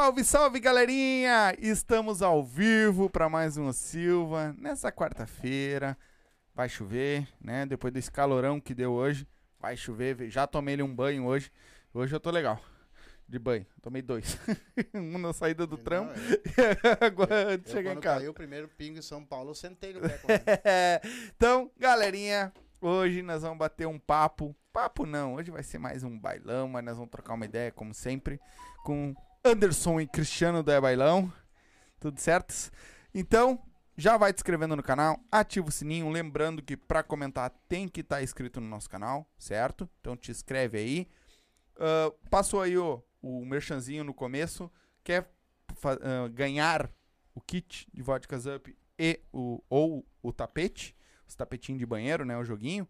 Salve, salve, galerinha! Estamos ao vivo para mais um Silva nessa quarta-feira. Vai chover, né? Depois desse calorão que deu hoje, vai chover. Já tomei um banho hoje. Hoje eu tô legal. De banho. Tomei dois. um na saída do trampo e agora eu, chegar em casa. caiu o primeiro pingo em São Paulo, eu sentei no pé. então, galerinha, hoje nós vamos bater um papo. Papo não, hoje vai ser mais um bailão, mas nós vamos trocar uma ideia, como sempre, com Anderson e Cristiano do É Bailão. Tudo certo? Então, já vai te inscrevendo no canal, ativa o sininho, lembrando que para comentar tem que estar inscrito no nosso canal, certo? Então te inscreve aí. Ah, passou aí o, o merchanzinho no começo, quer ah, ganhar o kit de Vodkas Up e o, ou o tapete, os tapetinhos de banheiro, né, o joguinho,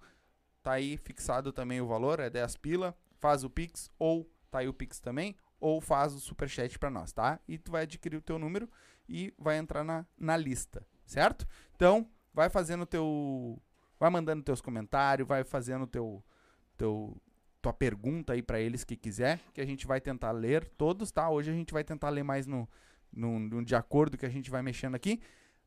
tá aí fixado também o valor, é 10 pila, faz o Pix ou tá aí o Pix também, ou faz o superchat pra nós, tá? E tu vai adquirir o teu número e vai entrar na, na lista, certo? Então, vai fazendo teu vai mandando teus comentários, vai fazendo teu teu tua pergunta aí pra eles que quiser, que a gente vai tentar ler todos, tá? Hoje a gente vai tentar ler mais no, no, no de acordo que a gente vai mexendo aqui.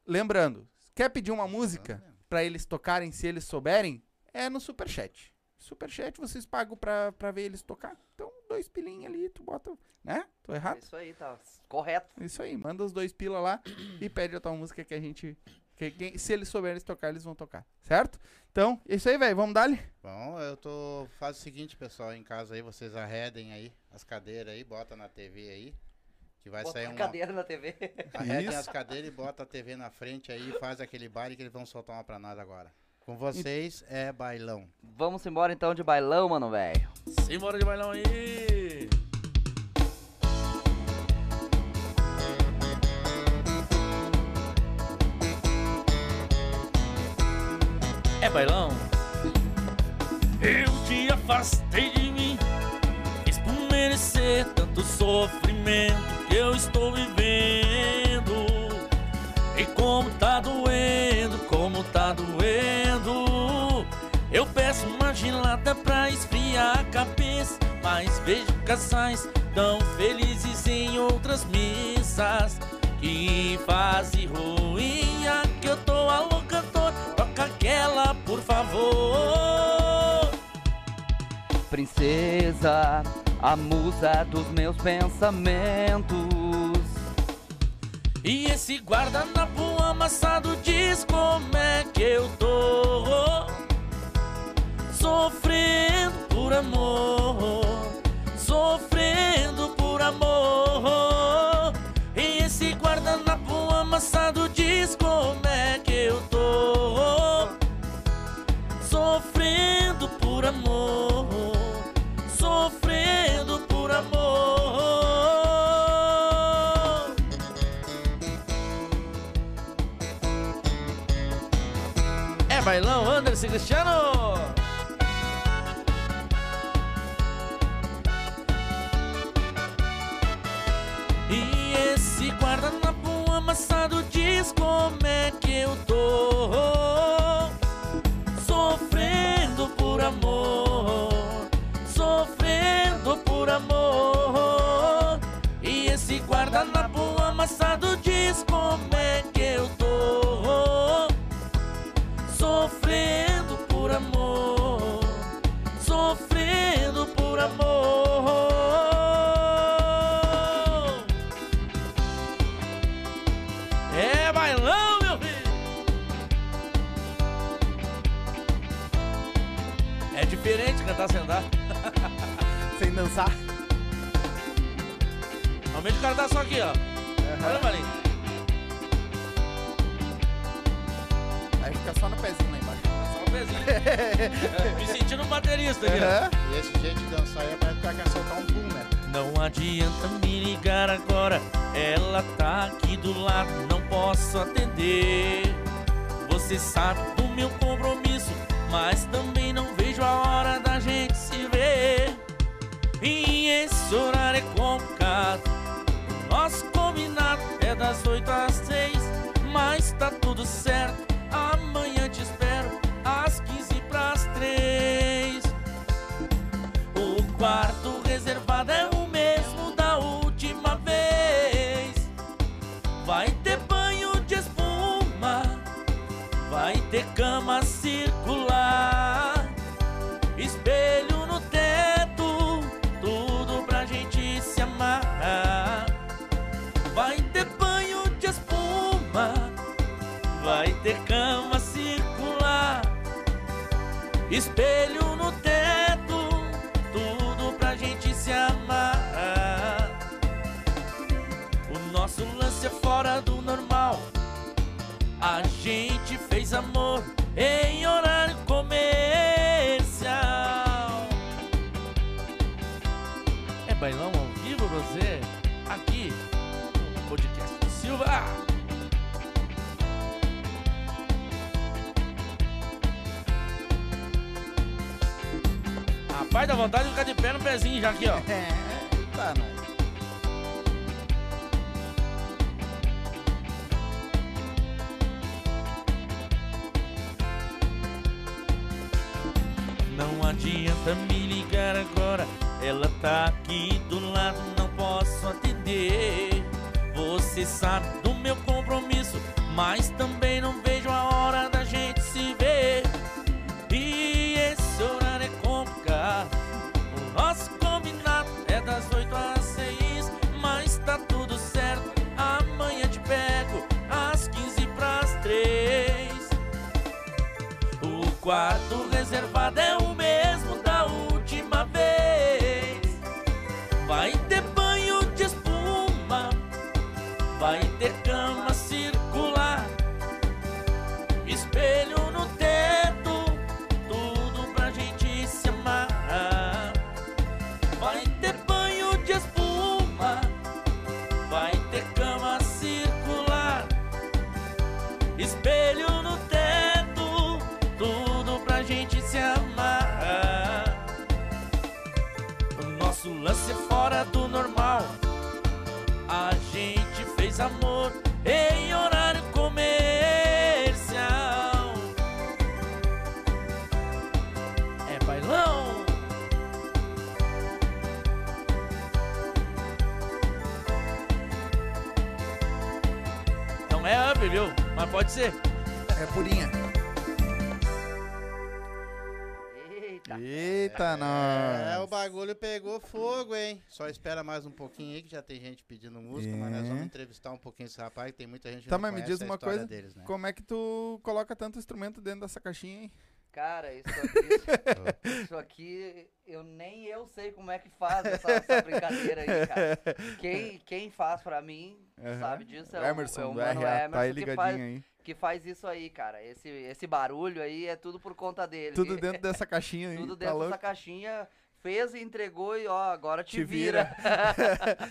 Lembrando, quer pedir uma música pra eles tocarem se eles souberem? É no superchat. Superchat vocês pagam pra, pra ver eles tocar. Então, dois pilinhos ali, tu bota, né? Tô errado? Isso aí, tá correto. Isso aí, manda os dois pila lá e pede a tua música que a gente. Que, quem- se eles souberem tocar, eles vão tocar, certo? Então, é isso aí, velho. Vamos dar-lhe? Bom, eu tô. Faz o seguinte, pessoal, em casa aí, vocês arredem aí as cadeiras aí, bota na TV aí. Que vai Bota sair uma. cadeira na TV. Arredem Isso. as cadeiras e bota a TV na frente aí, faz aquele baile que eles vão soltar uma pra nós agora. Com vocês é bailão. Vamos embora então de bailão, mano, velho. Simbora de bailão aí! É bailão? Eu te afastei de mim você tanto sofrimento que eu estou vivendo. E como tá doendo, como tá doendo. Peço uma gelada pra esfriar a cabeça. Mas vejo casais tão felizes em outras missas. Que fase ruim, a que eu tô a louca toda. Toca aquela, por favor. Princesa, a musa dos meus pensamentos. E esse guardanapo amassado diz como é que eu tô Sofrendo por amor Sofrendo por amor. E esse guardanapo amassado diz como é que eu tô. Sofrendo por amor Sofrendo por amor. É bailão, Anderson Cristiano! Diz como é que eu tô. Sofrendo por amor Sofrendo por amor. E esse guardanapo amassado diz como é dançar. Normalmente o cara tá só aqui, ó Olha, Marinho Aí fica só no pezinho lá embaixo. Só um pezinho É, Me sentindo um baterista aqui, ó Aham. E esse jeito de dançar aí é pra ficar quer soltar um boom, né? Não adianta me ligar agora, ela tá aqui do lado, não posso atender. Você sabe do meu compromisso, mas também não O nosso combinado é das 8 às 6, mas tá tudo certo. Amanhã te espero às 15 pras 3. O quarto reservado é espelho no teto, tudo pra gente se amar. O nosso lance é fora do normal. A gente fez amor em Vontade de ficar de pé no pezinho já aqui, ó. É, tá, nós. Não adianta me ligar agora, ela tá aqui do lado, não posso atender. Você sabe do meu compromisso, mas também não vejo a hora quarto fez amor em horário comercial. É bailão. Não é up, viu? Mas pode ser. É purinha. Eita. Eita, É, nós. o bagulho pegou fogo, hein? Só espera mais um pouquinho aí, que já tem gente pedindo música, mas nós É. vamos entrevistar um pouquinho esse rapaz, que tem muita gente que Tá, não mas me diz a uma coisa, deles, né? Como é que tu coloca tanto instrumento dentro dessa caixinha, hein? Cara, isso aqui, isso aqui, eu nem eu sei como é que faz essa, essa brincadeira aí, cara. Quem, quem faz pra mim, Aham. sabe disso, é o, Emerson, é o mano RA, Emerson tá aí que, ligadinho faz, aí. Que faz isso aí, cara. Esse, esse barulho aí é tudo por conta dele. Tudo dentro dessa caixinha aí. Tudo tá dentro louco? dessa caixinha, fez e entregou e ó, agora te, Te vira.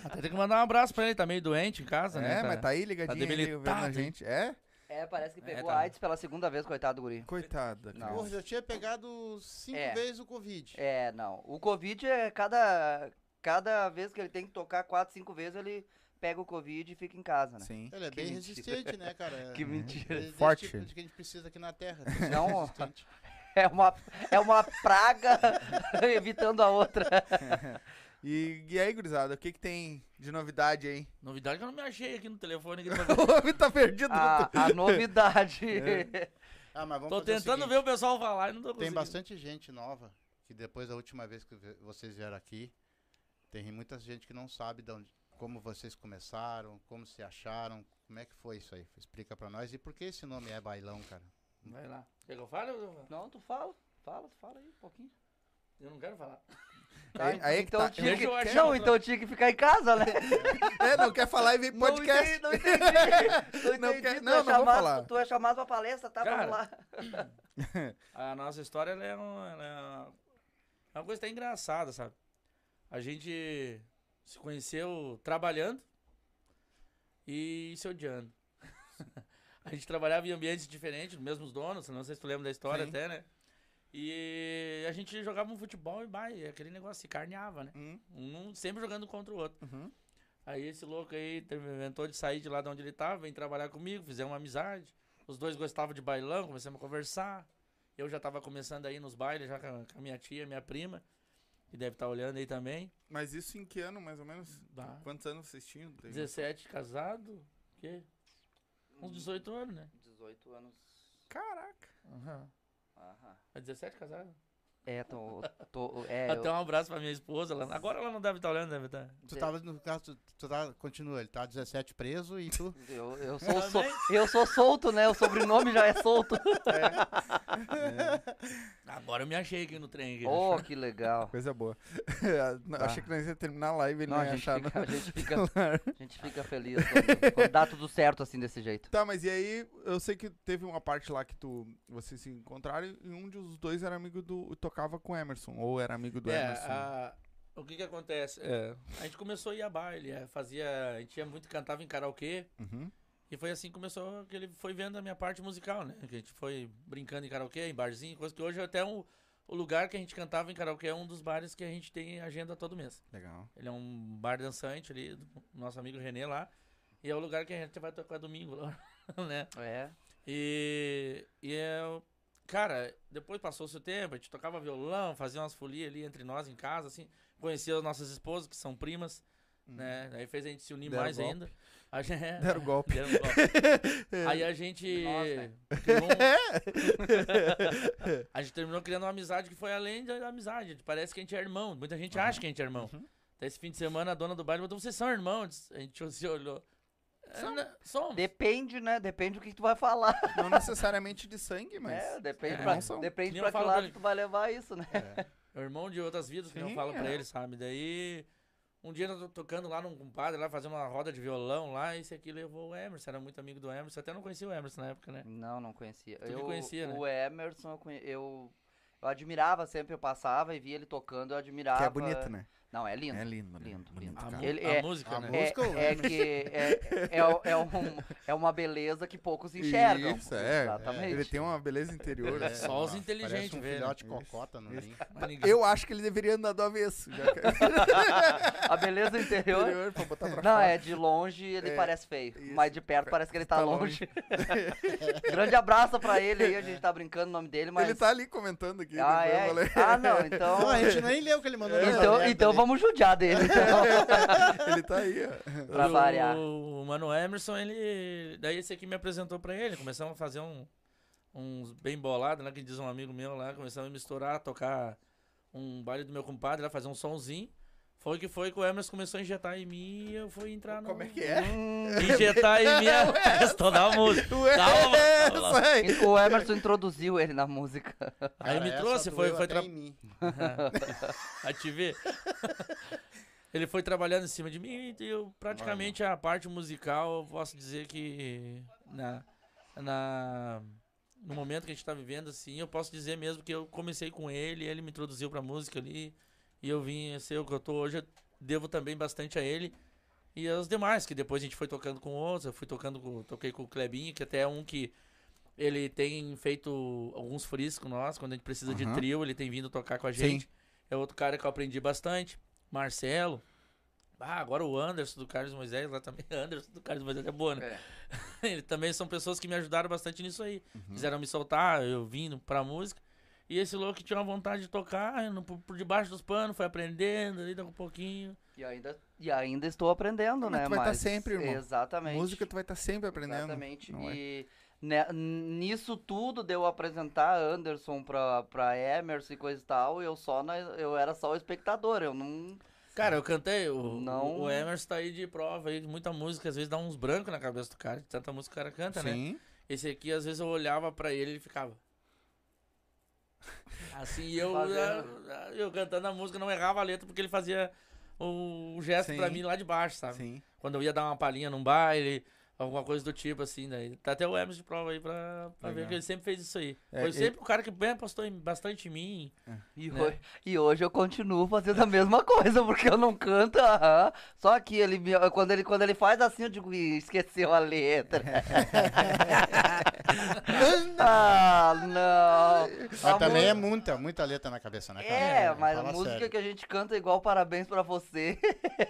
Até tem que mandar um abraço pra ele, tá meio doente em casa, né? É, mas tá aí ligadinho aí, vendo a debilitado, gente. É? É, parece que pegou tá. AIDS pela segunda vez, coitado do guri. Coitada. Não. cara. Porra, já tinha pegado cinco É. vezes o Covid. É, não. O Covid é cada, cada vez que ele tem que tocar quatro, cinco vezes, ele pega o Covid e fica em casa, né? Sim. Ele é Que bem mentira. resistente, né, cara? Que mentira. Ele é desse Forte. tipo de que a gente precisa aqui na Terra. Não. resistente. É uma, é uma praga evitando a outra. E, e aí, gurizada, o que que tem de novidade aí? Novidade que eu não me achei aqui no telefone. aqui pra- o homem tá perdido. A, a novidade. Ah, mas vamos Tô fazer o tentando seguinte, ver o pessoal falar e não tô Tem conseguindo. bastante gente nova que depois da última vez que vocês vieram aqui, tem muita gente que não sabe de onde, como vocês começaram, como se acharam, como é que foi isso aí? Explica pra nós. E por que esse nome é Bailão, cara? Vai lá. Quer que eu fale? eu falo? Não, tu fala. Fala, tu fala aí um pouquinho. Eu não quero falar. Tá, Aí- aí que então tá. tinha Deixa que, eu achar não, então tinha que ficar em casa, né? É, não quer falar e vem podcast. Não entendi, não entendi. Não Não entendi. quer- tu, não, é não vou chamado, falar. tu é chamado pra palestra, tá? Cara, Vamos lá. A nossa história ela é, uma, ela é uma- é uma coisa até engraçada, sabe? A gente se conheceu trabalhando e se odiando. a gente trabalhava em ambientes diferentes, os mesmos donos, não sei se tu lembra da história Sim. até, né? E a gente jogava um futebol e vai, aquele negócio se carneava, né? Hum, Um sempre jogando contra o outro. uhum. Aí esse louco aí inventou de sair de lá de onde ele tava, vem trabalhar comigo, fizemos uma amizade. Os dois gostavam de bailão, começamos a conversar. Eu já tava começando aí nos bailes, já com a minha tia, minha prima, que deve estar olhando aí também. Mas isso em que ano, mais ou menos? Dá. Quantos anos vocês tinham? Tem- 17 casado, quê? Uns 18 anos, né? 18 anos. Caraca. Aham. Aham. É 17 casado? É, tô. tô é, Até eu- um abraço pra minha esposa. Ela, agora ela não deve estar olhando, deve estar. Tu tava, no caso, tu, tu tá, continua, ele tá 17 preso e tu... Eu, eu, sou, sol- eu sou solto, né? O sobrenome já é solto. Agora eu me achei aqui no trem. Aqui. Oh, que legal. Coisa boa. Tá. Achei que nós ia terminar a live e ele Não, não, a ia gente, achar. fica, a, gente fica, a gente fica feliz quando, quando dá tudo certo assim desse jeito. Tá, mas e aí, eu sei que teve uma parte lá que tu, vocês se encontraram e um dos dois era amigo do. Tocava com o Emerson, ou era amigo do É, Emerson. a- o que que acontece? É, a gente começou a ir a baile, é, fazia, a gente ia muito, cantava em karaokê, Uhum. e foi assim que começou, que ele foi vendo a minha parte musical, né? Que a gente foi brincando em karaokê, em barzinho, coisa que hoje até um, o lugar que a gente cantava em karaokê é um dos bares que a gente tem agenda todo mês. Legal. Ele é um bar dançante ali, do nosso amigo Renê lá, e é o lugar que a gente vai tocar domingo lá, né? É. E, e eu, cara, depois passou-se o tempo, a gente tocava violão, fazia umas folias ali entre nós em casa, assim, conhecia as nossas esposas, que são primas, né? Aí fez a gente se unir Deram mais golpe. ainda. A gente, Deram golpe. deram golpe. Aí a gente. Né? criou um- a gente terminou criando uma amizade que foi além da amizade. A gente Parece que a gente é irmão. Muita gente acha que a gente é irmão. Uhum. Até esse fim de semana a dona do baile botou, vocês são irmãos. A gente se olhou. É, Somos. Depende, né? Depende do que tu vai falar. Não necessariamente de sangue, mas. é, depende é, pra, depende pra que lado pra tu vai levar isso, né? É o irmão de outras vidas que eu Sim, falo pra é. ele, sabe? Daí, um dia eu tô tocando lá num compadre, lá fazendo uma roda de violão lá, e esse aqui levou o Emerson, era muito amigo do Emerson, até não conhecia o Emerson na época, né? Não, não conhecia. Tu que eu, conhecia, né? O Emerson, eu, eu, eu admirava sempre, eu passava e via ele tocando, eu admirava. Que é bonito, né? Não, é lindo. É lindo, né? Lindo, Bonito, lindo. A, Ele a é- música, né? É, Música ou é Emerson? que é, é, é, um- é uma beleza que poucos enxergam. Isso, é. Exatamente. Ele tem uma beleza interior. né? Só os inteligentes Parece um vê, né? filhote cocota no ninguém- Eu acho que ele deveria andar do avesso. Já que... A beleza interior. interior pra botar pra Não, fora. é de longe ele É, parece feio, isso. mas de perto parece que ele tá, Tá longe. Grande abraço pra ele aí, a gente tá brincando o nome dele, mas. Ele tá ali comentando aqui. Ah, é? Ah, não, então. Não, a gente nem leu o que ele mandou. Então, então. Vamos judiar dele. Então, Ele tá aí, ó. pra o, variar. O Mano Emerson, ele. Daí esse aqui me apresentou pra ele. Começamos a fazer um, uns bem bolados, né? Que diz um amigo meu lá. Começamos a misturar, tocar um baile do meu compadre lá, fazer um sonzinho. Foi que foi que o Emerson começou a injetar em mim e eu fui entrar no. Como é que é? Hum, Injetar em mim a questão da música. Ué, Calma, calma. essa aí. o Emerson introduziu ele na música. Aí Cara, me essa trouxe, foi, foi tra... em mim. a te ver. Ele foi trabalhando em cima de mim e eu praticamente a parte musical eu posso dizer que na, na no momento que a gente tá vivendo assim, eu posso dizer mesmo que eu comecei com ele, ele me introduziu pra música ali e eu vim a ser o que eu tô hoje, eu devo também bastante a ele e aos demais, que depois a gente foi tocando com outros, eu fui tocando com, toquei com o Clebinho, que até é um que ele tem feito alguns frees com nós, quando a gente precisa de Aham. trio, ele tem vindo tocar com a Sim. gente. É outro cara que eu aprendi bastante. Marcelo. Ah, agora o Anderson do Carlos Moisés, lá também. Anderson do Carlos Moisés é boa, né? É. Ele também são pessoas que me ajudaram bastante nisso aí. Uhum. Quiseram me soltar, eu vindo pra música. E esse louco que tinha uma vontade de tocar, no- por, por debaixo dos panos, foi aprendendo ali, daqui a um pouquinho. E ainda, e ainda estou aprendendo, Mas né? tu vai tá Mas- sempre, irmão. Exatamente. Música tu vai estar sempre aprendendo. Exatamente. não é? E né, nisso tudo deu apresentar Anderson pra, pra Emerson e coisa e tal, eu só na- eu era só o espectador, eu não. Cara, eu cantei, o, Não. o Emerson tá aí de prova aí, muita música, às vezes dá uns brancos na cabeça do cara, de tanta música que o cara canta, né? Sim. Esse aqui, às vezes eu olhava pra ele e ele ficava. Assim, eu, Fazendo. eu, eu cantando a música não errava a letra porque ele fazia o, o gesto Sim. pra mim lá de baixo, sabe? Sim. Quando eu ia dar uma palhinha num baile, alguma coisa do tipo assim, daí. Tá até o Emerson de prova aí pra, pra ver que ele sempre fez isso aí. É, Foi ele- sempre o cara que bem apostou em- bastante em mim. E, Né? hoje, e hoje eu continuo fazendo a mesma coisa, porque eu não canto, aham. Só que ele me- quando, ele, quando ele faz assim, eu digo, "Ih, esqueceu a letra. ah, não. Mas A também é mu- muita, muita letra na cabeça, né, cara? É, mas a música sério. que a gente canta é igual Parabéns pra você.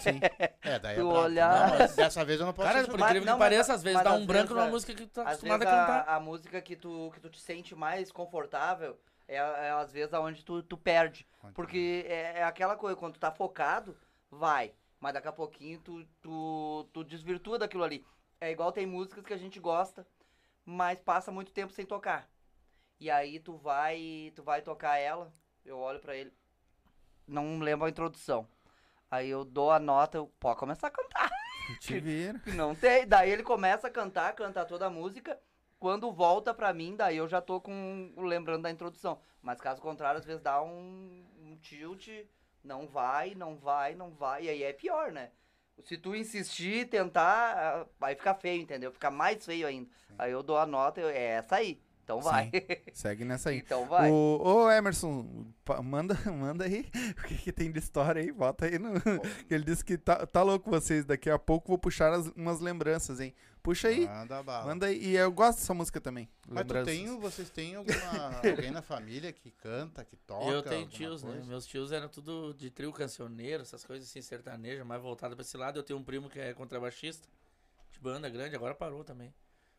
Sim. É, daí é brabo. olhar- Não, mas dessa vez eu não posso Cara, por incrível que pareça, às vezes dá um branco numa a- música que tu tá Às acostumado a cantar. a, a música que tu, que tu te sente mais confortável é, é às vezes aonde tu, tu perde. Porque é, é aquela coisa, quando tu tá focado, vai. Mas daqui a pouquinho tu, tu, tu desvirtua daquilo ali. É igual tem músicas que a gente gosta, mas passa muito tempo sem tocar. E aí tu vai, tu vai tocar ela, eu olho pra ele, não lembro a introdução. Aí eu dou a nota, eu, pode começar a cantar. Te vira. Que Não tem. Daí ele começa a cantar, canta toda a música. Quando volta pra mim, daí eu já tô com lembrando da introdução. Mas caso contrário, às vezes dá um, um tilt, não vai, não vai, não vai. E aí é pior, né? Se tu insistir, tentar, ah, vai ficar feio, entendeu? Fica mais feio ainda. Aí eu dou a nota, eu- é essa aí. Então vai. Segue nessa aí. então vai. O, ô Emerson, manda, manda aí o que, que tem de história aí, bota aí no. ele disse que tá, tá louco vocês, daqui a pouco vou puxar as- umas lembranças, hein? Puxa aí, Manda bala. manda aí. E eu gosto dessa música também. Mas tu tem, vocês têm alguma, alguém na família que canta, que toca? eu tenho tios, né? coisa? Meus tios eram tudo de trio cancioneiro, essas coisas assim, sertaneja, mais voltado pra esse lado. Eu tenho um primo que é contrabaixista, de banda grande, agora parou também.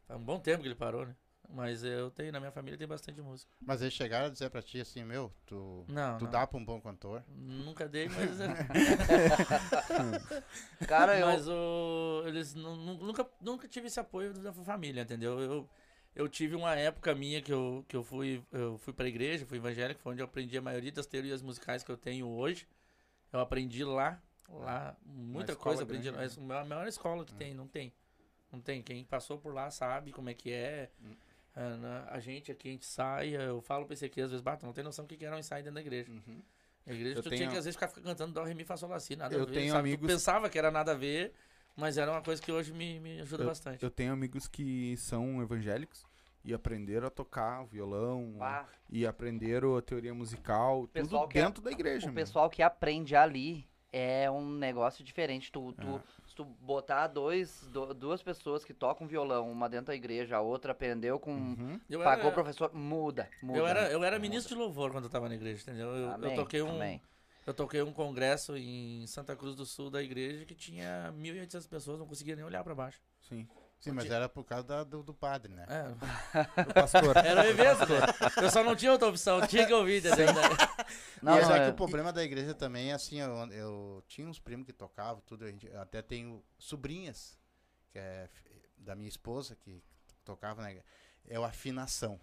Faz um bom tempo que ele parou, né? Mas eu tenho, na minha família tem bastante música. Mas eles chegaram a dizer pra ti assim, meu, tu, Não, tu não. dá pra um bom cantor? Nunca dei, mas. Cara, eu. Mas o, eles nu- nu- nunca, nunca tive esse apoio da família, entendeu? Eu, eu tive uma época minha que eu, que eu fui eu fui pra igreja, fui evangélico, foi onde eu aprendi a maioria das teorias musicais que eu tenho hoje. Eu aprendi lá, lá, muita coisa, aprendi grande, lá. É a maior escola que tem, não tem. Não tem. Quem passou por lá sabe como é que é. Hum. Ah, na- a gente aqui, a gente sai, eu falo pra esse aqui, às vezes, bato, não tem noção do que era um ensaio dentro da igreja. Uhum. A igreja Eu tu tenho- tinha que às vezes ficar cantando Dó, Ré, Mi, Fá, Sol, Lá, Si, nada Eu a ver, tenho sabe? Tu amigos- pensava que era nada a ver, mas era uma coisa que hoje me, me ajuda bastante. Eu tenho amigos que são evangélicos e aprenderam a tocar violão Ah, e aprenderam a teoria musical, tudo é- dentro da igreja. o meu. pessoal que aprende ali é um negócio diferente. Tu, tu, Se tu botar dois, du- duas pessoas que tocam violão, uma dentro da igreja, a outra aprendeu com. Uhum. Eu Pagou o era, professor, muda, muda. eu era, eu era ministro de louvor quando eu tava na igreja, entendeu? Eu, eu Amém, toquei um, amém. eu toquei um congresso em Santa Cruz do Sul da igreja que tinha 1.800 pessoas, não conseguia nem olhar pra baixo. Sim. Sim, mas era por causa da- do, do padre, né? É, O pastor. era o evento? Eu só não tinha outra opção, tinha que ouvir, entendeu? Não, e não, é é- que o problema da igreja também é assim, eu, eu tinha uns primos que tocavam, tudo, a gente- eu até tenho sobrinhas, que é da minha esposa, que tocavam na igreja, é a afinação.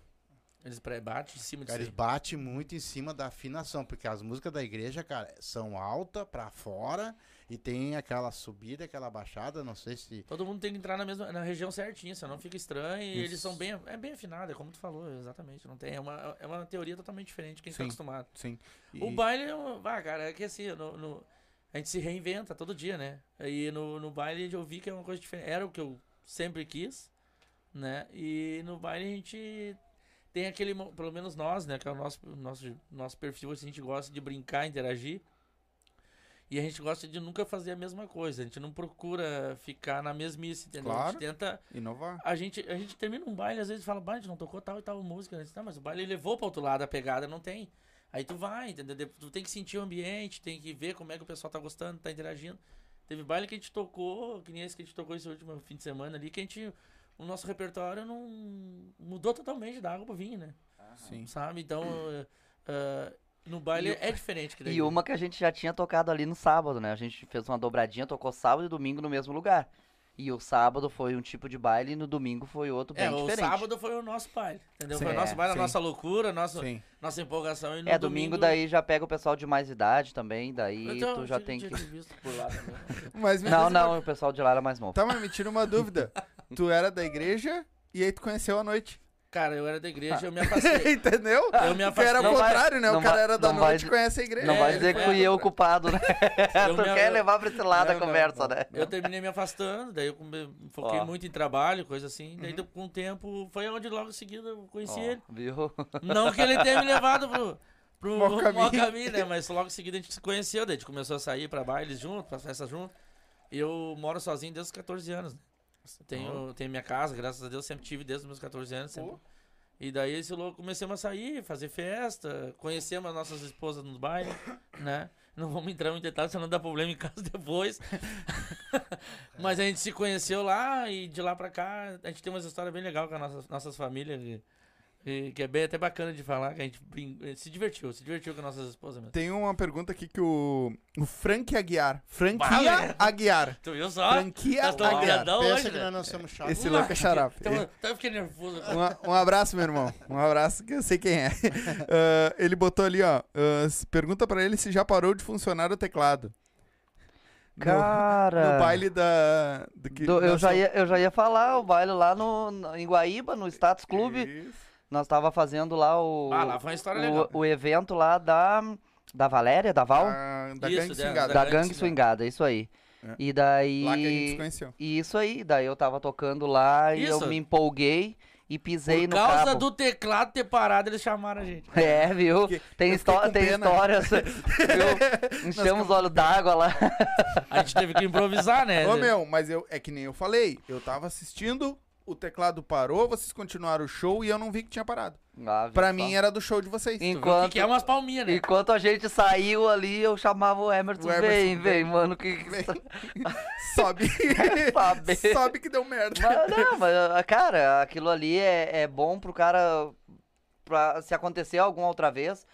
Eles batem em cima de eles batem muito em cima da afinação, porque as músicas da igreja, cara, são altas pra fora e tem aquela subida, aquela baixada, não sei se... Todo mundo tem que entrar na mesma na região certinha, senão fica estranho. E eles são bem, é bem afinados, é como tu falou, exatamente. Não tem, é, uma, é uma teoria totalmente diferente de quem tá Sim. acostumado. Sim. O E- baile, é um- ah, cara, é que assim, no, no- a gente se reinventa todo dia, né? E no, no baile eu vi que é uma coisa diferente. Era o que eu sempre quis, né? E no baile a gente tem aquele, pelo menos nós, né? Que é o nosso, nosso, nosso perfil, assim, a gente gosta de brincar, interagir. E a gente gosta de nunca fazer a mesma coisa. A gente não procura ficar na mesmice, entendeu? A Claro. gente tenta Inovar. a gente, a gente termina um baile, às vezes fala, "Bah, a gente não tocou tal e tal música. Né? Tá, mas o baile levou pra outro lado, a pegada não tem. Aí tu vai, entendeu? De- Tu tem que sentir o ambiente, tem que ver como é que o pessoal tá gostando, tá interagindo. Teve baile que a gente tocou, que nem esse que a gente tocou esse último fim de semana ali, que a gente. O nosso repertório não mudou totalmente da água pro vinho, né? Sim. Sabe? Então. eh, eh, no baile E o- é diferente que daí. E uma que a gente já tinha tocado ali no sábado, né? A gente fez uma dobradinha, tocou sábado e domingo no mesmo lugar. E o sábado foi um tipo de baile e no domingo foi outro bem É, o diferente. sábado foi o nosso baile, entendeu? Sim, foi o nosso é, baile, a sim. nossa loucura, nossa, Sim. nossa empolgação. E no É, domingo daí já pega o pessoal de mais idade também, daí Então, tu já tem que... visto por lá também. Mas Não, diz uma- não, o pessoal de lá era mais novo. Tá, mas me tira uma dúvida. tu era da igreja e aí tu conheceu a noite. Cara, eu era da igreja, eu me afastei. Entendeu? Eu me Porque era o contrário, né? O não cara vai- era da noite e conhece a igreja. Não É, vai dizer que fui a- eu o culpado, né? Eu tu me- quer eu- levar pra esse lado Não, a conversa, não. né? Eu terminei me afastando, daí eu foquei Ó. muito em trabalho, coisa assim. Daí com o tempo, foi onde logo em seguida eu conheci Ó, ele. viu? Não que ele tenha me levado pro, pro mau caminho. caminho. né? Mas logo em seguida a gente se conheceu, daí a gente começou a sair pra bailes junto, pra festas junto. E eu moro sozinho desde os 14 anos, né? Tenho, tenho minha casa, graças a Deus, sempre tive desde os meus 14 anos. sempre- E daí esse louco começamos a sair, fazer festa, conhecemos as nossas esposas nos bailes, né? Não vamos entrar em detalhes, senão dá problema em casa depois. Mas a gente se conheceu lá e de lá pra cá a gente tem umas histórias bem legais com as nossas, nossas famílias. E- que é bem até bacana de falar, que a gente brin- se divertiu, se divertiu com as nossas esposas mesmo. Tem uma pergunta aqui que o, o Frank Aguiar. Franquia Bah, Aguiar. Tu viu só? Franquia tô Aguiar. Pensa hoje, que né? nós não somos chatos. Esse louco é xarope. Então, então eu fiquei nervoso. Um, um abraço, meu irmão. Um abraço que eu sei quem é. Ah, ele botou ali, ó. ah, pergunta pra ele se já parou de funcionar o teclado. No- Cara... No, baile da. do que do- eu, já ia, eu já ia falar, o baile lá no, no- em Guaíba, no Status Clube. Isso. Nós tava fazendo lá o, Ah, lá foi uma história legal. o, o evento lá da, da Valéria, da Val, Ah, da Isso, gangue da- swingada. da Gangue Gangue Swingada. Isso aí. É. E daí... Lá que a gente se conheceu. E isso aí, daí eu tava tocando lá e Isso. eu me empolguei e pisei Por no causa cabo. do teclado ter parado, eles chamaram a gente. É, viu? Que- Tem, histó tem histórias. viu? Enchemos os olhos d'água lá. A gente teve que improvisar, né? Ô meu, mas eu, é que nem eu falei. Eu tava assistindo, o teclado parou, vocês continuaram o show e eu não vi que tinha parado. Ah, Pra só? mim era do show de vocês. Enquanto, que é umas palminhas, né? enquanto a gente saiu ali, eu chamava o Emerson, O Emerson, vem, vem. vem, mano, que... Vem. Sobe. Saber. Sobe que deu merda. Mas, não, mas, ah, cara, aquilo ali é, é bom pro cara. Pra, se acontecer alguma outra vez.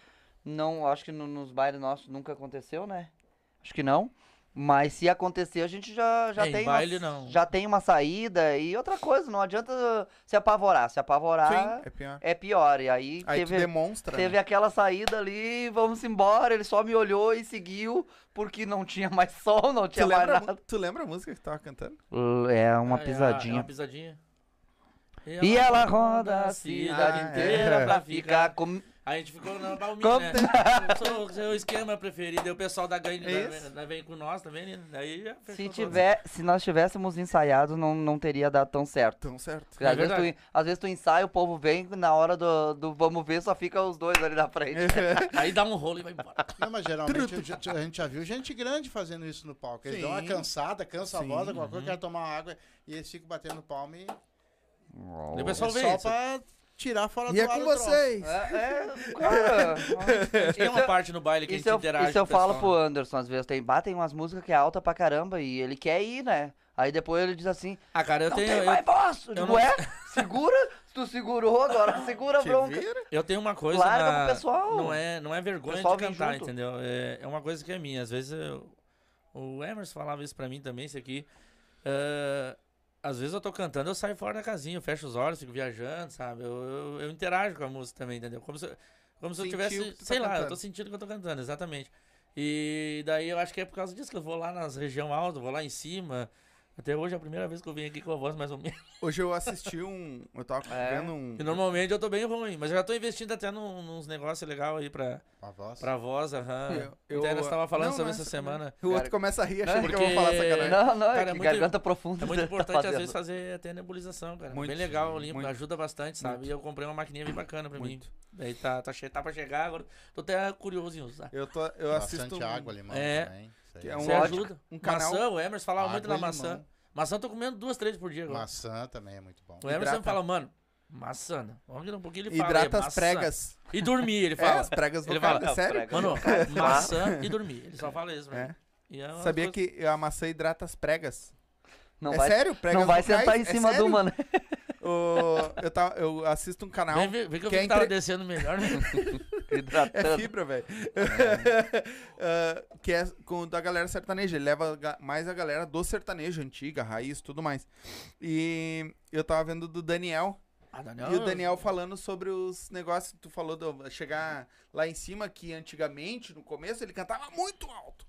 Não, acho que no- nos bailes nossos nunca aconteceu, né? Acho que não. Mas se acontecer, a gente já, já É, em tem. baile, uma, não. Já tem uma saída. E outra coisa, não adianta se apavorar. Se apavorar Sim, é pior. é pior. E aí, Aí tu teve, demonstra. teve né? aquela saída ali, vamos embora. Ele só me olhou e seguiu, porque não tinha mais som, não Tu tinha mais lembra, nada. tu lembra a música que tu tava cantando? É uma Ah, é, pisadinha. É uma pisadinha. E ela roda a cidade Ah, inteira é. pra ficar com... Aí a gente ficou na Balminha, Como né? Sou seu esquema preferido. Aí o pessoal da gangue da- da- vem com nós também, né? Daí já fechou Se, se nós tivéssemos ensaiado, não, não teria dado tão certo. Tão certo. Porque É às, vezes tu, às vezes tu ensaia, o povo vem, na hora do, do vamos ver, só fica os dois ali na frente. Aí dá um rolo e vai embora. Não, mas geralmente a gente, já viu gente grande fazendo isso no palco. Eles dão uma Sim. cansada, cansa Sim. a voz, alguma coisa, quer tomar uma água e eles ficam batendo palma e E o pessoal é vem. só pra tirar fora E do é ar com vocês. É, é, cara. Tem uma parte no baile que a Isso gente eu, interage isso eu falo pessoal, pro né? Anderson, às vezes tem, batem umas músicas que é alta pra caramba e ele quer ir, né? Aí depois ele diz assim, Ah, cara, eu não tenho, tem eu, mais voz! Eu digo, não- é? Segura, se tu segurou agora, segura a bronca. vira. eu tenho uma coisa. Larga na- pro pessoal. Não é, não é vergonha de cantar, junto. entendeu? É, é uma coisa que é minha. Às vezes eu- o Emerson falava isso pra mim também, isso aqui. É, às vezes eu tô cantando, eu saio fora da casinha, eu fecho os olhos, fico viajando, sabe? Eu, eu, eu interajo com a música também, entendeu? Como se, como se eu tivesse. tá sei lá, eu cantando. tô sentindo que eu tô cantando, exatamente. E daí eu acho que é por causa disso que eu vou lá nas região alta, vou lá em cima. Até hoje é a primeira vez que eu vim aqui com a voz mais ou menos. Hoje eu assisti um. Eu tava É. vendo um. E normalmente eu tô bem ruim, mas eu já tô investindo até num, nos negócios legais aí pra, A voz. pra voz, aham. Eu- eu- Até nós tava falando Não, sobre não, essa semana. O outro Cara, começa a rir Não, achando que eu vou falar porque- sacanagem. Não, não, Cara, é é que muito- garganta profunda. É muito tá importante, às fazendo. vezes, fazer até nebulização, cara. Muito, Bem legal, limpo, muito. ajuda bastante, sabe? Muito. E eu comprei uma maquininha bem bacana pra Muito. mim. Daí tá, tá, che tá pra chegar, agora tô até curioso em usar. Eu, tô, eu assisto. Bastante água, limão É. também. Isso aí. Que é um Você ótimo- ajuda. um canal- Maçã, o Emerson falava muito e maçã. Maçã eu tô comendo duas, três por dia agora. Maçã também é muito bom. O Emerson Hidrata. fala, mano, maçã. né? Vamos um pouquinho, ele fala. Hidrata é, as maçã. pregas. E dormir, ele É, fala. as pregas Ele fala, sério? prega. Mano, maçã e dormir. Ele só fala isso pra É. é uma Sabia que a maçã hidrata as pregas. Não é vai, sério? Pregas não vai vocais? sentar em É cima sério? do mano. O- eu, tava, eu assisto um canal. Vem, ver- vê que eu que é que tava entre- descendo melhor, né? É Hidratando. fibra, velho. Ah, que é com da galera sertaneja. Ele leva mais a galera do sertanejo, antiga, raiz, tudo mais. E eu tava vendo do Daniel. Ah, Daniel, E o Daniel falando sobre os negócios que tu falou de chegar lá em cima, que antigamente, no começo, ele cantava muito alto.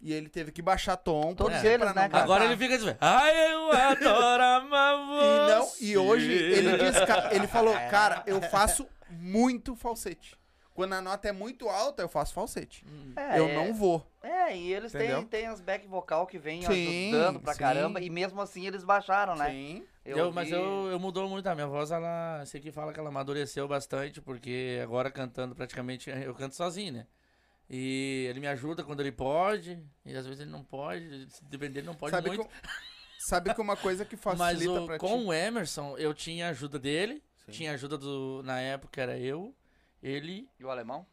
E ele teve que baixar tom. Todos eles, né, cara? Agora cantar. ele fica dizendo, ai, eu adoro amar E, não, você. e hoje ele diz, ele falou, cara, eu faço muito falsete. Quando a nota é muito alta, eu faço falsete. É, eu é- não vou. É, e eles têm, Entendeu? têm as back vocal que vêm Sim, ajudando pra sim. caramba, e mesmo assim eles baixaram, né? Sim. Eu, mas vi- eu, eu mudou muito a minha voz, ela. Sei que fala que ela amadureceu bastante, porque agora cantando praticamente eu canto sozinho, né? E ele me ajuda quando ele pode, e às vezes ele não pode, se depender, ele não pode Sabe muito. que, sabe que uma coisa que Mas facilita o- pra com ti... o Emerson, eu tinha ajuda dele, Sim. tinha ajuda do. Na época era eu, ele. E o alemão?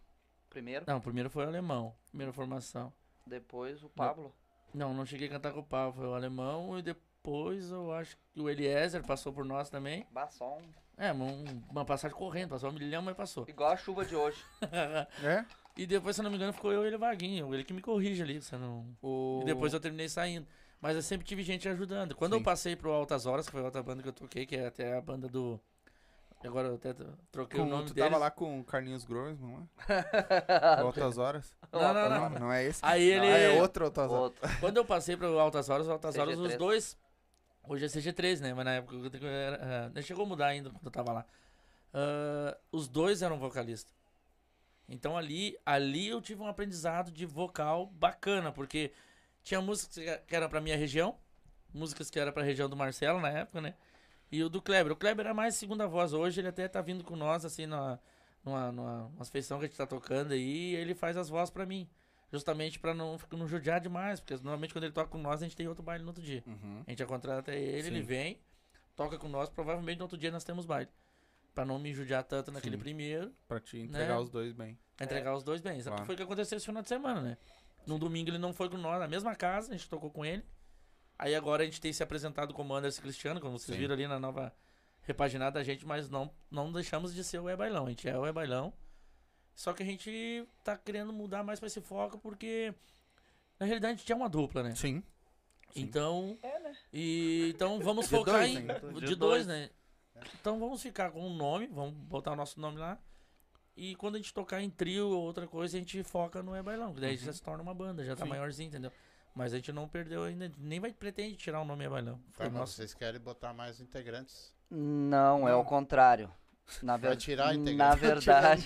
Primeiro, Não, primeiro foi o alemão, primeira formação. depois o Pablo. Não, não cheguei a cantar com o Paulo, foi o alemão, e depois eu acho que o Eliezer passou por nós também. Basson. É, um- uma passagem correndo, passou um milhão, mas passou. Igual a chuva de hoje. É? E depois, se eu não me engano, ficou eu e ele vaguinho. Ele que me corrige ali, se eu não... O... E depois eu terminei saindo. Mas eu sempre tive gente ajudando. Quando eu Sim. passei pro Altas Horas, que foi a outra banda que eu toquei, que é até a banda do... Agora eu até troquei Com, o nome tu deles. tava lá com o Carlinhos Gross, não é? Altas horas. Não, não, Não, não. não é esse. Aí ele... Ah, é outro Altas horas. Outro. Quando eu passei pro Altas Horas, Altas Horas, os CG3. dois... Hoje é CG3, né? Mas na época eu era... ah, chegou a mudar ainda quando eu tava lá. Ah, os dois eram vocalistas. Então ali, ali eu tive um aprendizado de vocal bacana, porque tinha músicas que- que eram pra minha região, músicas que eram pra região do Marcelo na época, né? E o do Kleber. O Kleber era mais segunda voz. Hoje ele até tá vindo com nós, assim, numa, numa, numa feição que a gente tá tocando aí, e ele faz as vozes pra mim. Justamente pra não, não judiar demais, porque normalmente quando ele toca com nós, a gente tem outro baile no outro dia. Uhum. A gente já contrata ele, Sim. ele vem, toca com nós, provavelmente no outro dia nós temos baile. Pra não me judiar tanto naquele Sim. primeiro, Pra te entregar Né? os dois bem. pra entregar os dois bens. Claro. Foi o que aconteceu esse final de semana, né? No domingo ele não foi com nós, na mesma casa, a gente tocou com ele. Aí agora a gente tem se apresentado como Anderson Cristiano, como vocês Sim. viram ali na nova repaginada da gente, mas não, não deixamos de ser o E Bailão. A gente é o E Bailão. Só que a gente tá querendo mudar mais pra esse foco porque na realidade a gente é uma dupla, né? Sim. Sim. Então, É, né? e então vamos De focar dois, em né? de, De dois, dois. né? Então vamos ficar com um nome, vamos botar o nosso nome lá. E quando a gente tocar em trio ou outra coisa, a gente foca no É Bailão, daí já se torna uma banda, já tá Sim. maiorzinho, entendeu? Mas a gente não perdeu ainda, nem vai pretende tirar o nome É Bailão. Tá, Foi nosso. vocês querem botar mais integrantes. Não, é Não. o contrário. Na, ver... Vai tirar a na verdade,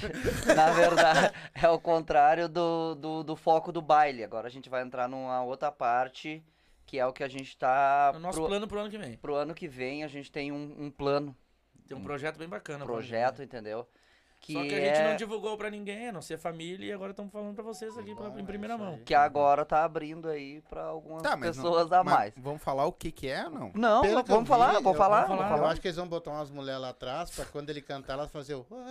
na verdade, é o contrário do, do, do foco do baile. Agora a gente vai entrar numa outra parte, que é o que a gente tá. O nosso pro, plano pro ano que vem. pro ano que vem, a gente tem um, um plano, Tem um projeto bem bacana. um projeto, entendeu? Vem. Só que a é... gente não divulgou pra ninguém, a não ser família, e agora estamos falando pra vocês aqui pra- em é primeira isso mão. Que agora tá abrindo aí pra algumas Tá, mas não- pessoas a mais. Vamos falar o que que é ou não? Não, Pelo não, que vamos falar, vi, vamos eu- falar, vamos vamos falar. Eu acho que eles vão botar umas mulheres lá atrás pra quando ele cantar, elas fazer o. né?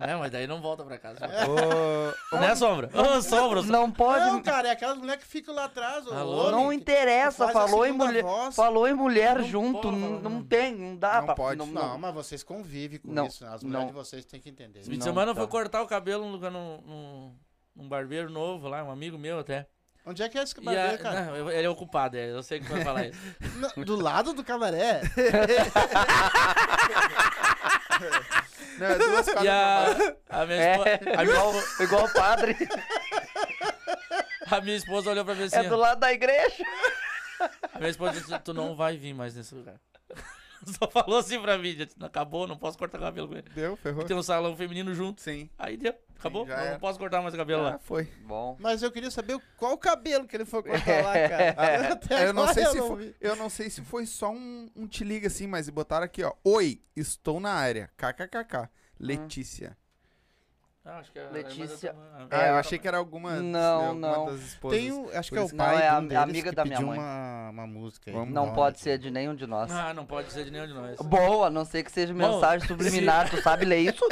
É, mas daí não volta pra casa. Ô, Né, Sombra? Ô, Sombra! Não pode. Não, cara, é aquelas mulheres que ficam lá atrás. Alô? homem Não que- interessa, que a falou em mulher, falou em mulher Não junto, pode, não, não. não tem, não dá Não pra, pode. não, Não, mas vocês convivem com Não, isso. As não. mulheres de vocês têm que entender. Esse fim de Não, semana eu tá. fui cortar o cabelo num, num, num, barbeiro novo lá, um amigo meu até. Onde é que é esse barbeiro, a- cara? não, eu- ele é ocupado, é, eu sei que vai falar isso. Do lado do cabaré. não, é duas E a, a, minha É, esposa, minha, igual, igual o padre, a minha esposa olhou pra mim assim. é do lado da igreja. A minha esposa disse, tu não vai vir mais nesse lugar. Só falou assim pra mim, disse, acabou, não posso cortar cabelo com ele. Deu, ferrou. Tem um salão feminino junto. Sim. Aí deu, acabou, já não, era. posso cortar mais o cabelo Ah, lá. foi. Bom, Mas eu queria saber qual o cabelo que ele foi cortar lá, cara. Até Eu não agora sei se não foi, vi. eu não sei se foi só um, um te liga assim, mas botaram aqui, ó. Oi, estou na área. KKKK. Letícia. Ah, acho que é, Letícia. Ah, É, eu achei que era alguma, Não, alguma não. das esposas. Tem um, acho que é o isso- Não, pai é de a- um deles amiga que da minha mãe. Uma, uma música aí. Não Nome pode ser de nenhum de nós. Ah, não pode ser de nenhum de nós. Boa, a não ser que seja Bom, mensagem subliminar, tu sabe ler isso?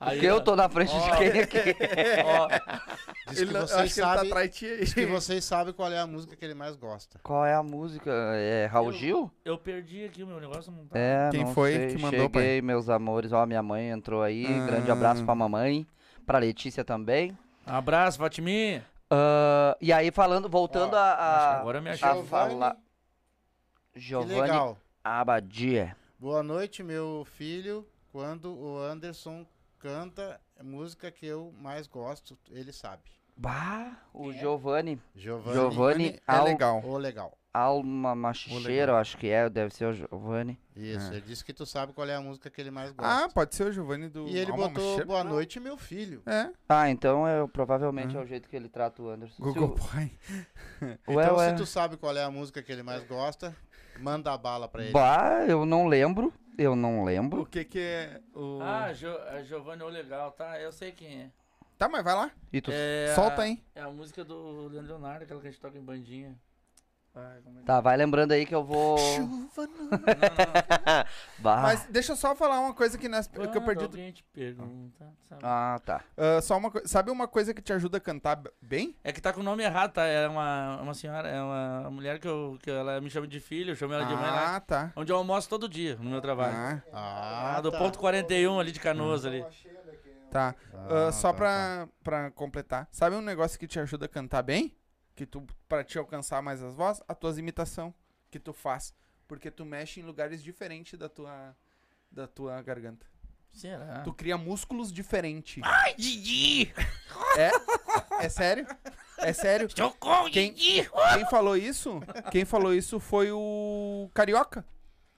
Aí, Porque eu ó, tô na frente de quem aqui? ó, Diz Ele que não- eu vocês tá sabem diz que vocês sabem qual é a música que ele mais gosta. Qual é a música? É Raul Gil? eu perdi aqui o meu negócio, não tá. É, Quem não foi sei. que mandou, pai? Cheguei, meus amores. Ó, minha mãe entrou aí. Grande Ah. abraço pra mamãe. Pra Letícia também. Abraço, Fatiminha. Ah, e aí, falando, voltando Ó, a, a, agora eu me a falar. Que Giovanni legal. Abadia. Boa noite, meu filho. Quando o Anderson canta a música que eu mais gosto, ele sabe. Bah, o Giovanni. Giovanni. Giovanni é Al- legal. Ô, legal. Alma Machicheira, eu acho que é, deve ser o Giovanni. Isso, É. ele disse que tu sabe qual é a música que ele mais Ah, gosta. pode ser o Giovanni do e ele Alma botou boa noite, meu filho. É, Ah, então é, provavelmente Ah. é o jeito que ele trata o Anderson. Se Google o- Pai. Ué, então, ué. se tu sabe qual é a música que ele mais gosta, manda a bala pra ele. Bah, eu não lembro. Eu não O lembro. que que é o... Ah, jo, a Giovanni Olegal, tá? Eu sei quem é. Tá, mas vai lá. E tu É Solta a- aí. É a música do Leandro Leonardo, aquela que a gente toca em bandinha. Ai, é Tá, vai lembrando aí que eu vou. Chuva no- Não, não. Mas deixa eu só falar uma coisa que, nós, que eu Quando perdi. alguém te pergunta, sabe? Ah, tá. Ah, só uma coisa. Sabe uma coisa que te ajuda a cantar bem? É que tá com o nome errado, tá? É uma, uma senhora, é uma mulher que, eu, que ela me chama de filho, eu chamo ela de mãe lá. Ah, tá. Onde eu almoço todo dia, no meu trabalho. Ah, Ah, Ah, do tá. ponto 41 ali de Canoas ali. Tá. Ah, Ah, só tá, pra, pra completar. Sabe um negócio que te ajuda a cantar bem? Que tu, pra te alcançar mais as vozes? A tuas imitação que tu faz. Porque tu mexe em lugares diferentes da tua, da tua garganta. Será? Tu cria músculos diferentes. Ai, Didi! É? É sério? É sério? Socorro, Quem- Didi! Quem falou isso? Quem falou isso foi o Carioca.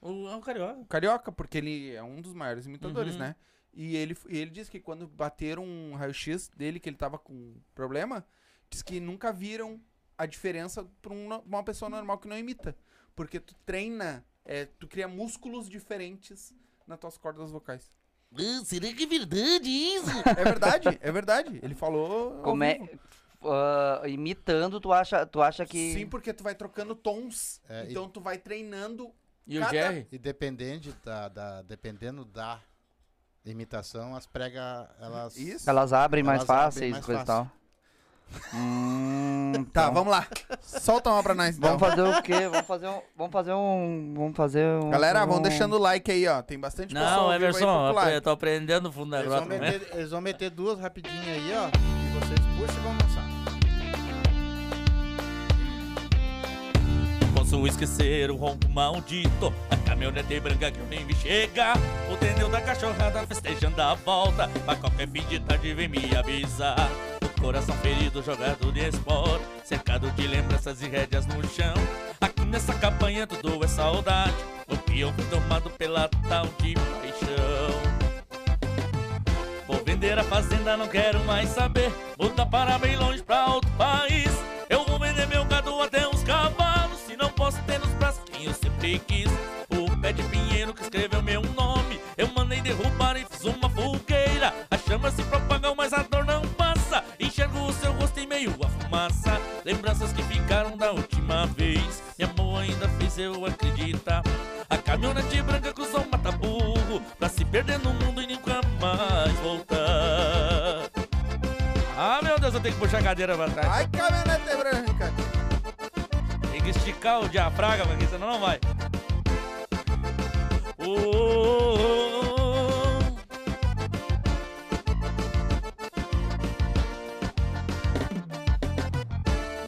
O, é o Carioca. O Carioca, porque ele é um dos maiores imitadores, Uhum. né? E ele, e ele disse que quando bateram um raio-x dele, que ele tava com problema, diz que nunca viram a diferença pra um no- uma pessoa normal que não imita. Porque tu treina, é, tu cria músculos diferentes nas tuas cordas vocais. Ah, será que é verdade isso? É verdade, é verdade. Ele falou. Como é. ah, imitando, tu acha, tu acha que. Sim, porque tu vai trocando tons. É, e- então tu vai treinando. E o Cada- Jerry? E dependendo da, da- dependendo da imitação, as pregas, elas... Isso. Elas abrem mais Elas abrem fáceis, mais coisa e tal. Hum, Tá, então. vamos lá. Solta uma pra nós. Então. Vamos fazer o quê? Vamos fazer um. Vamos fazer um. Vamos fazer um. Galera, vão um- deixando o like aí, ó. Tem bastante Não, Emerson, eu tô aprendendo o fundo da Eles vão, grota, né? meter, eles vão meter duas rapidinho aí, ó. E vocês puxam e vão dançar. Posso esquecer o ronco maldito. A caminhonete branca que eu nem vi chegar O pneu da cachorrada festejando a volta. Mas qualquer fim de tarde vem me avisar. O coração ferido jogado de esporo Cercado de lembranças e rédeas no chão. Aqui nessa campanha tudo é saudade. O E eu fui tomado pela tal de paixão. Vou vender a fazenda, não quero mais saber. Mudar para bem longe pra outro país O pé de pinheiro que escreveu meu nome. Eu mandei derrubar e fiz uma fogueira. A chama se propagou, mas a dor não passa. Enxergo o seu rosto em meio à fumaça. Lembranças que ficaram da última vez. Meu amor ainda fez eu acreditar. A caminhonete branca cruzou um mata-burro Pra se perder no mundo e nunca mais voltar. Ah, meu Deus, eu tenho que puxar a cadeira pra trás. Ai, caminhonete branca. Esticar o diafragma, porque senão não vai. Oh, oh, oh.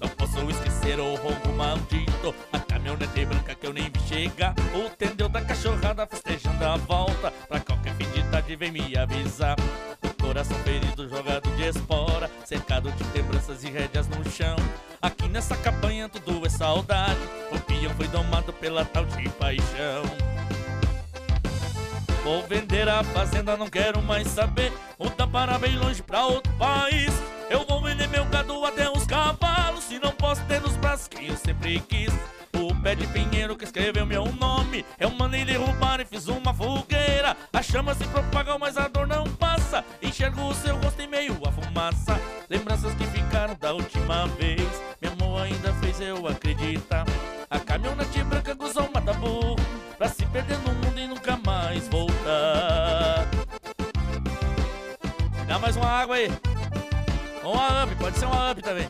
Não posso esquecer o ronco maldito A caminhonete branca que eu nem vi chegar O tendeu da cachorrada festejando a volta Pra qualquer fim de tarde vem me avisar coração ferido jogado de espora Cercado de lembranças e rédeas no chão. Aqui nessa cabanha tudo é saudade O peão foi domado pela tal de paixão. Vou vender a fazenda, não quero mais saber Mudar para bem longe pra outro país. Eu vou vender meu gado até os cavalos Se não posso ter nos braços quem eu sempre quis. O pé de pinheiro que escreveu meu nome Eu mandei derrubar e fiz uma fogueira. A chama se propagou, mas aí. Uma up, pode ser uma up também.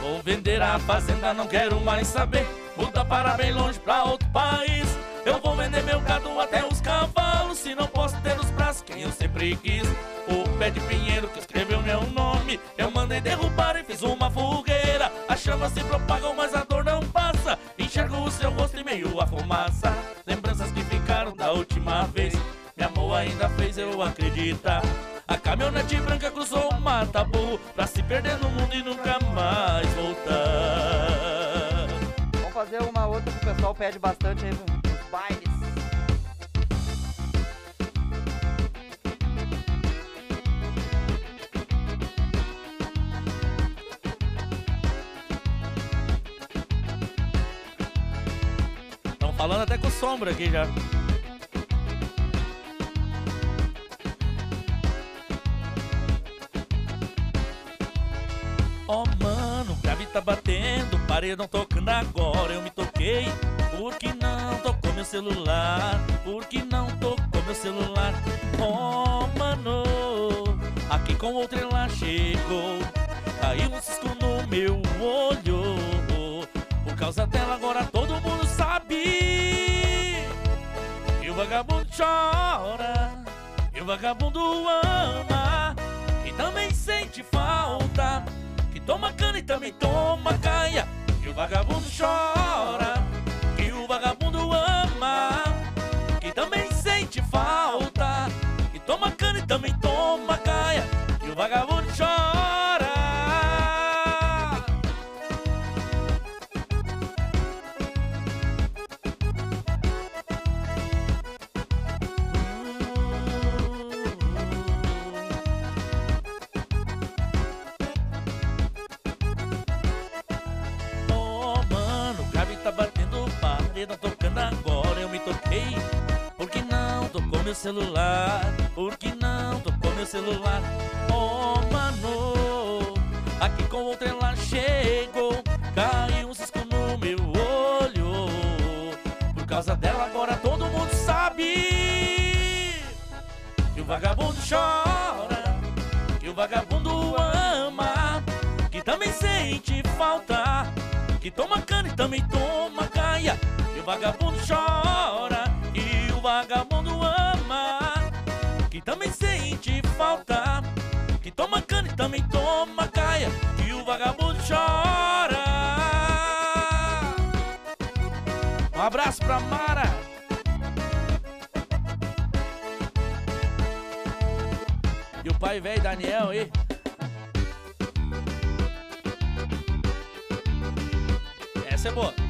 Vou vender a fazenda, não quero mais saber. Muda para bem longe pra outro país. Eu vou vender meu gado até os cavalos. Se não posso ter nos braços quem eu sempre quis. O pé de pinheiro que escreveu meu nome. Eu mandei derrubar e fiz uma fogueira. A chama se propagam, mas a dor não passa. Enxergo o seu rosto em meio à fumaça ainda fez eu acreditar. A caminhonete branca cruzou o mata-burro Pra se perder no mundo e nunca mais voltar. Vamos fazer uma outra que o pessoal pede bastante aí nos bailes. Estão falando até com sombra aqui já grave tá batendo, paredão tocando agora. Eu me toquei, por que não tocou meu celular? Por que não tocou meu celular? Oh mano, aqui com outra ela chegou. Caiu um cisco no meu olho. Por causa dela agora todo mundo sabe. E o vagabundo chora, e o vagabundo ama, e também sente falta toma cana e também toma caia. Que o vagabundo chora, que o vagabundo ama, que também sente falta. Que toma cana e também toma caia. Que o vagabundo agora. Eu me toquei. Por que não tocou meu celular? Por que não tocou meu celular? Oh, mano, aqui com outra ela chegou. Caiu um cisco no meu olho. Por causa dela, agora todo mundo sabe. Que o vagabundo chora. Que o vagabundo ama. Que também sente falta. Que toma cana e também toma caia. Vagabundo chora. E o vagabundo ama. Que também sente falta. Que toma cana e também toma caia. E o vagabundo chora. Um abraço pra Mara. E o pai velho Daniel aí. Essa é boa.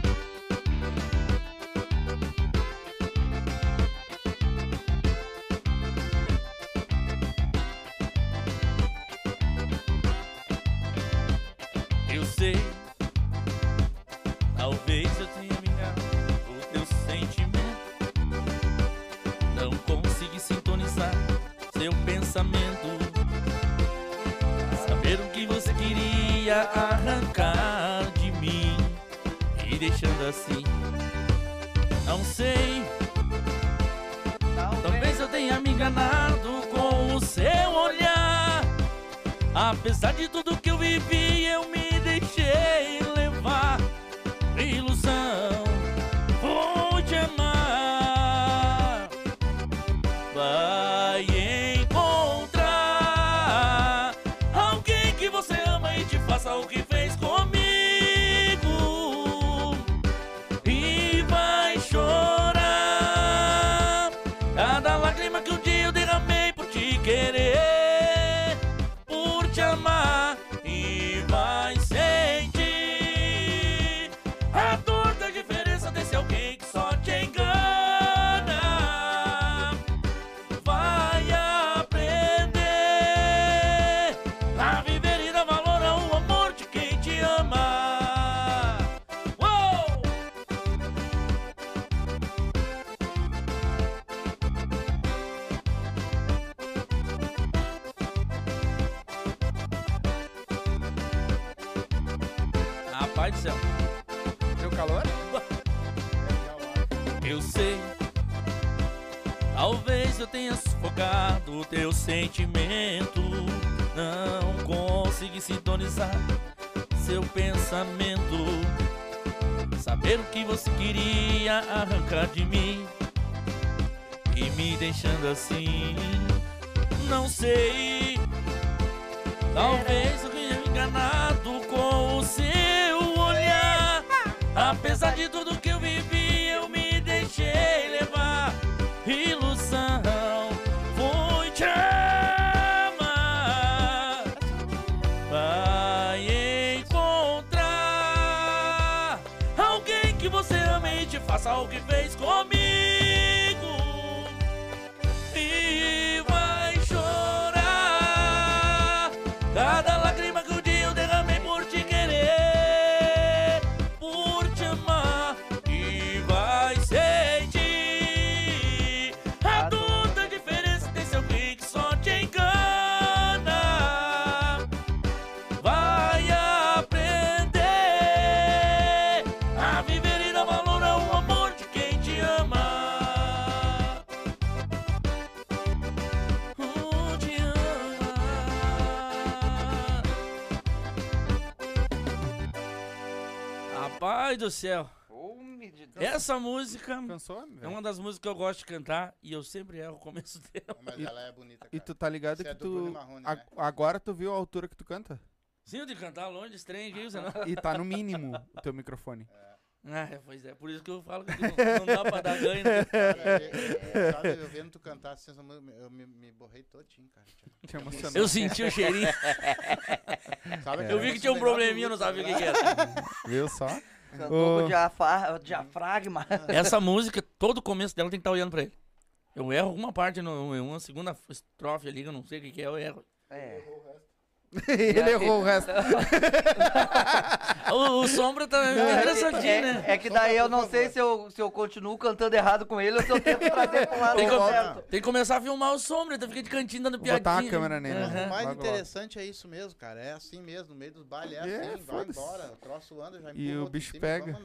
Pensamento. Saber o que você queria arrancar de mim e deixando assim. Não sei, talvez eu tenha me enganado com o seu olhar. Apesar de tudo que eu vivi, eu me deixei levar. Ilusão, assim. Não sei. Talvez eu tenha me enganado com o seu olhar. Apesar de tudo que eu vivi, eu me deixei levar. Ilusão, fui te amar. Vai encontrar alguém que você ame e te faça o que céu, de essa música Cansou, é uma das músicas que eu gosto de cantar e eu sempre erro o começo dela. Mas E- ela é bonita, E cara. tu tá ligado Isso é que Bruno tu. Marrone, a- né? Agora tu viu a altura que tu canta? Sim, eu de cantar longe trem, viu? E tá no mínimo o teu microfone. Ah, pois é, por isso que eu falo que não, não dá pra dar ganho. Né? Cara, eu- Sabe, eu vendo tu cantar assim, essa música, eu me, me borrei todinho, cara. Te emocionou. Eu senti o cheirinho, Sabe eu vi que tinha um probleminha, eu não sabia o que, que era. Viu só? Cantou com o diafra- diafragma. Essa música, todo o começo dela tem que estar olhando pra ele. Eu erro alguma parte, no, uma segunda estrofe ali, que eu não sei o que, que é, eu erro. É. Ele errou o resto. O, o Sombra tá Não, é, engraçadinho, que, né? é, é que daí eu não sei se eu, se eu continuo cantando errado com ele ou se eu tento trazer pro lado Tem que, certo. tem que começar a filmar o Sombra, ele fica de cantinho dando piadinha. botar a câmera nele. Aham. O mais logo. interessante é isso mesmo, cara. É assim mesmo, no meio dos bailes, é, É, assim, vai foda-se. embora. O troço anda, já E empurra o bicho cima e pega.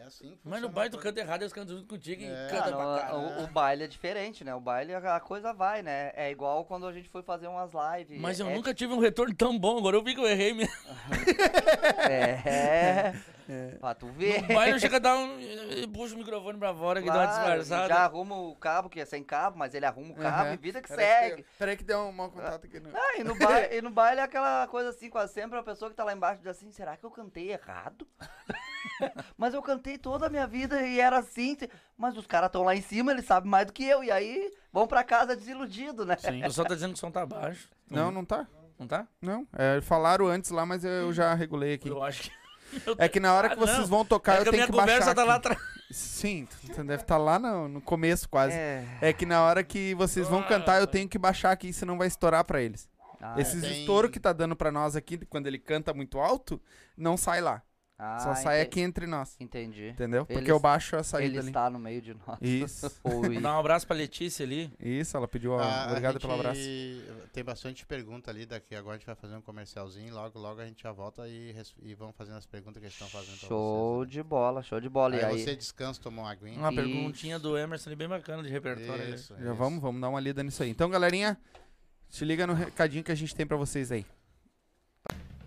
É assim que Mas no baile tu canta errado, eles cantam junto contigo e É. canta Ah, pra não, caralho. o, o baile é diferente, né? O baile, a a coisa vai, né? É igual quando a gente foi fazer umas lives. Mas eu é, nunca tive um retorno tão bom, agora eu vi que eu errei mesmo. É. Pra tu ver. No baile eu chego a dar um. e Puxa o microfone pra fora que dá uma Claro, disfarçada. Já arruma o cabo, que é sem cabo, mas ele arruma o cabo Aham. e vida que Peraí segue. Peraí que deu um mau contato aqui no. Ah, e no, baile, e no baile é aquela coisa assim, quase sempre a pessoa que tá lá embaixo diz assim, será que eu cantei errado? mas eu cantei toda a minha vida e era assim, mas os caras estão lá em cima, eles sabem mais do que eu, e aí vão pra casa desiludido, né? Sim. O pessoal tá dizendo que o som tá baixo. Não, não tá. Não tá? Não. É, falaram antes lá, mas eu já regulei aqui. Eu acho que. É que na hora que Ah, vocês não. vão tocar, é eu que a tenho minha que baixar. conversa tá lá atrás. Sim, tu deve estar lá no, no começo quase. É. É que na hora que vocês vão Ah, cantar, eu vai. tenho que baixar aqui, senão vai estourar pra eles. Ah, Esses tem- estouros que tá dando pra nós aqui, quando ele canta muito alto, não sai lá. Ah, Só sai ente- aqui entre nós. Entendi. Entendeu? Porque Ele- eu baixo a saída Ele ali. está no meio de nós. Isso. Mandar um abraço pra Letícia ali. Isso, ela pediu. Ah, a obrigado gente pelo abraço. Tem bastante pergunta ali, daqui agora a gente vai fazer um comercialzinho, logo logo a gente já volta e, res- e vamos fazendo as perguntas que eles estão fazendo pra Show vocês. de bola, show de bola. né? E Aí, aí, você descansa, toma uma aguinha. Uma Isso. perguntinha do Emerson ali bem bacana de repertório. ali. Isso, Já isso. vamos, vamos dar uma lida nisso aí. Então, galerinha, se liga no recadinho que a gente tem pra vocês aí.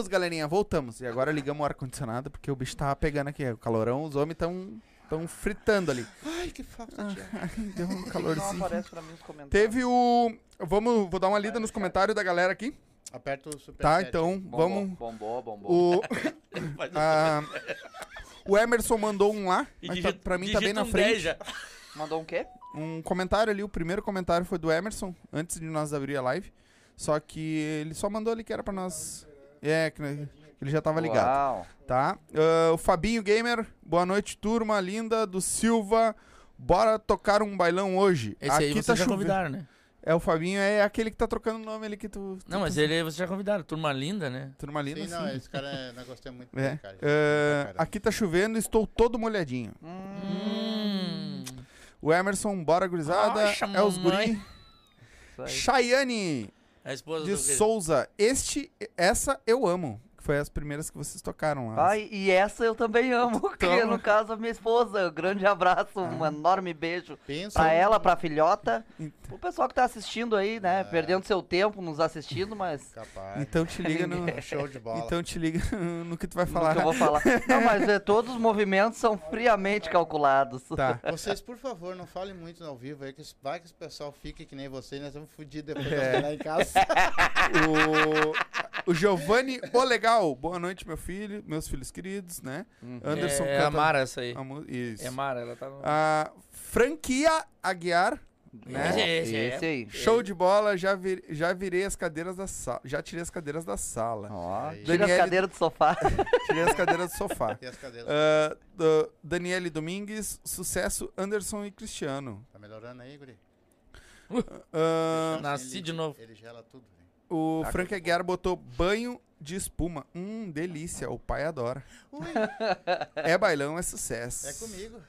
Voltamos, galerinha, voltamos. E agora ligamos o ar-condicionado porque o bicho tava pegando aqui. O calorão, os homens tão, tão fritando ali. Ai, que falta de ar. Deu um Não calorzinho. aparece pra mim nos comentários. Teve o. Vamos, vou dar uma lida nos comentários da galera aqui. Aperta o superchat. Tá, então Bombou, vamos. Bombou, bombou. O, a- o Emerson mandou um lá, mas digita- tá- pra mim tá bem na um frente. 10 já. Mandou um quê? Um comentário ali, o primeiro comentário foi do Emerson, antes de nós abrir a live. Só que ele só mandou ali que era pra nós. É, que ele já tava ligado. Uau. Tá? Ah, o Fabinho Gamer, boa noite, turma linda do Silva. Bora tocar um bailão hoje. Esse aí Aqui vocês tá já chovendo. convidaram, né? É, o Fabinho é aquele que tá trocando o nome ali que tu. tu- Não, mas tu- ele vocês já convidaram. Turma linda, né? Turma linda, Sim, não, sim. esse cara é, não gostei muito É. cara. Ah, Caramba. aqui tá chovendo, estou todo molhadinho. Hum. O Emerson, bora gurizada. Nossa, é os guri. Aí. Chayane A esposa de do Souza. Este, essa eu amo. Que foi as primeiras que vocês tocaram lá. Ai, e essa eu também amo, que é, no caso a minha esposa. Um grande abraço, um enorme beijo Pensa. pra ela, pra filhota. Ent- O pessoal que tá assistindo aí, né? Perdendo seu tempo nos assistindo, mas. Capaz. Então te liga no. Show de bola. Então te liga no que tu vai no falar. que eu vou falar. Não, mas é, todos os movimentos são friamente calculados. Tá. Vocês, por favor, não falem muito no ao vivo aí, que vai que esse pessoal fique que nem vocês, nós vamos fudir depois É. é. lá em casa. O- o Giovanni Olegal. Boa noite, meu filho, meus filhos queridos, né? Anderson é, é a Mara essa aí. a Isso. É Mara, ela tá no... A franquia Aguiar, né? Esse, esse, é. Esse aí. Show de bola, já, vir- já virei as cadeiras da sala. Já tirei as cadeiras da sala. Aí. tira as Daniele- cadeiras do sofá. Tirei as cadeiras do sofá. As cadeiras? Ah, do Daniele Domingues, sucesso Anderson e Cristiano. Tá melhorando aí, guri? Ah, Nasci Ele- de novo. Ele gela tudo, o Frank Aguiar botou banho de espuma. Hum, delícia, o pai adora. É bailão, é sucesso. É comigo.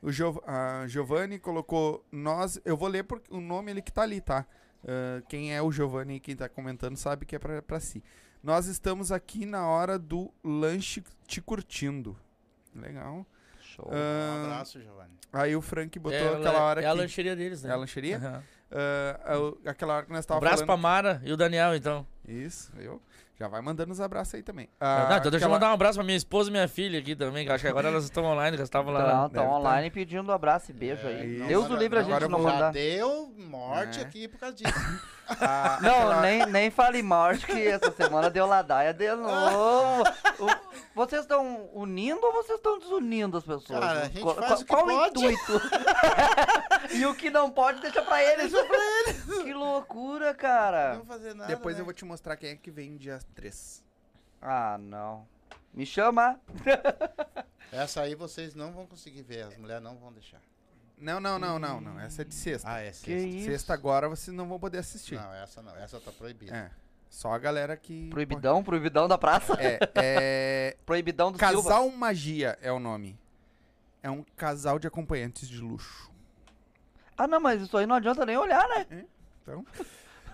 O Giov a Giovanni colocou nós. Eu vou ler porque o nome ele que tá ali, tá? Ah, quem é o Giovanni, quem tá comentando, sabe que é pra, pra si. Nós estamos aqui na hora do lanche te curtindo. Legal. Show. Ah, Um abraço, Giovanni. aí o Frank botou É, aquela hora é a lancheria deles, né? É a lancheria? Aham. Ah, o- aquela hora que nós Um tava abraço pra falando. Mara e o Daniel, então. Isso, viu? Já vai mandando os abraços aí também. Não, Ah, então deixa eu aquela- mandar um abraço pra minha esposa e minha filha aqui também, que eu acho que agora elas estão online, que elas estavam lá. Então, né? tá online pedindo um abraço e beijo É, aí. não, Deus do livre a gente agora eu não mandar. deu morte É. aqui por causa disso. Ah, Não, aquela- nem, nem fale morte que essa semana deu ladaia de novo. O- vocês estão unindo ou vocês estão desunindo as pessoas? Cara, a gente Qual- faz o que qual pode. o intuito? e o que não pode, deixa pra eles. Que loucura, cara. Não fazer nada. Depois né? eu vou te mostrar quem é que vem dia 3. Ah, não. Me chama. Essa aí vocês não vão conseguir ver, as mulheres não vão deixar. Não, não, não, não, não. Essa é de sexta. Ah, é Que sexta. isso? Sexta agora vocês não vão poder assistir. Não, essa não, essa tá proibida. É. Só a galera que. Proibidão, proibidão da praça. É, é. Proibidão do Silva. Casal Magia é o nome. É um casal de acompanhantes de luxo. Ah, não, mas isso aí não adianta nem olhar, né? Então.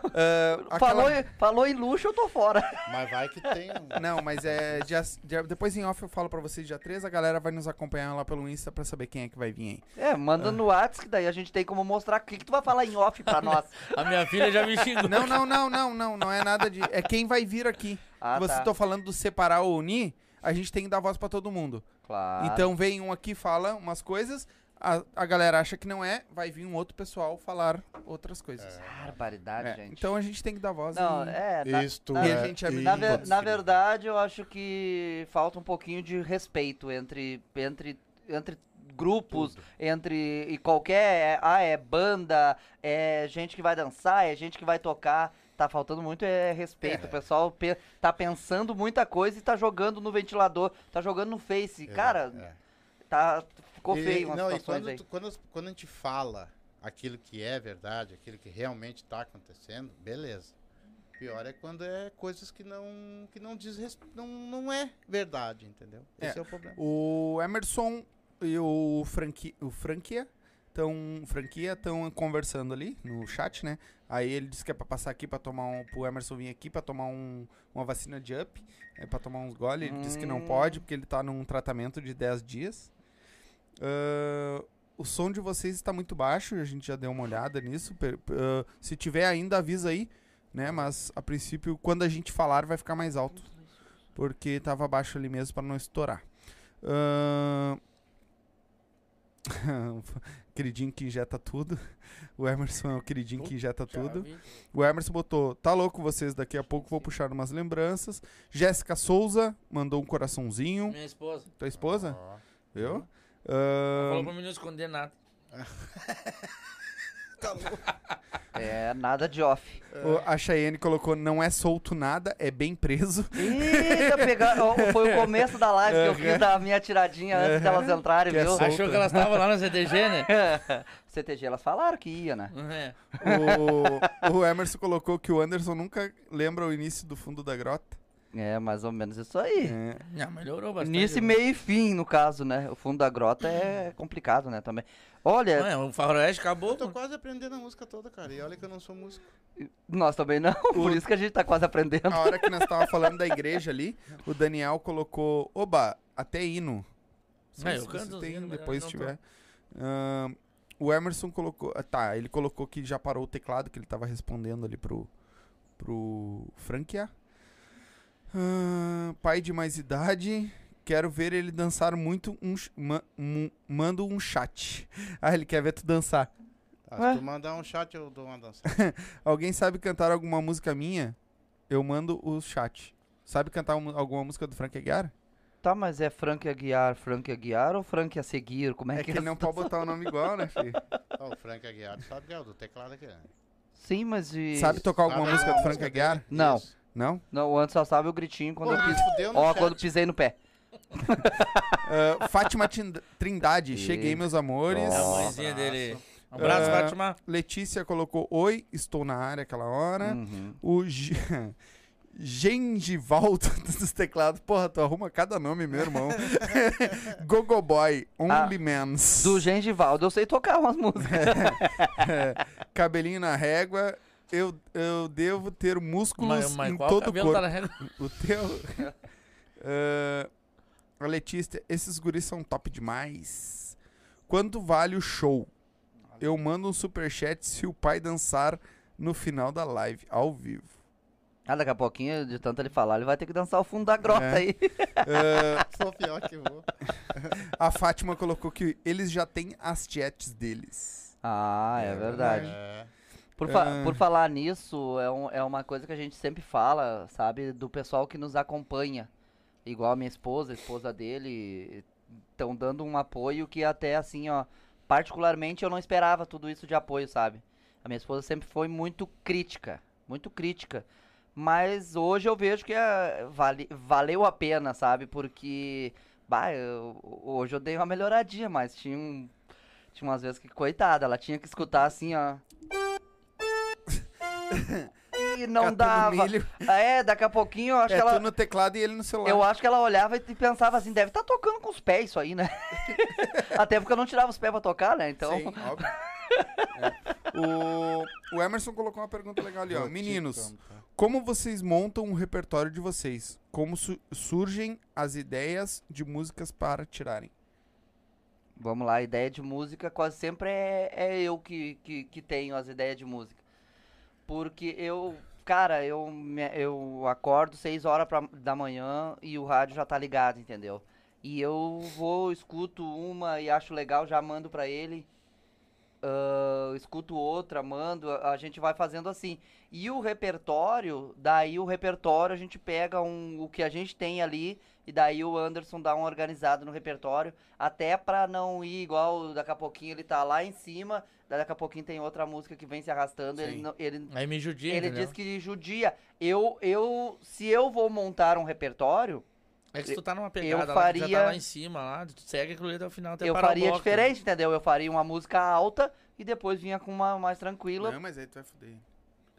Ah, aquela- Falou, em- falou em luxo, eu tô fora. Mas vai que tem um... Não, mas é. dia- dia- depois em off eu falo pra vocês dia 3. A galera vai nos acompanhar lá pelo Insta pra saber quem é que vai vir aí. É, manda no WhatsApp, que daí a gente tem como mostrar. O que, que tu vai falar em off pra nós? A minha filha já me xingou. Não, não, não, não, não. Não é nada de. É quem vai vir aqui. Ah, Vocês tá. estão falando do separar ou unir. A gente tem que dar voz pra todo mundo. Claro. Então vem um aqui, fala umas coisas. A, a galera acha que não é, vai vir um outro pessoal falar outras coisas. Barbaridade, É, gente. então a gente tem que dar voz. Não, e- é. Na, Isto na- E é... a gente é na, ver- na verdade, eu acho que falta um pouquinho de respeito entre, entre, entre grupos, Tudo. entre e qualquer. Ah, é banda, é gente que vai dançar, é gente que vai tocar. Tá faltando muito é respeito. É. O pessoal pe- tá pensando muita coisa e tá jogando no ventilador, tá jogando no Face. Cara, É. tá, ficou E- feio umas não, e quando, tu- quando, quando a gente fala aquilo que é verdade, aquilo que realmente tá acontecendo, beleza. Pior é quando é coisas que não que não diz não, não é verdade, entendeu? É. Esse é o problema. O Emerson e o, Franqui, o Franquia estão franquia estão conversando ali no chat, né? Aí ele disse que é pra passar aqui pra tomar um pro Emerson vir aqui pra tomar um, uma vacina de up, é para tomar uns gole, ele disse que não Hum. pode porque ele tá num tratamento de 10 dias. Ah, o som de vocês está muito baixo, a gente já deu uma olhada nisso. ah, se tiver ainda avisa aí, né? Mas a princípio quando a gente falar vai ficar mais alto. Porque tava baixo ali mesmo para não estourar. Ahn, queridinho que injeta tudo. O Emerson é o queridinho que injeta tudo. O Emerson botou, tá louco vocês, daqui a pouco vou puxar umas lembranças. Jéssica Souza mandou um coraçãozinho. Minha esposa. Tua esposa? Ó. Viu? Falou Ahn, pra mim não esconder nada. É, nada de off. o- a Cheyenne colocou, não é solto nada, é bem preso. Eita, pegar, ó, foi o começo da live que eu fiz da minha tiradinha antes delas entrarem, Que é viu? solto. Achou que elas estavam lá na CTG, né? CTG, elas falaram que ia, né? É. O, o Emerson colocou que o Anderson nunca lembra o início do fundo da grota. É, mais ou menos isso aí. É. Não, melhorou bastante. Início, meio e fim, no caso, né? O fundo da grota é complicado, né, também. Olha, Não, é, o Faroeste acabou. Eu tô quase aprendendo a música toda, cara. E olha que eu não sou músico. nós também não, por isso que a gente tá quase aprendendo. A hora que nós tava falando da igreja ali, o Daniel colocou, oba, até hino. Não sei É, eu se canto tem, hinos, mas depois se tô. tiver. Ahn, o Emerson colocou, ah, tá, ele colocou que já parou o teclado, que ele tava respondendo ali pro, pro Frankia. Pai de mais idade, quero ver ele dançar muito, um, ma- mu- mando um chat. Ah, ele quer ver tu dançar. Ah, se tu mandar um chat, eu dou uma dança. Alguém sabe cantar alguma música minha? eu mando o chat. Sabe cantar um- alguma música do Frank Aguiar? Tá, mas é Frank Aguiar, Frank Aguiar ou Frank a seguir? Como é, É que que ele não pode botar o nome igual, né, filho? Ó, o Frank Aguiar, sabe que é o do teclado aqui, né? Sim, mas de... Sabe tocar alguma Sabe música do Frank Aguiar? Não. Isso. Não? Não, o antes só sabe o gritinho quando Pô, eu me piso. fudeu no Ó, chat. quando pisei no pé. Ah, Fátima Trindade, cheguei, meus amores. É a mãezinha dele. Um abraço, Ah, Fátima. Letícia colocou oi, estou na área aquela hora. Uhum. O G... Gengivaldo dos teclados. Porra, tu arruma cada nome, meu irmão. Gogoboy, Only Mans. Do Gengivaldo, eu sei tocar umas músicas. Cabelinho na régua. Eu, eu devo ter músculos Mas, mas em todo o cabelo corpo. tá? O teu. Ah, a Letícia, esses guris são top demais. Quanto vale o show? Eu mando um superchat se o pai dançar no final da live, ao vivo. Ah, daqui a pouquinho, de tanto ele falar, ele vai ter que dançar o fundo da grota É. aí. Ah, Sou pior que vou. a Fátima colocou que eles já têm as chats deles. Ah, é, verdade. É. Por, fa- Ah. por falar nisso, é, um- é uma coisa que a gente sempre fala, sabe? Do pessoal que nos acompanha. Igual a minha esposa, a esposa dele, estão dando um apoio que até assim, ó. Particularmente eu não esperava tudo isso de apoio, sabe? A minha esposa sempre foi muito crítica, muito crítica. Mas hoje eu vejo que é, vale, valeu a pena, sabe? Porque, bah, eu- hoje eu dei uma melhoradinha, mas tinha um, tinha umas vezes que, coitada, ela tinha que escutar assim, ó. E não Catando dava. É, daqui a pouquinho eu acho É que ela. tu no teclado e ele no celular. Eu acho que ela olhava e pensava assim, deve estar tocando com os pés isso aí, né? Até porque eu não tirava os pés pra tocar, né? Então. Sim, óbvio. É. O, o Emerson colocou uma pergunta legal ali, ó. Meninos, contar. como vocês montam o repertório de vocês? Como su- surgem as ideias de músicas para tirarem? Vamos lá, ideia de música quase sempre é, é eu que, que, que tenho as ideias de música. Porque eu, cara, eu, eu acordo 6 horas pra- da manhã e o rádio já tá ligado, entendeu? E eu vou, escuto uma e acho legal, já mando pra ele. ah, escuto outra, mando, a gente vai fazendo assim. E o repertório, daí o repertório a gente pega um, o que a gente tem ali e daí o Anderson dá uma organizada no repertório, até pra não ir igual daqui a pouquinho ele tá lá em cima, daí daqui a pouquinho tem outra música que vem se arrastando, ele, não- ele, Aí me judia, ele entendeu? diz que judia. Eu, eu, se eu vou montar um repertório, É que se tu tá numa pegada lá, tu já faria- tá lá em cima, lá, tu segue aquilo ali até o final, até eu parar o faria bloco, diferente, entendeu? Eu faria uma música alta e depois vinha com uma mais tranquila. Não, mas aí tu vai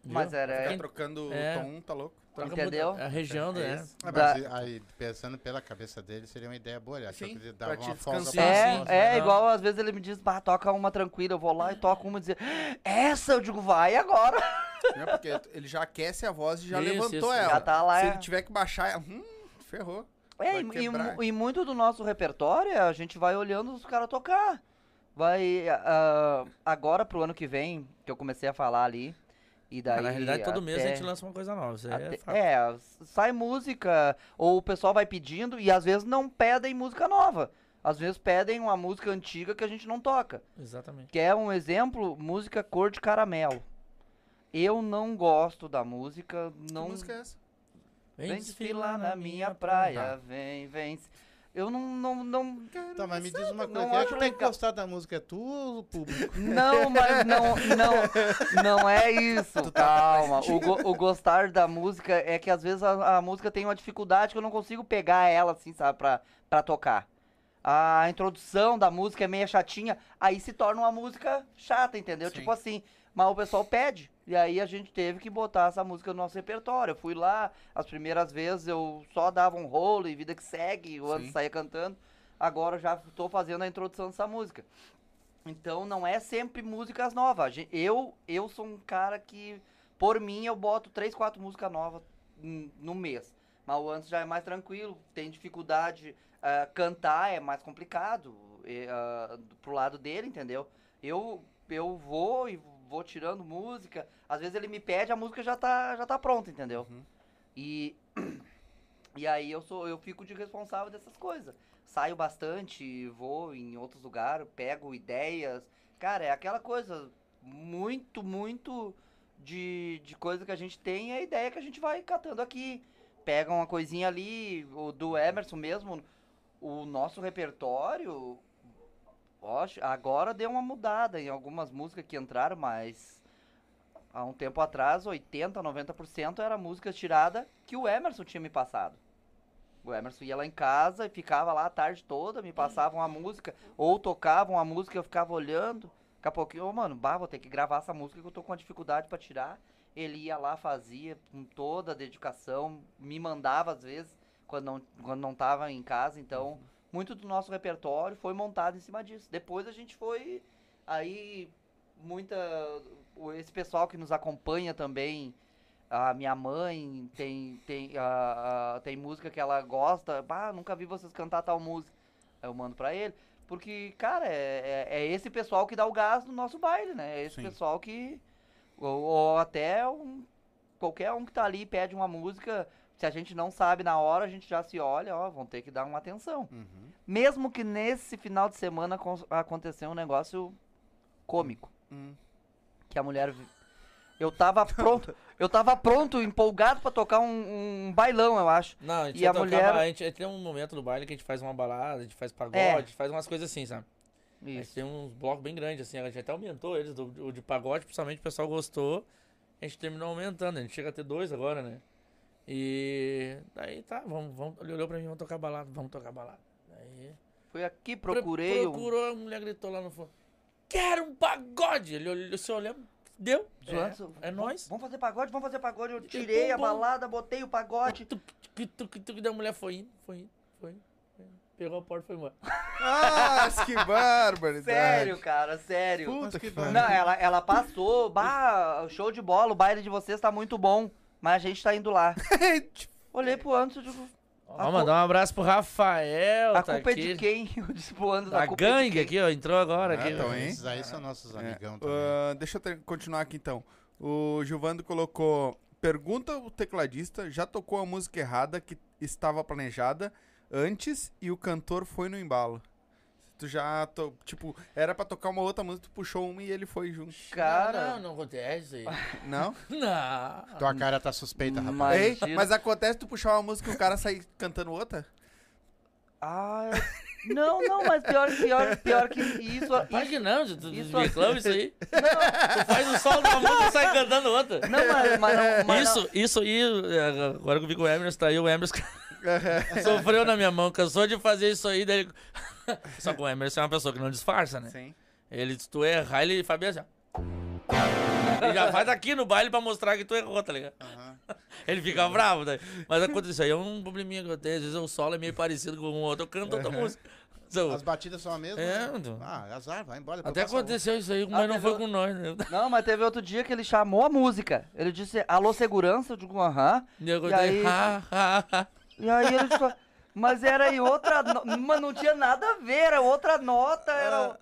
viu? Mas era- Ficar É. trocando É. o tom, tá louco? Troca Entendeu? A região, É né? Ah, Da- aí, pensando pela cabeça dele, seria uma ideia boa. Ele achou Sim, que ele dava uma pra É, é igual às vezes ele me diz, bah, toca uma tranquila, eu vou lá e toco uma e dizer, essa eu digo, vai agora. Não, porque ele já aquece a voz e já Isso, levantou isso. ela. Já tá lá. Se ele tiver que baixar, ela, hum, ferrou. É, e, e, e muito do nosso repertório, a gente vai olhando os caras tocar. Vai, ah, agora pro ano que vem, que eu comecei a falar ali, e daí... Na realidade, todo mês a até- gente lança uma coisa nova. É até- fato. é, sai música, ou o pessoal vai pedindo, e às vezes não pedem música nova. Às vezes pedem uma música antiga que a gente não toca. Exatamente. Quer um exemplo? Música Cor de Caramelo. Eu não gosto da música, não... Que música é essa? Vem desfilar na minha praia, vem, vem. Eu não, não, não, Tá, mas me diz uma Não coisa. Quem é que tem que gostar da música? É tu ou o público? não, mas não, não, não é isso, calma. O, go- o gostar da música é que às vezes a, a música tem uma dificuldade que eu não consigo pegar ela assim, sabe, pra, pra tocar. A introdução da música é meio chatinha, aí se torna uma música chata, entendeu? Sim. Tipo assim, mas o pessoal pede. E aí a gente teve que botar essa música no nosso repertório. Eu fui lá, as primeiras vezes eu só dava um rolo e vida que segue, o. Anderson saía cantando. Agora já tô fazendo a introdução dessa música. Então não é sempre músicas novas. Eu, eu sou um cara que, por mim, eu boto três, quatro músicas novas no mês. Mas o Anderson já é mais tranquilo, tem dificuldade. ah, cantar é mais complicado ah, pro lado dele, entendeu? Eu, eu vou e vou tirando música. Às vezes ele me pede, a música já tá, já tá pronta, entendeu? Uhum. E, e aí eu sou eu fico de responsável dessas coisas. Saio bastante, vou em outros lugares, pego ideias. Cara, é aquela coisa muito, muito de, de coisa que a gente tem e a ideia que a gente vai catando aqui. Pega uma coisinha ali, o do Emerson mesmo, o nosso repertório, agora deu uma mudada em algumas músicas que entraram, mas há um tempo atrás, 80, 90% era música tirada que o Emerson tinha me passado. O Emerson ia lá em casa e ficava lá a tarde toda, me passava uma música, ou tocava uma música eu ficava olhando. Daqui a pouquinho, ô mano, bah, vou ter que gravar essa música que eu tô com uma dificuldade pra tirar. Ele ia lá, fazia com toda a dedicação, me mandava às vezes, quando não, quando não tava em casa, então muito do nosso repertório foi montado em cima disso. Depois a gente foi, aí, muita, esse pessoal que nos acompanha também, a minha mãe tem, tem, a, a- tem música que ela gosta, bah, nunca vi vocês cantar tal música. Eu mando pra ele. Porque, cara, é, é, é esse pessoal que dá o gás no nosso baile, né? É esse Sim. pessoal que. Ou, ou até um, qualquer um que tá ali pede uma música. Se a gente não sabe na hora, a gente já se olha, ó, vão ter que dar uma atenção. Uhum. Mesmo que nesse final de semana acon- aconteceu um negócio cômico. Hum. Que a mulher. Eu tava pronto. Eu tava pronto, empolgado pra tocar um, um bailão, eu acho. Não, a gente E a tocar mulher- a gente tem um momento do baile que a gente faz uma balada, a gente faz pagode, É. a gente faz umas coisas assim, sabe? A gente Isso. tem uns blocos bem grandes, assim, a gente até aumentou eles, do, o de pagode, principalmente o pessoal gostou, a gente terminou aumentando, a gente chega a ter dois agora, né? E daí tá, vamos, vamos, ele olhou pra mim, vamos tocar balada, vamos tocar balada. Daí, Fui aqui, pro- procurei. um- Procurou, a mulher gritou lá no fundo, quero um pagode! Ele olhou, se olhando, deu, é, é vamos- nóis. Vamos fazer pagode, vamos fazer pagode. Eu tirei a bum, bum. balada, botei o pagode. Tuc, tuc, tuc, da mulher foi indo, foi indo, foi indo, foi. Pegou a porta e foi embora. Ah, que barbaridade. Sério, cara, sério. Puta que pariu. Não, ela, ela passou. Bah, show de bola, o baile de vocês tá muito bom. Mas a gente tá indo lá. Olhei pro Anderson e digo, Ó, mandar um abraço pro Rafael, a tá culpa aqui. é de quem? Eu disse pro Anderson, A culpa é de gangue quem? aqui, ó, entrou agora. Ah, aqui, então, hein? Esses aí são nossos É, amigão também. ah, deixa eu ter- continuar aqui então. O Gilvando colocou: pergunta o tecladista, já tocou a música errada que estava planejada antes e o cantor foi no embalo. Tu já, to- tipo, era pra tocar uma outra música, tu puxou uma e ele foi junto. Cara, Não, não acontece isso. Não? Não. Tua cara tá suspeita, rapaz. Mas- Ei, mas acontece tu puxar uma música e o cara sair cantando outra? Ah, não, não, mas pior, pior, pior que isso. Que não, tu, tu isso- reclama isso aí. Tu faz o sol da música e sai cantando outra. Não, mas, mas não. Mas não. Isso, isso aí, é, agora que eu vi que o Emerson tá aí, o Emerson sofreu na minha mão, cansou de fazer isso aí, daí ele... Só que o Emerson é uma pessoa que não disfarça, né? Sim. Ele, se tu errar, ele faz bem assim, ó. Ele já faz aqui no baile pra mostrar que tu errou, tá ligado? Ele fica bravo, daí. Mas acontece, isso aí é um probleminha que eu tenho. Às vezes o solo é meio parecido com um outro, eu canto outra música. So, As batidas são a mesma? É, né? então. Ah, azar, vai embora. até aconteceu isso aí, mas não teve foi o- com nós, né? Não, mas teve outro dia que ele chamou a música. Ele disse, alô, segurança? Eu digo, aham. E eu E aí- ha, ha, ha. E aí ele disse, mas era em outra. No... Mas não tinha nada a ver, era outra nota, era,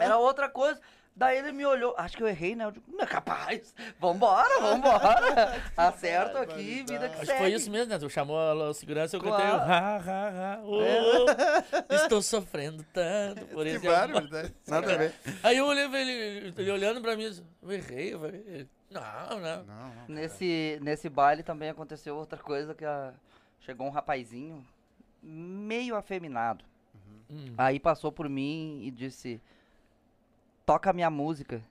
era outra coisa. Daí ele me olhou, acho que eu errei, né? Eu digo, não é capaz, vambora, vambora. Acerto aqui, vida que Acho segue. que foi isso mesmo, né? Tu chamou a segurança e eu cantei ha, ha, ha. Oh, estou sofrendo tanto por Que esse amor. barbaridade. Nada a ver. Aí eu olhei pra ele, ele olhando pra mim, eu disse, eu errei, eu falei, não, não. Não, não. Nesse, nesse baile também aconteceu outra coisa que a- chegou um rapazinho meio afeminado. Hum. Aí passou por mim e disse: Toca minha música.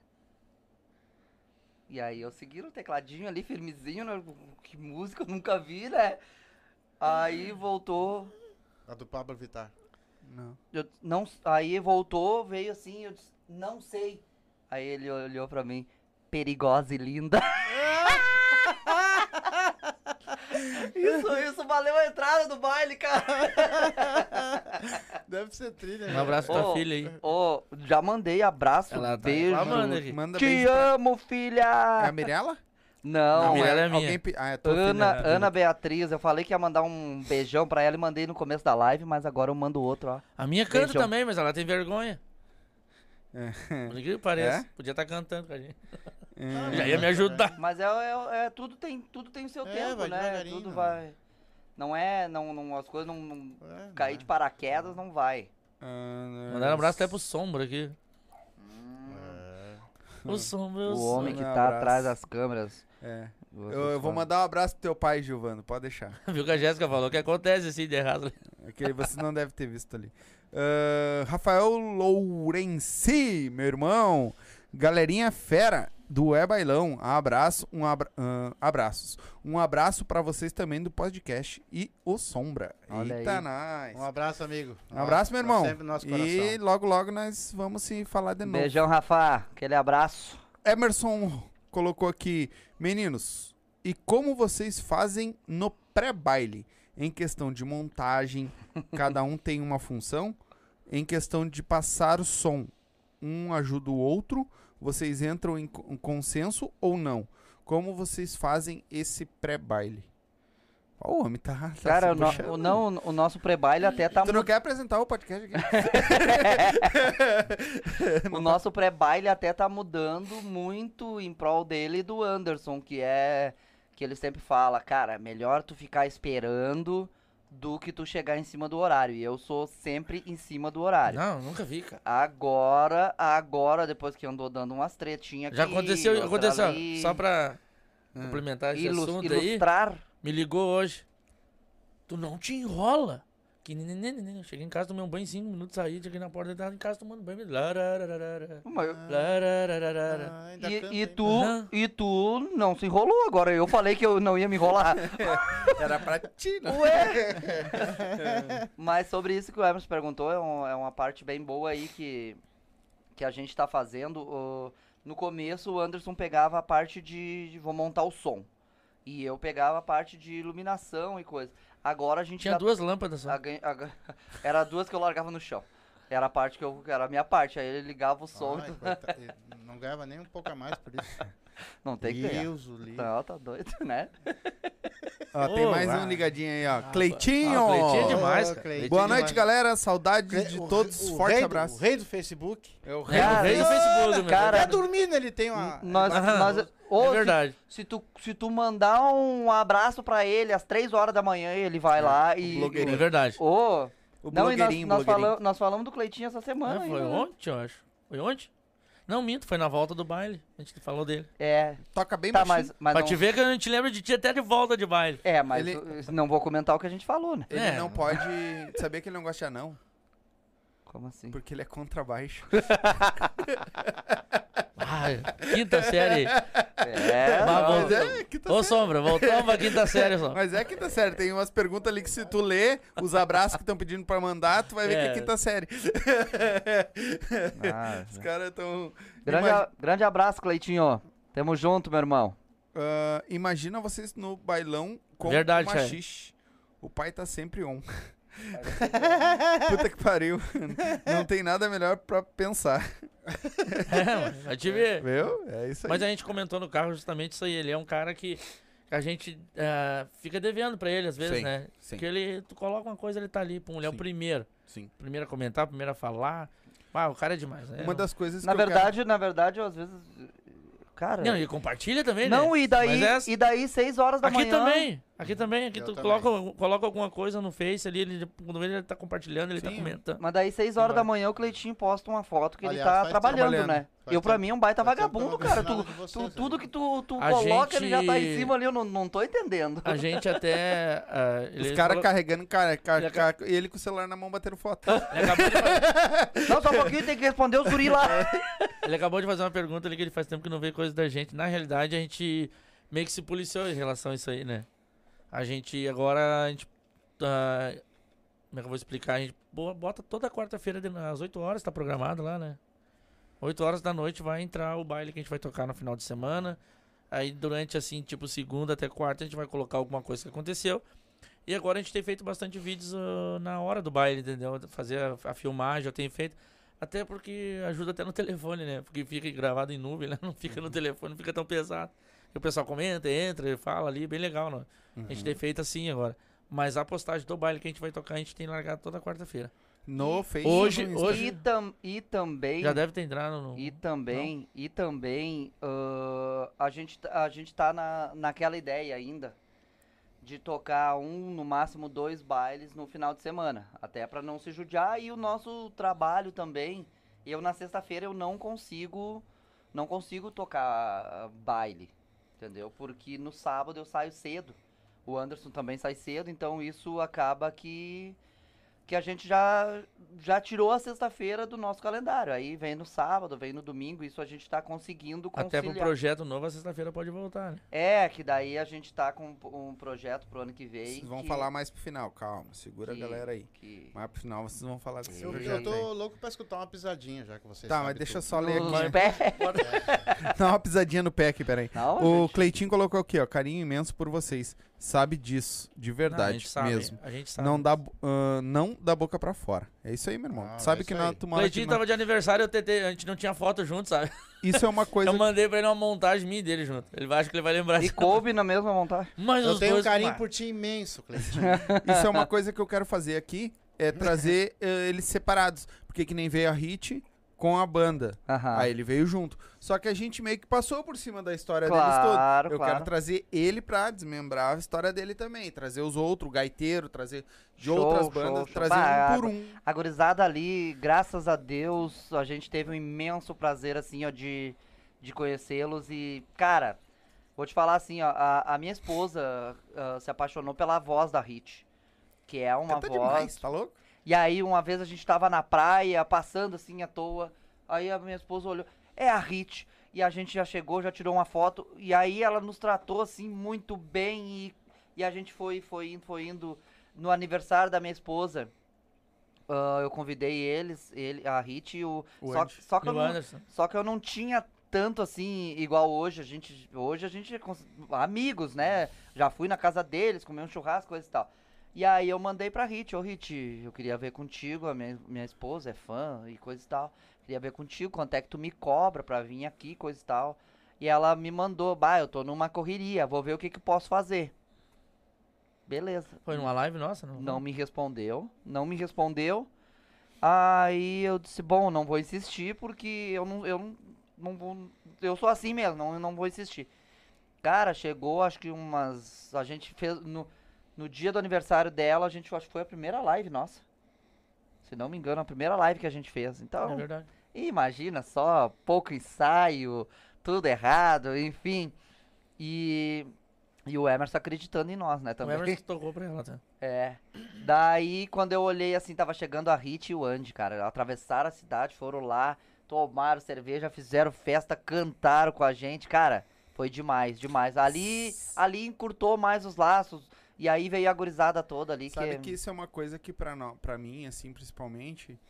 E aí eu segui no tecladinho ali, firmezinho, né? Que música eu nunca vi, né? Aí voltou. A do Pablo Vittar. Não. eu não, aí voltou, veio assim, eu disse, não sei. Aí ele olhou pra mim, perigosa e linda. isso, isso valeu a entrada do baile, cara. Deve ser trilha. Um abraço pra tua filha aí. Ô, já mandei abraço, Ela tá beijo. reclamando. Manda Te beijo pra... amo, É a filha! Mirella? Não, Mirella é é minha. Alguém... Ah, é Ana, filha. Ana Beatriz. Eu falei que ia mandar um beijão pra ela e mandei no começo da live, mas agora eu mando outro, ó. A minha canta Beijão. também, mas ela tem vergonha. É. Por que pareça. É? Podia estar cantando com a gente. É. Já ia me ajudar. Mas é, é- é- tudo, tem, tudo tem o seu É, tempo, vai né? Tudo vai. Não é. Não, não, as coisas não. não- É, cair de paraquedas não vai. Ah, Mandaram um abraço até pro Sombra aqui. é. O sombra, eu O sou. homem que tá abraço. atrás das câmeras. É. Eu, eu vou mandar um abraço pro teu pai, Giovano, pode deixar. Viu que a Jéssica falou que acontece assim de errado. Que você não deve ter visto ali. Ah, Rafael Lourenci, meu irmão. Galerinha fera do É Bailão. Abraço, um abra- ah, abraços. Um abraço pra vocês também do podcast e o Sombra. Olha Eita, aí. nice. Um abraço, amigo. Um abraço, meu Tá irmão. Sempre no nosso E coração. logo, logo nós vamos se falar de novo. Beijão, Rafa. Aquele abraço. Emerson colocou aqui, meninos, e como vocês fazem no pré-baile? Em questão de montagem, cada um tem uma função. Em questão de passar o som, um ajuda o outro. Vocês entram em co- em consenso ou não? Como vocês fazem esse pré-baile? O homem tá, tá Cara, o, no- o não, o nosso pré-baile até tá Tu não quer apresentar o podcast aqui? O nosso pré-baile até tá mudando muito em prol dele e do Anderson, que é que ele sempre fala, cara, melhor tu ficar esperando do que tu chegar em cima do horário. E eu sou sempre em cima do horário. Não, nunca vi, cara. Agora, agora, depois que andou dando umas tretinhas aqui, Já aconteceu, aconteceu. ali, Só pra Ah. complementar esse ilus- assunto aí, ilustrar. me ligou hoje. Tu não te enrola. Que nenenenenen. Eu Cheguei em casa, tomei um banho em 5 minutos, saí, cheguei na porta, tava em casa tomando banho. Larararara. Larararara. Ah, canta E, tu, e tu não se enrolou agora. Eu falei que eu não ia me enrolar. Era pra ti, né? Ué! Mas sobre isso que o Emerson perguntou, é, um- é uma parte bem boa aí que, que a gente tá fazendo. O- no começo, o Anderson pegava a parte de, de vou montar o som. E eu pegava a parte de iluminação e coisa. Agora a gente Tinha já- duas lâmpadas só. era duas que eu largava no chão. Era a parte que eu. Era a minha parte. Aí ele ligava o som. Ai, coitado, ele não ganhava nem um pouco a mais por isso. Não tem que. Deus o livre. Não, tá doido, né? Ó, tem mais vai. um ligadinho aí, ó. Cleitinho! Ah, Cleitinho é demais, cara. Cleitinho. Boa Cleitinho noite, demais. galera. Saudades de O- todos. o Forte rei do- abraço. O rei do Facebook. É o É, Cara, no eu- Facebook, meu cara, Tá dormindo, ele tem uma... Nós, nós, ô, É se- verdade. Se tu, se tu mandar um abraço pra ele às 3 horas da manhã, ele vai lá e. É blogueirinho. verdade. Ô, O não, e nós, blogueirinho, nós, falamos, nós falamos do Cleitinho essa semana. Ah, foi ainda, né? ontem, eu acho. Foi ontem? Não, minto, foi na volta do baile. A gente falou dele. É. Toca bem Tá, baixinho. mas. mas pra não, te ver que a gente lembra de ti até de volta de baile. É, mas Ele- não vou comentar o que a gente falou, né? Ele É. não pode... Sabia que ele não gosta de anão? Como assim? Porque ele é contra baixo. Ai, quinta série. É, Mas não, Mas é, quinta Ô, série. Sombra, voltamos pra quinta série, só. Mas é quinta série. Tem umas perguntas ali que se tu lê, os abraços que estão pedindo pra mandar, tu vai ver que é É. quinta série. Ah, Os caras tão... grande, a- grande abraço, Cleitinho. Tamo junto, meu irmão. Ah, imagina vocês no bailão com Verdade, o machixe. O pai tá sempre on. Puta que pariu. Não tem nada melhor pra pensar. É, mano, ver. Viu? É isso aí. Mas a gente comentou no carro justamente isso aí. Ele é um cara que a gente ah, fica devendo pra ele às vezes, Sim, né? sim. Porque ele, tu coloca uma coisa, ele tá ali, pum, ele é o primeiro. Sim. Primeiro a comentar, primeiro a falar. Ah, o cara é demais. né? Uma das coisas Na que eu verdade, na verdade, eu, às vezes. Cara. Não, e compartilha também, né? Não, e daí, essa- e daí, 6 horas da Aqui manhã. também, aqui também, aqui Eu tu também. coloca, coloca alguma coisa no Face ali, ele, quando ele tá compartilhando, ele tá Sim. comentando. Mas daí, 6 horas da manhã, o Cleitinho posta uma foto que Aliás, ele tá trabalhando, trabalhando. né? Faz Eu, pra tempo- mim, é um baita faz vagabundo, cara. Tu, tu- tudo ali. que tu, tu A coloca, ele já tá em gente- cima ali, eu não, não tô entendendo. A gente até. ele Os caras falou- carregando, cara, ca- Ele ca- ele com o celular na mão batendo foto. ele, acabou de fazer, Não, só um pouquinho, tem que responder os guri lá. ele acabou de fazer uma pergunta ali que ele faz tempo que não vê coisa da gente. Na realidade, a gente meio que se policiou em relação a isso aí, né? A gente agora. A gente, ah, como é que eu vou explicar? A gente bo- bota toda quarta-feira às 8 horas, tá programado lá, né? 8 horas da noite vai entrar o baile que a gente vai tocar no final de semana. Aí durante assim, tipo, segunda até quarta, a gente vai colocar alguma coisa que aconteceu. E agora a gente tem feito bastante vídeos ah, na hora do baile, entendeu? Fazer a, a filmagem, eu tenho feito. Até porque ajuda até no telefone, né? Porque fica gravado em nuvem, né? Não fica no telefone, não fica tão pesado. E o pessoal comenta, entra, fala ali, bem legal, né? A gente tem feito assim agora. Mas a postagem do baile que a gente vai tocar, a gente tem largado toda quarta-feira. No Face Hoje- no hoje- E, tam, e também. Já deve ter entrado no. E também, e também, ah, a, gente, tá- a gente tá na, naquela ideia ainda de tocar um, no máximo dois bailes no final de semana. Até pra não se judiar. E o nosso trabalho também. Eu na sexta-feira eu não consigo não consigo tocar baile, entendeu? Porque no sábado eu saio cedo. O Anderson também sai cedo, então isso acaba que que a gente já já tirou a sexta-feira do nosso calendário. Aí vem no sábado, vem no domingo, isso a gente tá conseguindo Até pro conciliar. projeto novo, a sexta-feira pode voltar, né? É, que daí a gente tá com um projeto pro ano que vem. Vocês vão que- falar mais pro final, calma. Segura que- a galera aí. que- Mais pro final vocês vão falar desse Eu, projeto eu tô aí. louco pra escutar uma pisadinha, já que vocês Tá, mas deixa eu só ler No aqui. pé. Dá uma pisadinha no pé aqui, peraí. Não, O gente. Cleitinho colocou aqui, ó. Carinho imenso por vocês. Sabe disso, de Não, a verdade gente sabe, mesmo. A gente sabe. Não dá, ah, não dá boca pra fora. É isso aí, meu irmão. Ah, sabe é que na, O na- tava de aniversário, eu tentei, a gente não tinha foto junto, sabe? Isso é uma coisa Eu mandei pra ele uma montagem minha dele junto. Ele vai, acho que ele vai lembrar E coube na mesma montagem. Mas Eu tenho um carinho por ti imenso, Cleitinho. Isso é uma coisa que eu quero fazer aqui, é trazer eh, eles separados. Porque que nem veio a Hit com a banda. Aham. Aí ele veio junto. Só que a gente meio que passou por cima da história Claro, deles todos. Eu claro. quero trazer ele pra desmembrar a história dele também. Trazer os outros, o gaiteiro, trazer de Show, outras show, bandas, show. trazer Bah, um por um. A gurizada ali, graças a Deus, a gente teve um imenso prazer, assim, ó, de, de conhecê-los. E, cara, vou te falar assim, ó, a, a minha esposa ah, se apaixonou pela voz da Hit. Que é uma Canta voz. demais, tá louco? E aí, uma vez a gente tava na praia, passando assim à toa. Aí a minha esposa olhou, é a Hit. E a gente já chegou, já tirou uma foto. E aí ela nos tratou assim muito bem. E, e a gente foi, foi indo, foi indo. No aniversário da minha esposa, ah, eu convidei eles, ele, a Hit e o. O só, só que E eu não, Anderson. só que eu não tinha tanto assim, igual hoje. A gente, hoje a gente é amigos, né? Já fui na casa deles, comer um churrasco, coisa e tal. E aí eu mandei pra Hit, ô Hit, eu queria ver contigo, a minha, minha esposa é fã e coisa e tal. Queria ver contigo, quanto é que tu me cobra pra vir aqui, coisa e tal. E ela me mandou, bah, eu tô numa correria, vou ver o que que eu posso fazer. Beleza. Foi numa live nossa? Não, Não me respondeu, não me respondeu. Aí eu disse, bom, não vou insistir porque eu não, eu não, não vou, eu sou assim mesmo, não, não vou insistir. Cara, chegou, acho que umas, a gente fez, no, no dia do aniversário dela, a gente, acho que foi a primeira live nossa. Se não me engano, a primeira live que a gente fez. É Então, verdade. imagina só, pouco ensaio, tudo errado, enfim. E, e o Emerson acreditando em nós, né, O também. Emerson tocou pra ela, tá? É. Daí, quando eu olhei assim, tava chegando a Hit e o Andy, cara. Atravessaram a cidade, foram lá, tomaram cerveja, fizeram festa, cantaram com a gente. Cara, foi demais, demais. Ali, ali encurtou mais os laços. E aí veio a gurizada toda ali. Sabe que... que isso é uma coisa que pra, nó- pra mim, assim, principalmente,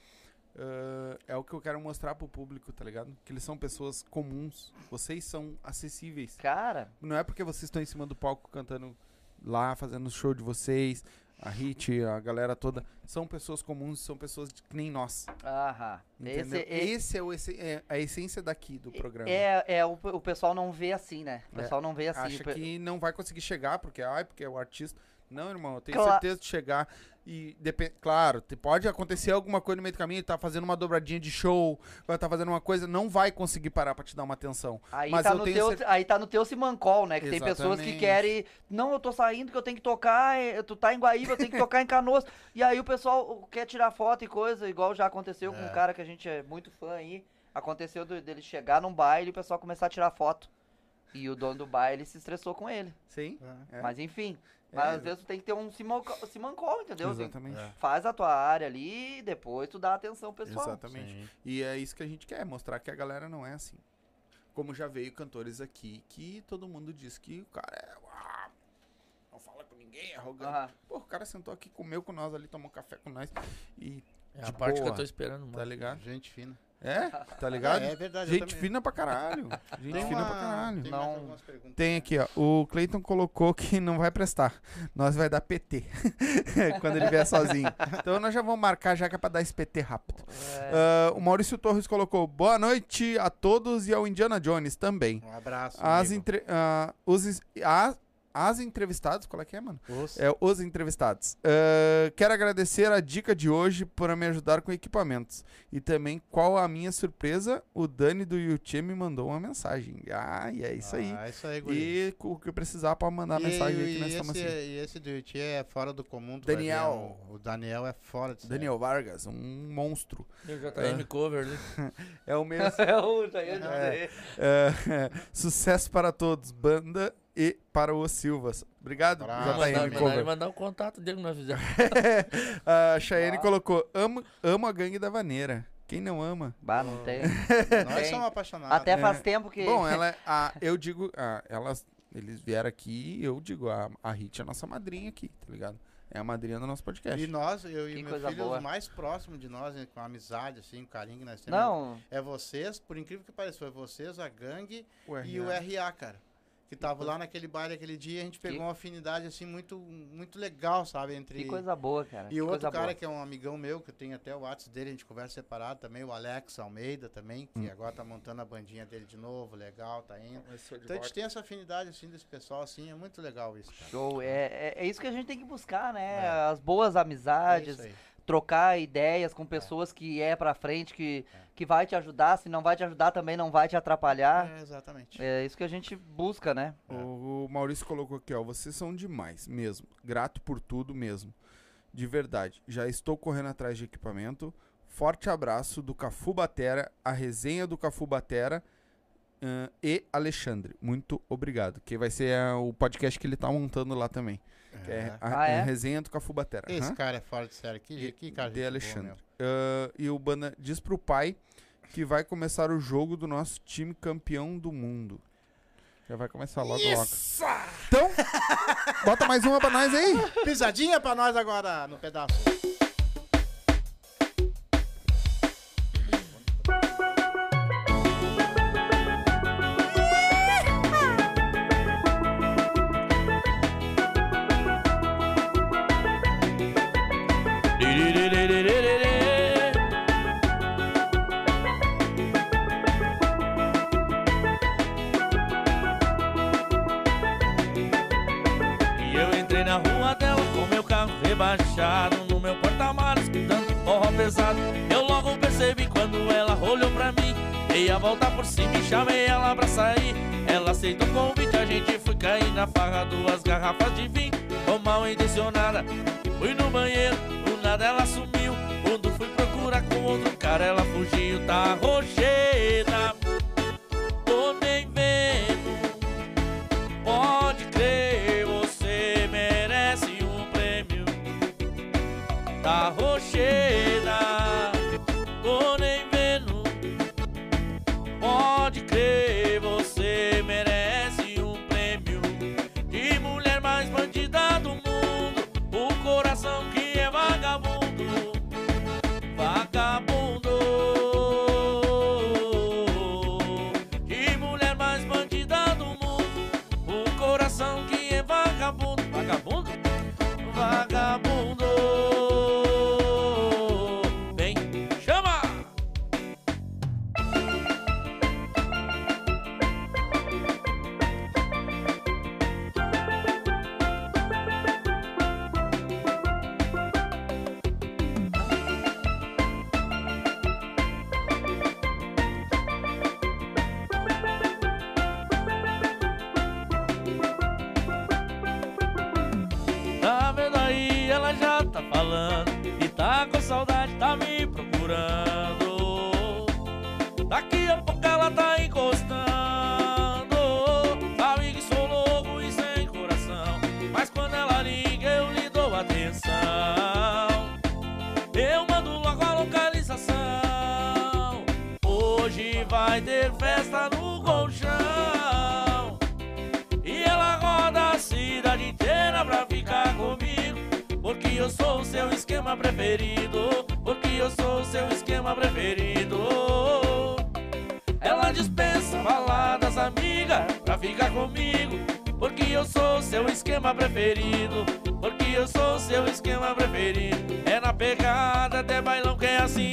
ah, é o que eu quero mostrar pro público, tá ligado? Que eles são pessoas comuns. Vocês são acessíveis. Cara, Não é porque vocês estão em cima do palco cantando lá, fazendo show de vocês, a Hit, a galera toda. São pessoas comuns, são pessoas que nem nós. aham. Esse, esse, Esse é, o, esse é a essência daqui do programa. é, é o, o pessoal não vê assim, né? O É. pessoal não vê assim. Acha que não vai conseguir chegar, porque, ai, porque é o artista. Não, irmão, eu tenho Cla- certeza de chegar. E, claro, pode acontecer alguma coisa no meio do caminho, tá fazendo uma dobradinha de show, vai estar fazendo uma coisa, não vai conseguir parar pra te dar uma atenção. Aí, Mas tá eu no tenho teu, cer- aí tá no teu Simancol, né? Que tem pessoas que Exatamente. querem. Não, eu tô saindo que eu tenho que tocar. Tu tá em Guaíba, eu tenho que tocar em Canoas. E aí o pessoal quer tirar foto e coisa, igual já aconteceu com um cara que a gente é muito fã aí. Aconteceu dele chegar num baile e o pessoal começar a tirar foto. E o dono do baile se estressou com ele. Sim? É. Mas enfim. É. Mas às vezes tu tem que ter um Simancol, entendeu? Tem- Exatamente. É. Faz a tua área ali e depois tu dá atenção pessoal. Exatamente. Sim. E é isso que a gente quer, mostrar que a galera não é assim. Como já veio cantores aqui que todo mundo diz que o cara é. "Ah, não fala com ninguém, é arrogante. Pô, o cara sentou aqui, comeu com nós ali, tomou café com nós. E. É a De parte que eu tô esperando, Tá mano. ligado? Gente fina. É? Tá ligado? É, é verdade. Gente fina pra caralho. Gente Tem fina uma- pra caralho. Tem Não. mais algumas perguntas. Tem aqui, ó. O Cleiton colocou que não vai prestar. Nós vai dar PT. Quando ele vier sozinho. Então nós já vamos marcar já que é pra dar esse PT rápido. É. Ah, o Maurício Torres colocou boa noite a todos e ao Indiana Jones também. Um abraço. As amigo. entre, ah, os, es- a- as entrevistadas, qual é que é, mano? Os- É, os entrevistados. Ah, quero agradecer a dica de hoje por me ajudar com equipamentos. E também, qual a minha surpresa, o Dani do YouTube me mandou uma mensagem. Ah, e é isso aí. Ah, isso aí, guri. E o que eu precisar pra mandar E- mensagem aí e que nós estamos esse, assim. e esse do Yuti é fora do comum. ver, Daniel. O, o Daniel é fora de. Daniel Vargas, um monstro. Eu já tá M cover ali. É o mesmo. É o já ia É. dizer. É, sucesso para todos, banda e para o Silvas. Obrigado, JM Mandar- Mandar, o contato dele que nós fizemos. a Cheyenne Ah. colocou: amo, amo a gangue da vaneira. Quem não ama? Bah, não tem. Nós somos apaixonados. Até É. faz tempo que. Bom, ela, é a, eu digo, a, elas, eles vieram aqui, eu digo, a, a Hit é a nossa madrinha aqui, tá ligado? É a madrinha do nosso podcast. E nós, eu e Que meu coisa filho, boa. os mais próximos de nós, né, com amizade, assim, o carinho que nós temos. Não, É vocês, por incrível que pareça, foi vocês, a gangue O e o RA, cara. Que tava lá naquele baile aquele dia, a gente pegou Que- uma afinidade, assim, muito, muito legal, sabe? Entre. que coisa boa, cara. E que o outro cara boa. que é um amigão meu, que eu tenho até o WhatsApp dele, a gente conversa separado também, o Alex Almeida também, que Hum. agora tá montando a bandinha dele de novo, legal, tá indo. Então a gente tem essa afinidade, assim, desse pessoal, assim, é muito legal isso, cara. Show. É, é, é isso que a gente tem que buscar, né? É. As boas É amizades, isso aí. Trocar ideias com pessoas que é pra frente, que, que vai te ajudar. Se não vai te ajudar, também não vai te atrapalhar. É, exatamente. É isso que a gente busca, né? O, o Maurício colocou aqui, ó. Vocês são demais, mesmo. Grato por tudo mesmo. De verdade. Já estou correndo atrás de equipamento. Forte abraço do Cafu Batera, a resenha do Cafu Batera ahn, e Alexandre. Muito obrigado. Que vai ser ah, o podcast que ele tá montando lá também. Que é É. a, Ah, é? a resenha do Cafu Batera. Esse Aham. cara é fora de série. Que, que cara de Alexandre. Ah, e o Banda diz pro pai que vai começar o jogo do nosso time campeão do mundo. Já vai começar logo logo. Então, bota mais uma pra nós aí. Pisadinha pra nós agora no pedaço. Volta por cima e chamei ela pra sair. Ela aceitou o convite, a gente foi cair na farra. Duas garrafas de vinho, com mal intencionada. Fui no banheiro, do nada ela sumiu. Quando fui procurar com outro cara ela fugiu. Tá rocheira, tá encostando. Sabe que sou louco e sem coração. Mas quando ela liga eu lhe dou atenção. Eu mando logo a localização. Hoje vai ter festa no colchão. E ela roda a cidade inteira pra ficar comigo. Porque eu sou o seu esquema preferido. Porque eu sou o seu esquema preferido amigas pra ficar comigo Porque eu sou seu esquema preferido Porque eu sou seu esquema preferido. É na pegada até bailão que é assim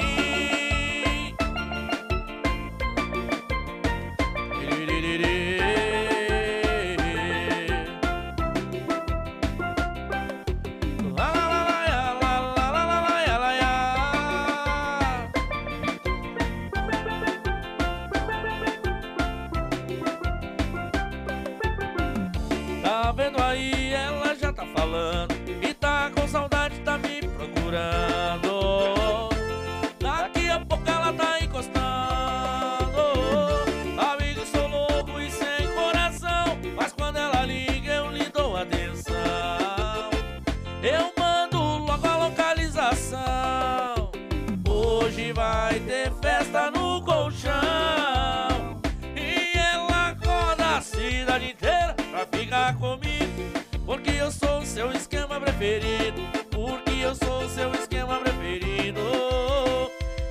preferido Porque eu sou seu esquema preferido.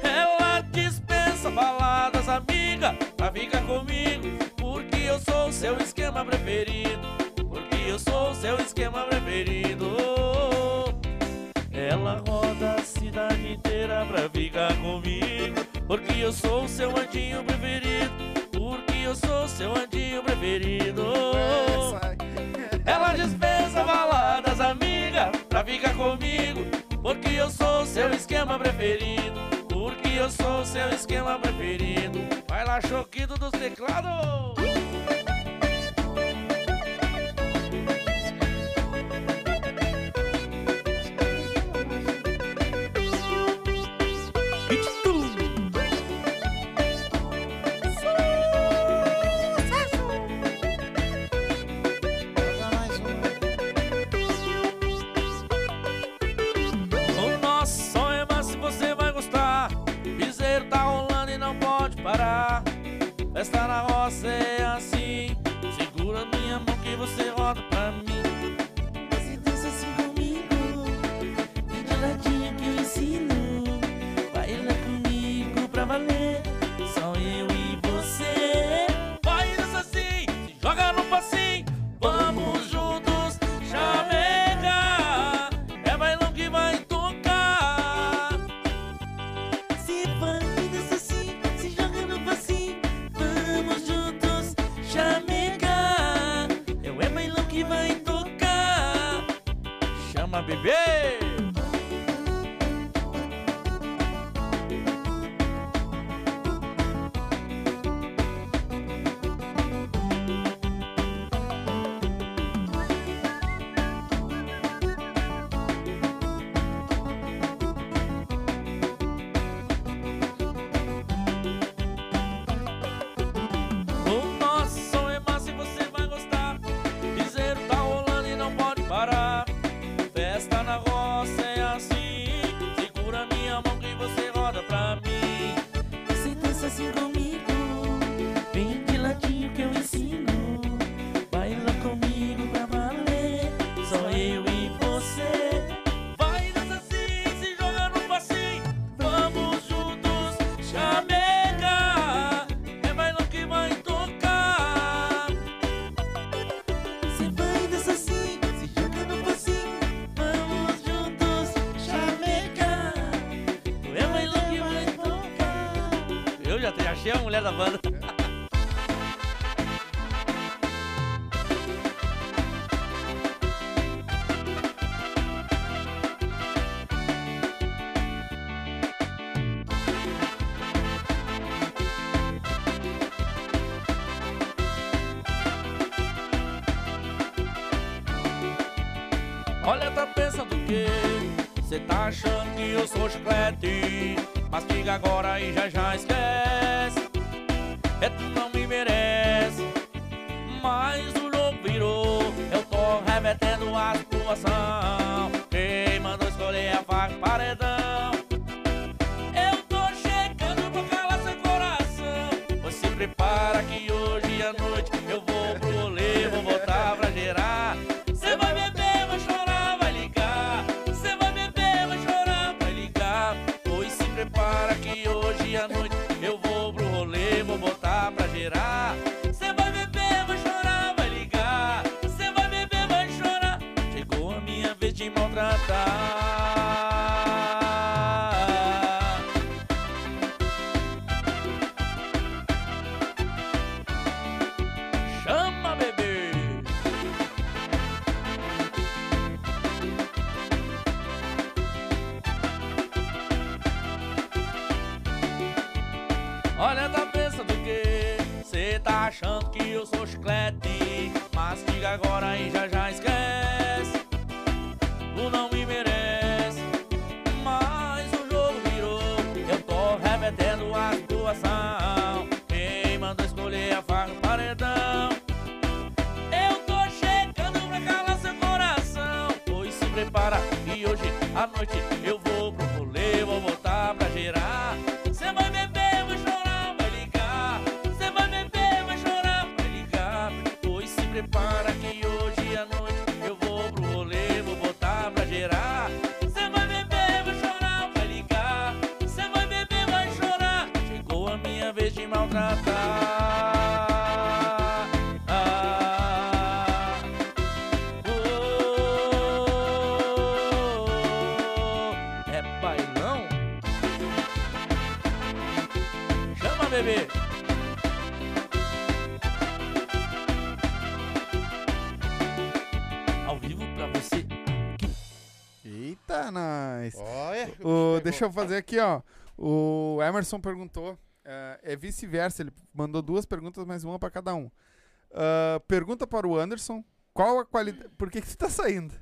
Ela dispensa baladas, amiga Pra ficar comigo Porque eu sou seu esquema preferido Porque eu sou seu esquema preferido. Ela roda a cidade inteira pra ficar comigo Porque eu sou seu anjinho fica comigo, porque eu sou o seu esquema preferido. Porque eu sou o seu esquema preferido. Vai lá, choquido dos teclados! Michel, mulher da banda. Deixa eu fazer aqui, ó. O Emerson perguntou. eh, é vice-versa, ele mandou duas perguntas, mas uma pra cada um. Ah, pergunta para o Anderson: qual a qualidade. Por que, que tu tá saindo?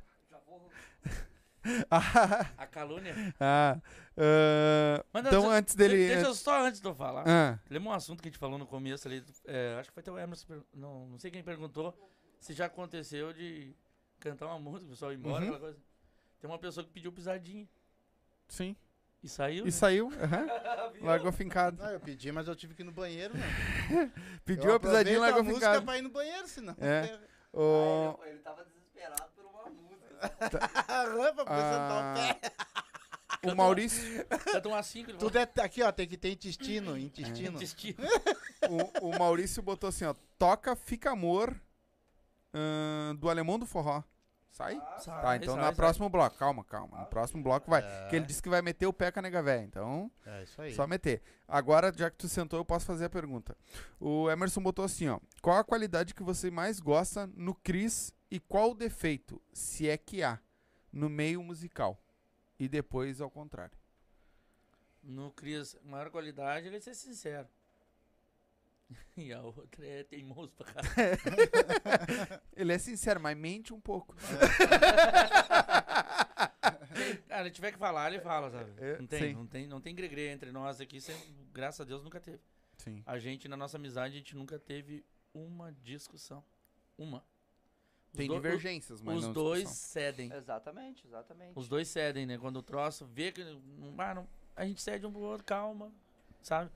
ah, A calúnia. ah, ah, Mas então, deixa- antes dele. Deixa eu só antes de eu falar. Ah, Lembra um assunto que a gente falou no começo ali? é, acho que foi até o Emerson. Não, não sei quem perguntou se já aconteceu de cantar uma música, o pessoal ir embora, Uhum. aquela coisa. Tem uma pessoa que pediu pisadinha sim. E saiu. E né? saiu. aham. Largou fincado. Não, eu pedi, mas eu tive que ir no banheiro, né? Pediu Eu a pisadinha e largou a música fincado. pra ir no banheiro, senão. É. Ah, O, ele, ele tava desesperado por uma música. Arranca pra sentar o pé. ah, o Maurício. Canta um assim, ele Tudo é aqui, ó, tem que ter intestino, intestino. Intestino. o, o Maurício botou assim, ó. Toca Fica Amor ahn, do Alemão do Forró. Sai? Sai, Tá, então sai, no próximo bloco. Calma, calma. No próximo bloco vai. É. Porque ele disse que vai meter o pé com a nega véia. Então, É isso aí. só meter. Agora, já que tu sentou, eu posso fazer a pergunta. O Emerson botou assim, ó. Qual a qualidade que você mais gosta no Cris e qual o defeito, se é que há, no meio musical? E depois ao contrário. No Cris, maior qualidade ele é ser sincero. E a outra é teimoso pra caralho. Ele é sincero, mas mente um pouco. Cara, ele tiver que falar, ele fala, sabe? É, não, tem, sim. não tem, não tem gregre entre nós aqui, sempre, graças a Deus nunca teve. Sim. A gente, na nossa amizade, a gente nunca teve uma discussão. Uma. Os Tem do- divergências, mas Os não dois discussão. cedem. Exatamente, exatamente. Os dois cedem, né? Quando o troço vê que. não- Ah, não, a gente cede um pro outro, calma. Sabe?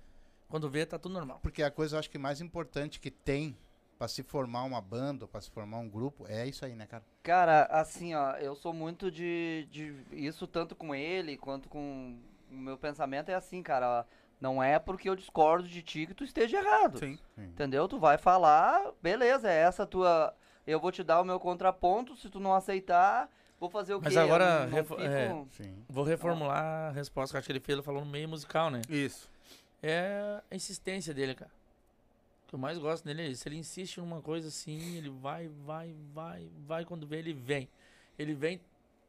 Quando vê, tá tudo normal. Porque a coisa, eu acho que mais importante que tem pra se formar uma banda, pra se formar um grupo, é isso aí, né, cara? Cara, assim, ó, eu sou muito de, de isso tanto com ele quanto com o meu pensamento é assim, cara, não é porque eu discordo de ti que tu esteja errado. Sim. Entendeu? Tu vai falar, beleza, é essa a tua eu vou te dar o meu contraponto, se tu não aceitar, vou fazer o Mas quê? Eu agora, não- não refo- fico- é. Sim. Vou reformular a resposta que eu acho que ele fez, ele falou no meio musical, né? Isso. É a insistência dele, cara. O que eu mais gosto dele é isso. Ele insiste numa coisa assim, ele vai, vai, vai, vai. Quando vê, ele vem. Ele vem.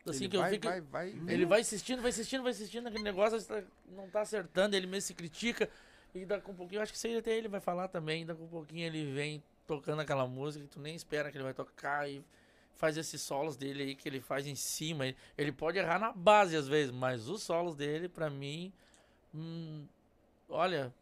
Assim ele que vai, eu fico. vai, vai, Ele vai insistindo, vai insistindo, vai insistindo naquele negócio, tá- não tá acertando, ele mesmo se critica. E daqui um pouquinho, eu acho que aí até ele vai falar também. Daqui um pouquinho ele vem tocando aquela música que tu nem espera que ele vai tocar e faz esses solos dele aí que ele faz em cima. Ele, ele pode errar na base às vezes, mas os solos dele, pra mim, hum, olha.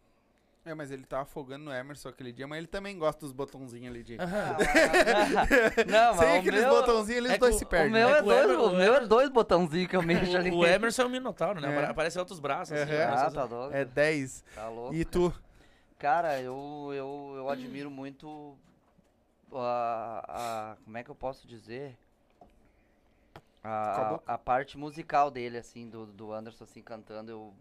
É, mas ele tá afogando no Emerson aquele dia, mas ele também gosta dos botãozinhos ali de. aham. Não, mas Sem o aqueles meu, botãozinhos, eles é dois que se o- o perdem. meu né? é É o dois, o o meu é dois botãozinhos que eu mexo ali. O, o Emerson é o Minotauro, né? É. Apare- Aparece outros braços. assim, Aham. Ah, aparece tá louco. É 10. Tá louco. E tu? Cara, eu, eu, eu admiro muito a, a. Como é que eu posso dizer? A, Acabou. a parte musical dele, assim, do, do Anderson, assim, cantando. Eu,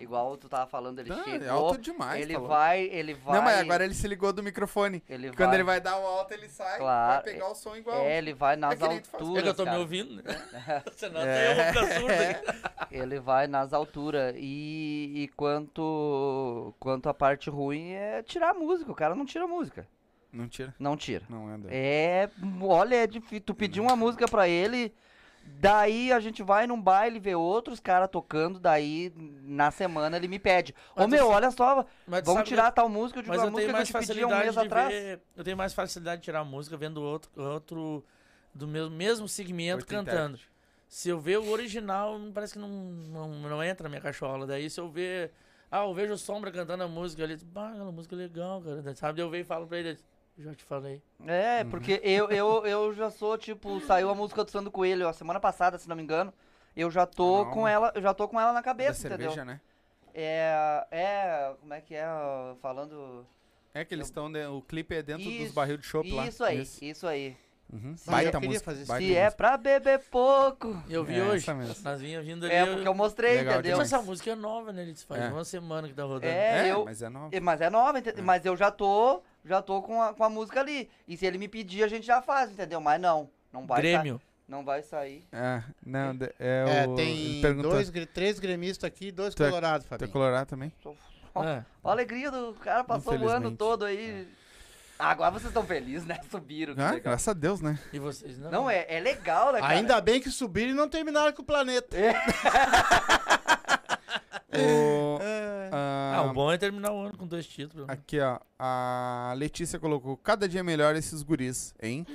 igual tu tava falando, ele Não, é chegou. alto demais. ele tá louco. vai, ele vai. Não, mas agora ele se ligou do microfone. ele Quando vai, ele vai dar o alto, ele sai, Claro, vai pegar o som igual. É, ele vai nas faz. alturas. É que eu tô cara. me ouvindo, né? Senão É. até eu vou ficar surdo. Ele vai nas alturas. E, e quanto, quanto a parte ruim é tirar a música. O cara não tira a música. Não tira. Não tira. Não anda. É, olha, é difícil. Tu pedir uma música pra ele, daí a gente vai num baile ver outros caras tocando, daí na semana ele me pede. Ô tu meu, olha só, vamos tirar tal música, eu digo Mas a eu música tenho que eu mais te pedi um facilidade mês atrás. ver. Eu tenho mais facilidade de tirar música vendo outro, outro do mesmo, mesmo segmento cantando. Se eu ver o original, parece que não, não, não entra na minha cachola. Daí se eu ver. Ah, eu vejo o Sombra cantando a música ali, bah, aquela música é legal, cara. Sabe? Eu venho e falo pra ele, já te falei. É, Uhum. porque eu, eu, eu já sou, tipo, saiu a música do Sandro Coelho a semana passada, se não me engano. Eu já tô Ah, não. com ela, eu já tô com ela na Da cabeça, entendeu? cerveja, né? É, é, como é que é, ó, falando... É que eles estão. O clipe é dentro dos barril de chopp lá. Isso aí, isso, aí. Uhum. Baita eu queria música. fazer isso. baita Se é música. pra beber pouco. Eu vi É, hoje. Nós vinha vindo ali. É, porque eu mostrei, Legal entendeu? Mas essa música é nova, né? Ele disse, faz É. uma semana que tá rodando. É, É, eu- mas é nova. E- Mas é nova, É. mas eu já tô, já tô com a, com a música ali. E se ele me pedir, a gente já faz, entendeu? Mas não, não vai, sa- Grêmio. não vai sair. É, não, é, É, o. tem dois, três gremistas aqui e dois é- colorados, Tu é Fabinho. colorado também? É. ó a alegria do cara passou o ano todo aí. Agora vocês estão felizes, né? Subiram. que Ah, legal. graças a Deus, né? E vocês não? Não, é, é legal, né, cara? Ainda bem que subiram e não terminaram com o planeta. O- Ah, ah, o bom é terminar o ano com dois títulos. Aqui, ó. A Letícia colocou: cada dia melhor esses guris, hein?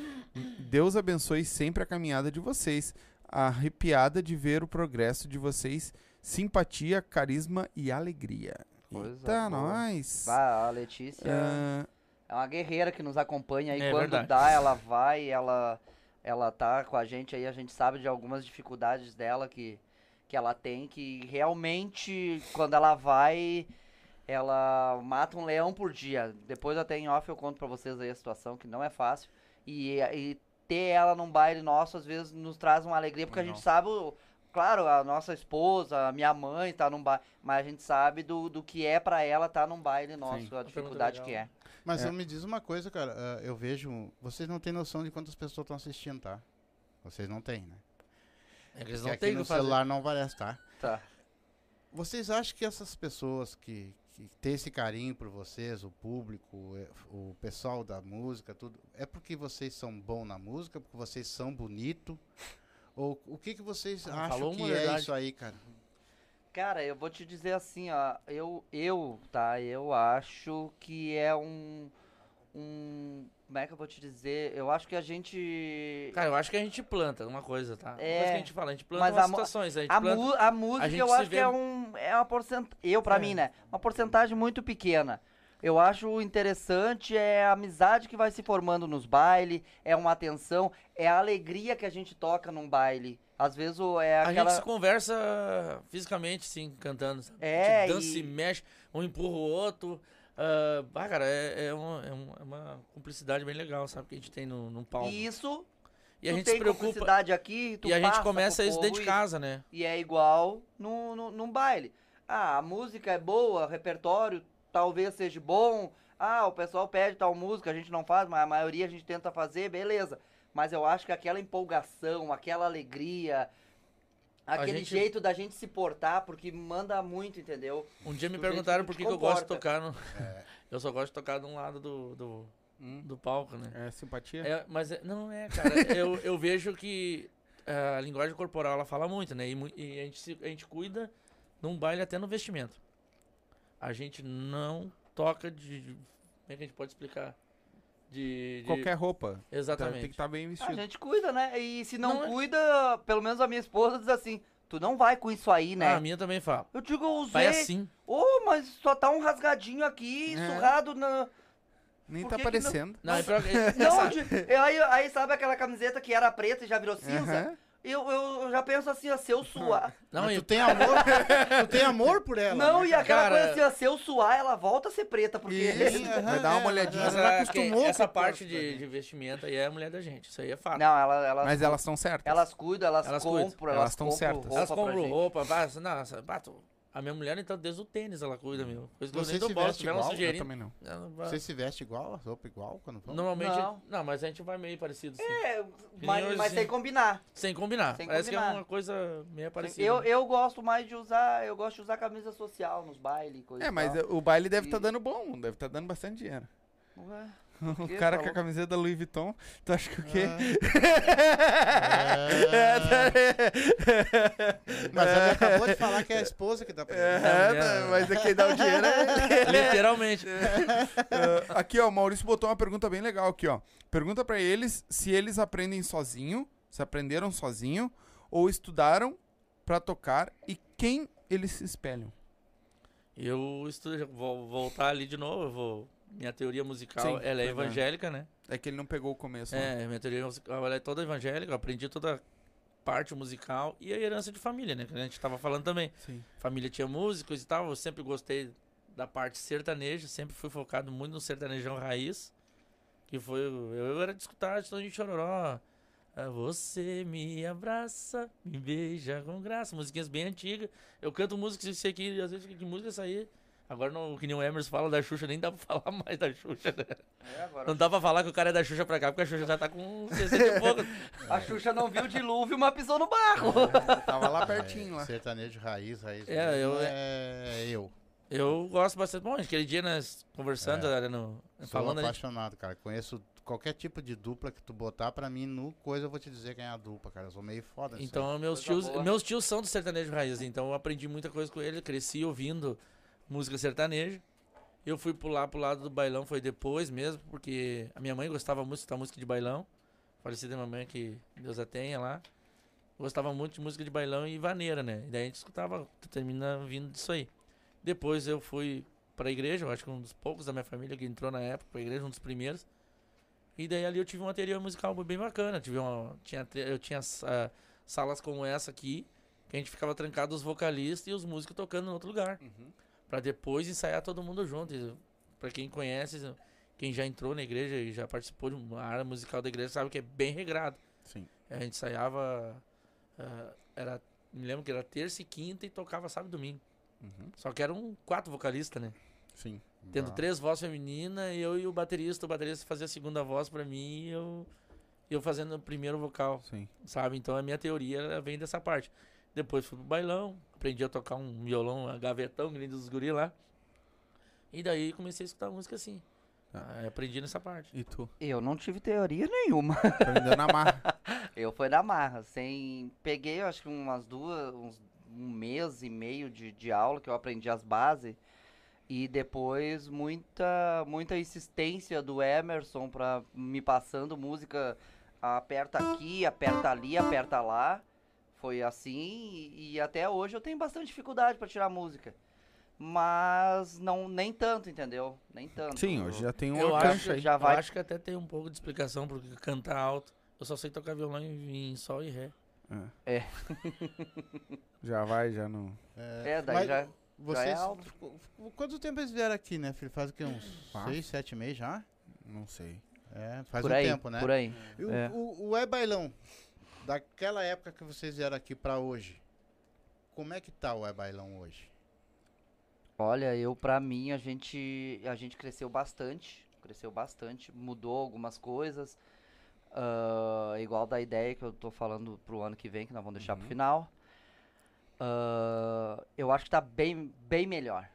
Deus abençoe sempre a caminhada de vocês. Arrepiada de ver o progresso de vocês. Simpatia, carisma e alegria. Coisa Eita, boa. nós. A Letícia Ah, é uma guerreira que nos acompanha aí. É Quando verdade. dá, ela vai, ela, ela tá com a gente aí. A gente sabe de algumas dificuldades dela que, que ela tem, que realmente, quando ela vai, ela mata um leão por dia. Depois até em off eu conto pra vocês aí a situação, que não é fácil. E, e ter ela num baile nosso, às vezes, nos traz uma alegria, porque a gente sabe, o- claro, a nossa esposa, a minha mãe tá num baile, mas a gente sabe do, do que é pra ela estar num baile nosso, a pergunta dificuldade que é. Mas É. eu me diz uma coisa, cara. ah, eu vejo. Vocês não têm noção de quantas pessoas estão assistindo, tá? Vocês não têm, né? Eles não aqui têm no fazer. celular não aparece, tá? Tá. Vocês acham que essas pessoas que, que têm esse carinho por vocês, o público, é, o pessoal da música, tudo, é porque vocês são bons na música, porque vocês são bonitos? Ou o que, que vocês Ah, acham falou que é verdade. isso aí, cara? Cara, eu vou te dizer assim, ó, eu, eu, tá, eu acho que é um, um, como é que eu vou te dizer, eu acho que a gente, Cara, eu acho que a gente planta uma coisa, tá? Uma É, coisa que a gente fala, a gente planta mas umas a situações. A gente a, planta... a música gente eu acho que vê- é um, é uma porcentagem, eu pra É. mim, né, uma porcentagem muito pequena. Eu acho interessante é a amizade que vai se formando nos bailes, é uma atenção, é a alegria que a gente toca num baile. Às vezes é A aquela... gente se conversa fisicamente, sim, cantando. Sabe? É, a gente dança e- e mexe, um empurra o outro. Ah, bah, cara, é, é uma, é uma- é uma cumplicidade bem legal, sabe? Que a gente tem no, no palco. E isso, E a tu gente tem se preocupa. aqui, E a gente começa isso dentro de casa, né? E é igual no, no, num baile. Ah, a música é boa, o repertório talvez seja bom. Ah, o pessoal pede tal música, a gente não faz, mas a maioria a gente tenta fazer, beleza. Mas eu acho que aquela empolgação, aquela alegria, aquele gente- jeito da gente se portar, porque manda muito, entendeu? Um dia me Do perguntaram por que que, eu gosto de tocar no. Eu só gosto de tocar de um lado do, do, hum, do palco, né? é simpatia? É, mas é- não é, cara. eu, eu vejo que é, a linguagem corporal ela fala muito, né? E, e a, gente se- a gente cuida num baile até no vestimento. A gente não toca de. Como é que a gente pode explicar? De. de- Qualquer roupa. Tá- Exatamente. Tem que estar bem A vestido. gente cuida, né? E se não, Não é- cuida, pelo menos a minha esposa diz assim, tu não vai com isso aí, né? Ah, a minha também fala. Eu digo, eu usei. Vai assim. Ô, mas só tá um rasgadinho aqui, É. surrado na. Nem Por tá que não- aparecendo. Não, é que- Não, de- aí, aí sabe aquela camiseta que era preta e já virou cinza? Aham. Eu, eu, eu já penso assim, ó, se eu suar. não, Mas e- tu tem amor, tu tem amor por ela. Não, né, e aquela Cara- coisa assim, ó, se eu suar, ela volta a ser preta, porque. Isso, Vai aham, dar uma é, olhadinha. Ela acostumou essa parte de, dele. de vestimenta aí é a mulher da gente. Isso aí é fato. Não, ela, elas, Mas elas estão certas. elas cuidam, elas, Elas cuidam. compram, Elas elas, tão compram certas. roupa Elas pra compram gente. roupa, vai, nossa, bato. A minha mulher, então, desde o tênis ela cuida, meu. Coisa que eu Você nem dou se bola, veste tiver uma igual? Eu também não. ela vai- Você se veste igual, a roupa igual quando vão? Normalmente. Não. Não. mas a gente vai meio parecido, sim. É, nem mas, mas sem combinar. Sem combinar. Sem Parece que combinar. é uma coisa meio parecida. Eu, eu gosto mais de usar, eu gosto de usar camisa social nos bailes, coisa É, e mas tal. o baile deve estar E- dando bom, deve estar dando bastante dinheiro. Ué, O quê? cara com a camiseta da Louis Vuitton, tu acha que o quê? Mas ela acabou de falar que é a esposa que dá pra ele. É, mulher- mas é quem dá o dinheiro é ele. Literalmente. Ah, aqui, ó, o Maurício botou uma pergunta bem legal aqui, ó. Pergunta pra eles se eles aprendem sozinho, se aprenderam sozinho, ou estudaram pra tocar e quem eles se espelham. Eu estudo, vou voltar ali de novo. eu vou, minha teoria musical Sim, ela é evangélica, né? É que ele não pegou o começo. né? É, minha teoria musical ela é toda evangélica. Eu aprendi toda parte musical e a herança de família, né? Que a gente tava falando também. Sim. Família tinha músicos e tal. Eu sempre gostei da parte sertaneja, sempre fui focado muito no sertanejão raiz. Que foi. Eu, eu era de escutar de de Chororó. Ah, Você me abraça, me beija com graça. Musiquinhas bem antigas. Eu canto músicas sei que às vezes que música é essa aí. Agora, não, que nem o Emerson fala da Xuxa, nem dá pra falar mais da Xuxa, né? É, agora Não dá pra falar que o cara é da Xuxa pra cá, porque a Xuxa já tá com 60 e pouco. A Xuxa não viu o dilúvio, mas pisou no barro. Tava lá pertinho É, lá. Sertanejo raiz, raiz. É, eu- é eu. Eu gosto bastante. Bom, aquele dia nós conversando, É. no, Sou falando, gente apaixonado, cara. Conheço qualquer tipo de dupla que tu botar pra mim no coisa, eu vou te dizer quem é a dupla, cara. Eu sou meio foda nisso Então, meus Coisa tios, boa. meus tios são do sertanejo raiz, então eu aprendi muita coisa com ele, cresci ouvindo música sertaneja. Eu fui pular pro lado do bailão, foi depois mesmo, porque a minha mãe gostava muito escutar música de bailão. Falecida minha mãe, que Deus a tenha lá. Gostava muito de música de bailão e vaneira, né? E daí a gente escutava, termina vindo disso aí. Depois eu fui pra igreja, eu acho que um dos poucos da minha família que entrou na época pra igreja, um dos primeiros. E daí ali eu tive um anterior musical bem bacana. Tive uma, tinha, eu tinha ah, salas como essa aqui, que a gente ficava trancado os vocalistas e os músicos tocando em outro lugar. Pra depois ensaiar todo mundo junto. Pra quem conhece, quem já entrou na igreja e já participou de uma área musical da igreja, sabe que é bem regrado. Sim. A gente ensaiava. ah, era, me lembro que era terça e quinta e tocava sábado e domingo. Uhum. Só que eram quatro vocalistas, né? Sim. Tendo Bah. três vozes femininas, eu e o baterista. O baterista fazia a segunda voz pra mim e eu, eu fazendo o primeiro vocal Sim. sabe? Então a minha teoria vem dessa parte. Depois fui pro bailão, aprendi a tocar um violão, um gavetão, que nem dos guri lá. E daí comecei a escutar música assim. Tá. Aí aprendi nessa parte. E tu? Eu não tive teoria nenhuma. Aprendeu na marra. Eu fui na marra, sem. Peguei, acho que umas duas. Uns, um mês e meio de, de aula que eu aprendi as bases. E depois muita, muita insistência do Emerson pra me passando música. Aperta aqui, aperta ali, aperta lá. Foi assim. E, e até hoje eu tenho bastante dificuldade pra tirar música. Mas não, nem tanto, entendeu? Nem tanto. Sim, hoje já tem um Eu acho, aí. já eu vai- acho que até tem um pouco de explicação porque cantar alto. Eu só sei tocar violão em, em sol e ré. É. Já vai, já não. É, daí Mas já. Vocês, alto. qu- quanto tempo eles vieram aqui, né, filho? Faz o quê? Uns Ah. seis, sete meses já? Não sei. É, faz por um aí, tempo, né? por aí. E o, É. o, o É Bailão, daquela época que vocês vieram aqui pra hoje, como é que tá o É Bailão hoje? Olha, eu pra mim a gente a gente cresceu bastante, cresceu bastante, mudou algumas coisas, ah, igual da ideia que eu tô falando pro ano que vem, que nós vamos deixar pro final. Ah, eu acho que tá bem bem melhor.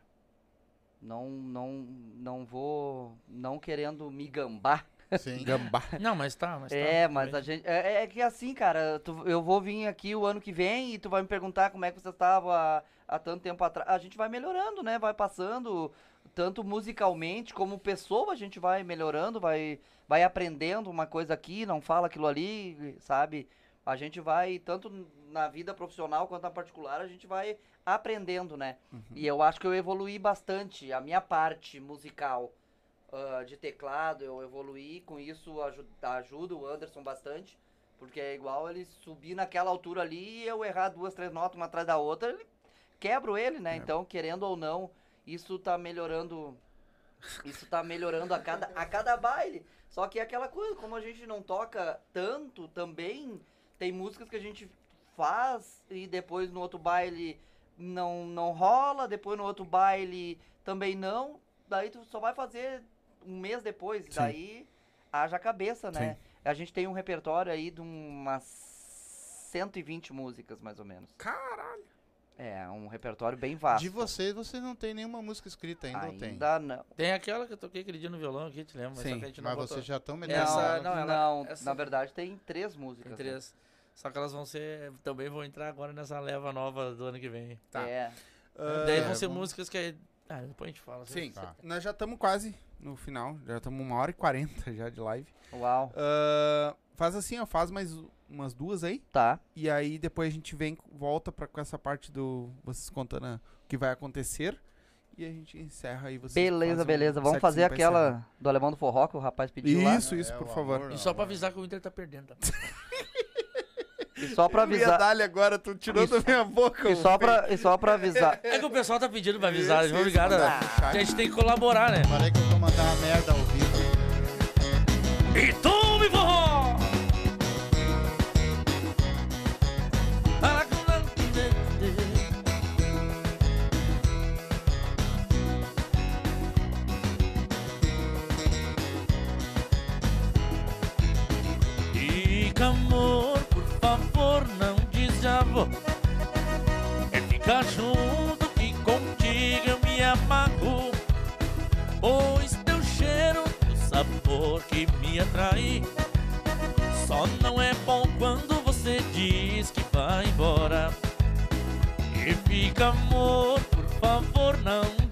Não não não vou não querendo me gambar. Sim. Gambá. Não, mas tá, mas tá. É, tudo mas bem. a gente. É, é que assim, cara, tu- eu vou vir aqui o ano que vem e tu vai me perguntar como é que você estava há, há tanto tempo atrás. A gente vai melhorando, né? Vai passando, tanto musicalmente como pessoa, a gente vai melhorando, vai, vai aprendendo uma coisa aqui, não fala aquilo ali, sabe? A gente vai, tanto na vida profissional quanto na particular, a gente vai aprendendo, né? E eu acho que eu evoluí bastante, a minha parte musical ah, de teclado, eu evoluí, com isso aju ajuda o Anderson bastante, porque é igual ele subir naquela altura ali e eu errar duas, três notas uma atrás da outra, ele quebro ele, né? Então, querendo ou não, isso tá melhorando. Isso tá melhorando a cada, a cada baile. Só que é aquela coisa, como a gente não toca tanto também, tem músicas que a gente faz e depois no outro baile não, não rola, depois no outro baile também não. Daí tu só vai fazer um mês depois, Sim. daí haja cabeça, né? A gente tem um repertório aí de umas 120 músicas, mais ou menos. Caralho. É, um repertório bem vasto. De vocês, vocês não tem nenhuma música escrita ainda, ou tem? Ainda não. Tem aquela que eu toquei aquele dia no violão aqui, te? Mas, só Sim, que a gente não Mas botou. vocês já estão Não, metendo Essa- não, ela- não, essa- na verdade tem três músicas. Tem né? três. Só que elas vão ser. Também vão entrar agora nessa leva nova do ano que vem. Tá. É. Daí Ah, vão ser vamos- músicas que. Ah, depois a gente fala. Sim, Tá. nós já estamos quase no final. Já estamos uma hora e quarenta já de live. Uau. Ah, faz assim, ó. Faz mais umas duas aí. Tá. E aí depois a gente vem, volta pra, com essa parte do. Vocês contando ah, o que vai acontecer. E a gente encerra aí. Vocês Beleza, fazem um beleza. Vamos fazer aquela do Alemão do Forró que o rapaz pediu lá. Isso, isso, É, por favor. amor, E só pra avisar que o Inter tá perdendo. Tá? E só pra avisar. dar-lhe agora, tu tirou da minha boca. E só pra, e só pra avisar. É que o pessoal tá pedindo pra avisar. Isso, Obrigado. isso, A gente tem que colaborar, né? Falei que eu vou mandar uma merda ao vivo. E tome diga amor, por favor não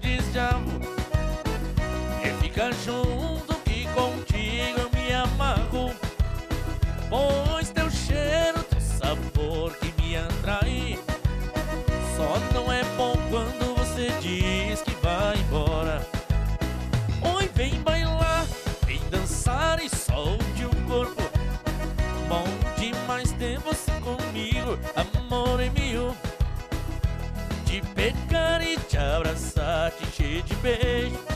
de beijo.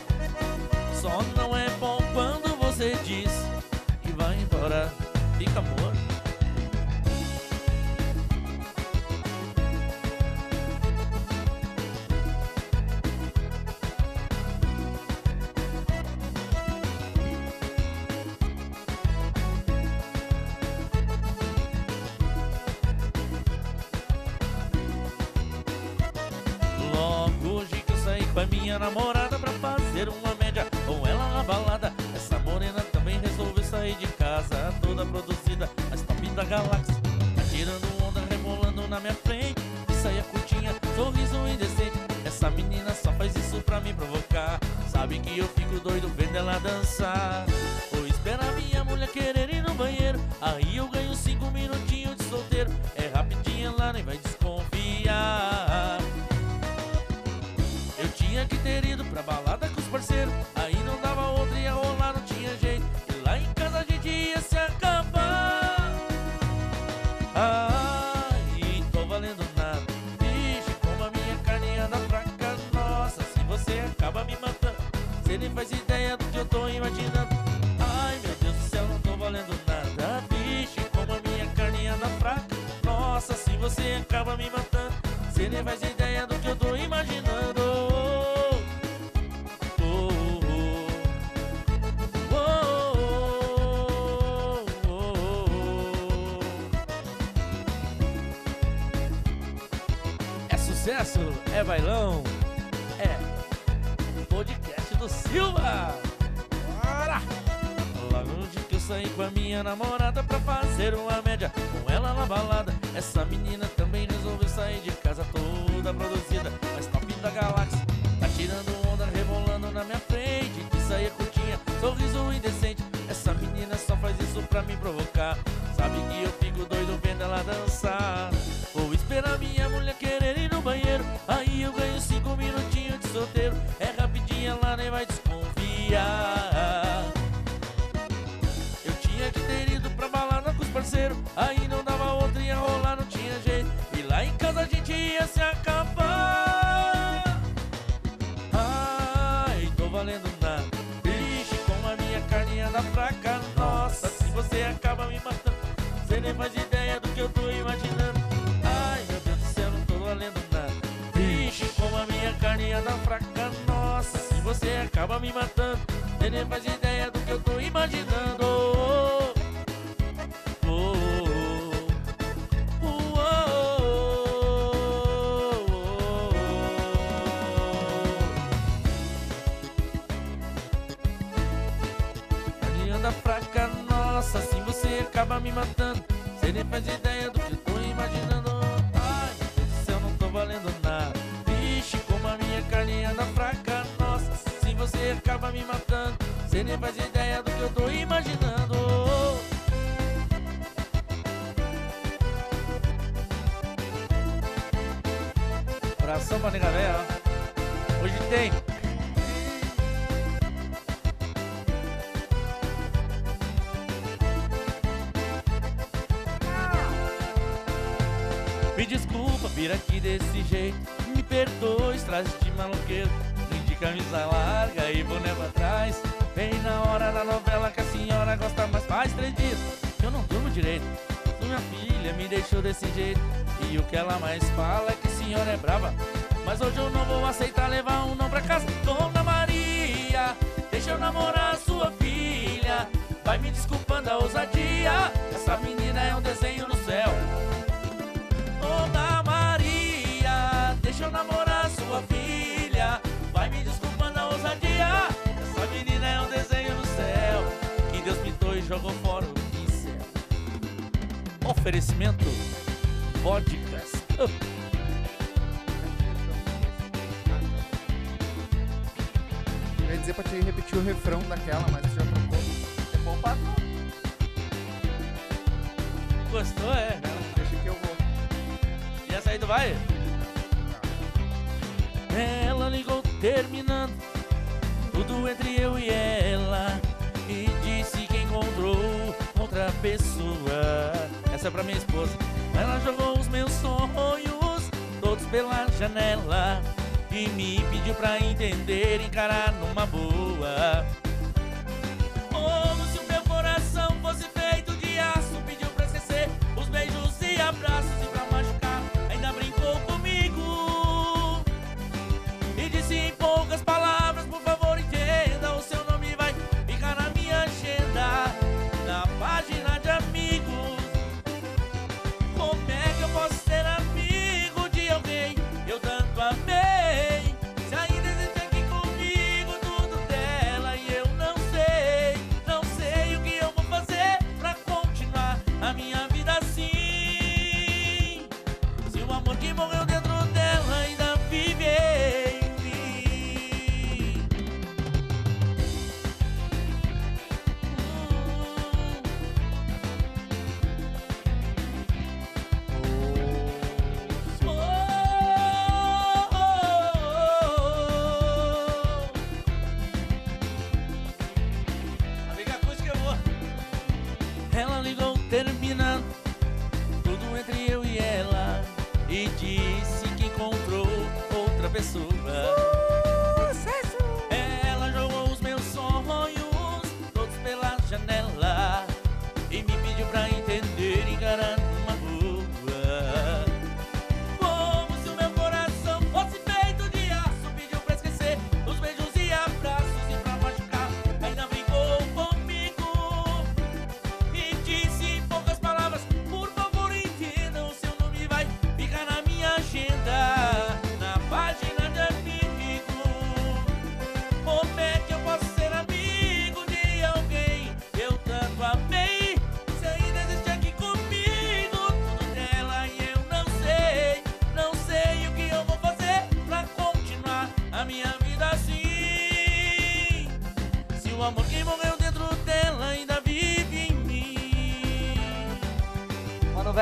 Você acaba me matando. Você nem faz ideia do que eu tô imaginando. Oh, oh, oh, oh, fraca, nossa, assim você acaba me matando.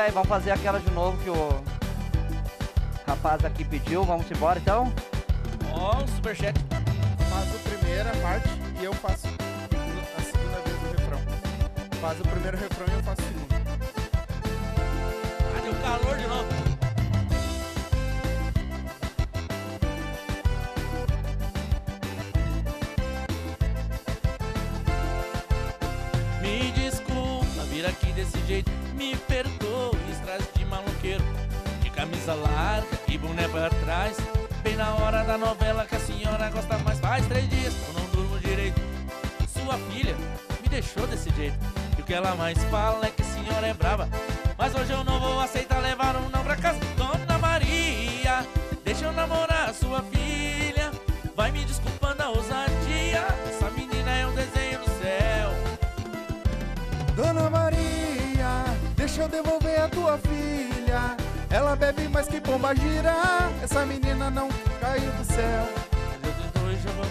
velho. Vamos fazer aquela de novo que o rapaz aqui pediu. Vamos embora então? Ó, oh, um superchat. Faz a primeira parte e eu faço a segunda vez o refrão. Faz o primeiro refrão e eu faço o segundo. Ah, deu calor de novo. Mas mais, fala é que a senhora é brava. Mas hoje eu não vou aceitar levar um não pra casa. Dona Maria, deixa eu namorar sua filha. Vai me desculpando a ousadia. Essa menina é um desenho do céu. Dona Maria, deixa eu devolver a tua filha. Ela bebe mais que bomba gira. Essa menina não caiu do céu. Eu tô eu vou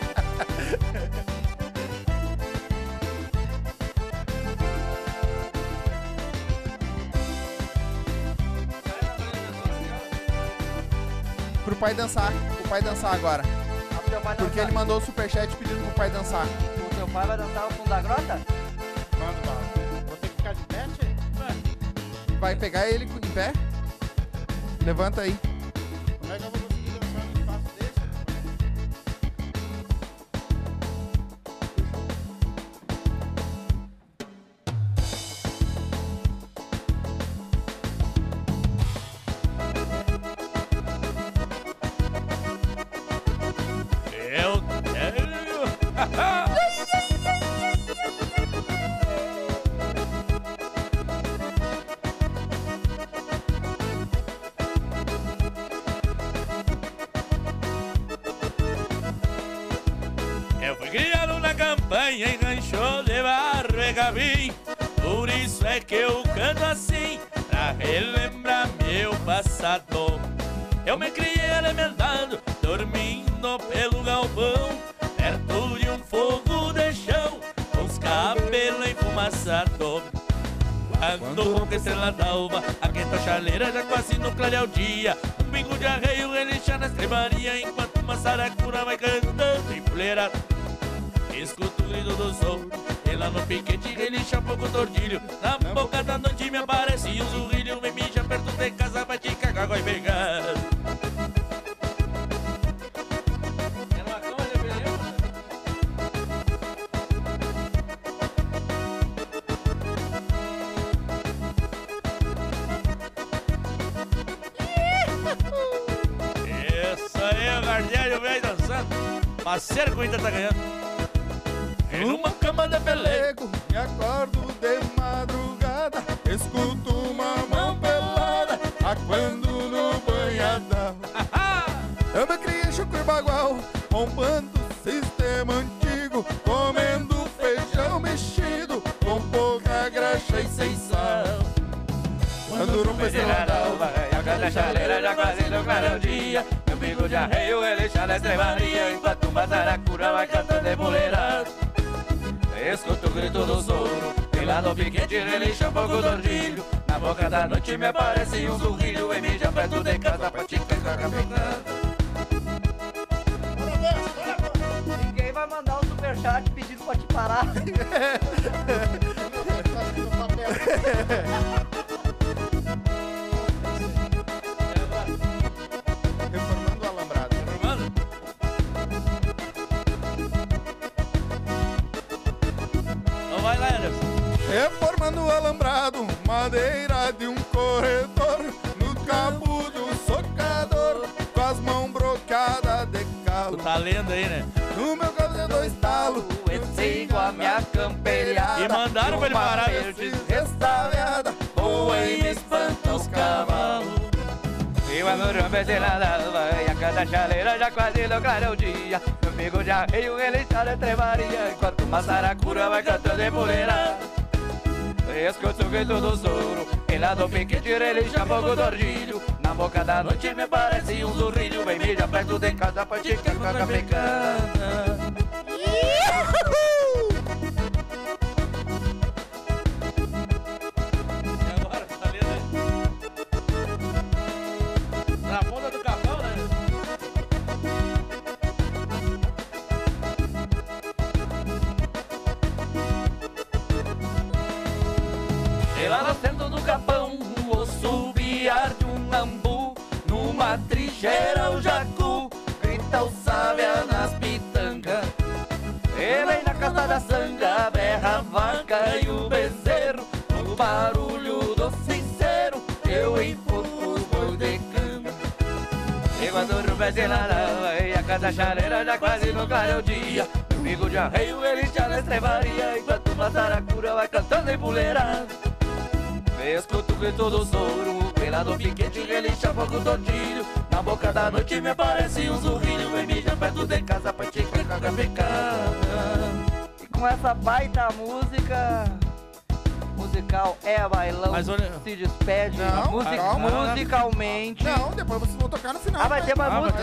pai dançar. O pai dançar agora. Pai Porque ele mandou o superchat pedindo pro pai dançar. O teu pai vai dançar o fundo da grota? Manda, mano. Vou ter que ficar de pé, Vai pegar ele com o pé? Levanta aí. yeah. É. Mandaram pra ele parar. verde restaurada, Boa e me espanta os cavalos. E o amor bezelada vai a cada chaleira já quase claro o dia. Meu amigo de arreio ele já na trevaria, enquanto uma saracura vai cantando em poleira. Escuto o grito do soro, e lá do piquete ele já fogo do ordilho. Na boca da noite me parece um zurrilho, vem mídia perto de casa pra te a pecada.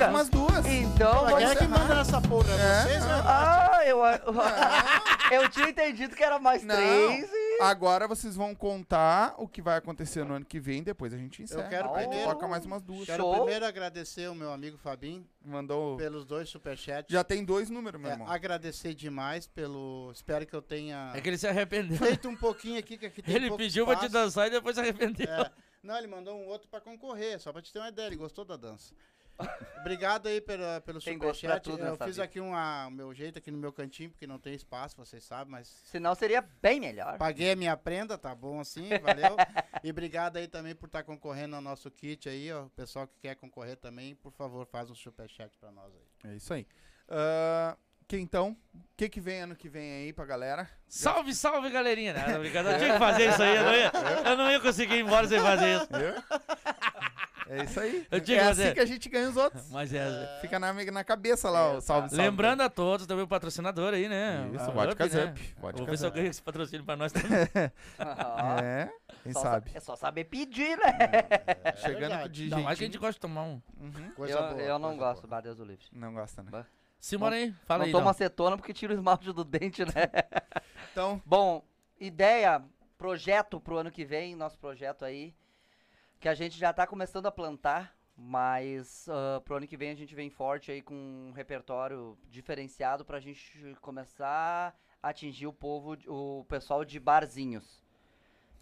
Umas duas. Então, Quem é que manda nessa porra? É, Vocês, né? Ah, eu, eu tinha entendido que era mais Não. três e... Agora vocês vão contar o que vai acontecer no ano que vem, depois a gente encerra. Eu quero Aí primeiro- toca mais umas duas. Quero Show. primeiro agradecer o meu amigo Fabinho Mandou. pelos dois superchats. Já tem dois números, meu É, irmão. agradecer demais pelo. Espero que eu tenha É que ele se arrependeu feito um pouquinho aqui, que aqui tem Ele pouco pediu pra te espaço. dançar e depois se arrependeu É. Não, ele mandou um outro pra concorrer, só pra te ter uma ideia, ele gostou da dança. Obrigado aí pela, pelo Tem superchat. tudo Eu nessa fiz vida. aqui o meu jeito aqui no meu cantinho, porque não tem espaço, vocês sabem, mas Senão seria bem melhor. paguei a minha prenda, tá bom assim, valeu. e obrigado aí também por estar concorrendo ao nosso kit aí, ó. O pessoal que quer concorrer também, por favor, faz um superchat pra nós aí. É isso aí. Ah, que então, o que, que vem ano que vem aí pra galera? Salve, salve, galerinha! Não, brincando. Eu tinha que fazer isso aí, eu não ia, eu não ia conseguir ir embora sem fazer isso. É isso aí. Eu digo, é mas assim é- que a gente ganha os outros. Mas é. Fica na, na cabeça lá, o salve, salve. Lembrando a todos também o patrocinador aí, né? Isso, A Vodka Up, né? Up. Vodka Vou ver se eu ganho esse patrocínio pra nós também. É, quem só sabe. sa- É só saber pedir, né? Chegando verdade. de Ainda mais que a gente gosta de tomar um. Uhum. Coisa eu, boa, eu não coisa gosto, boa. bah, Deus do livre. Não gosta, né? Simone aí, fala não aí. toma Dom. acetona porque tira o esmalte do dente, né? Então, Bom, ideia, projeto pro ano que vem, nosso projeto aí, que a gente já tá começando a plantar, mas ah, pro ano que vem a gente vem forte aí com um repertório diferenciado pra gente começar a atingir o povo, o pessoal de barzinhos.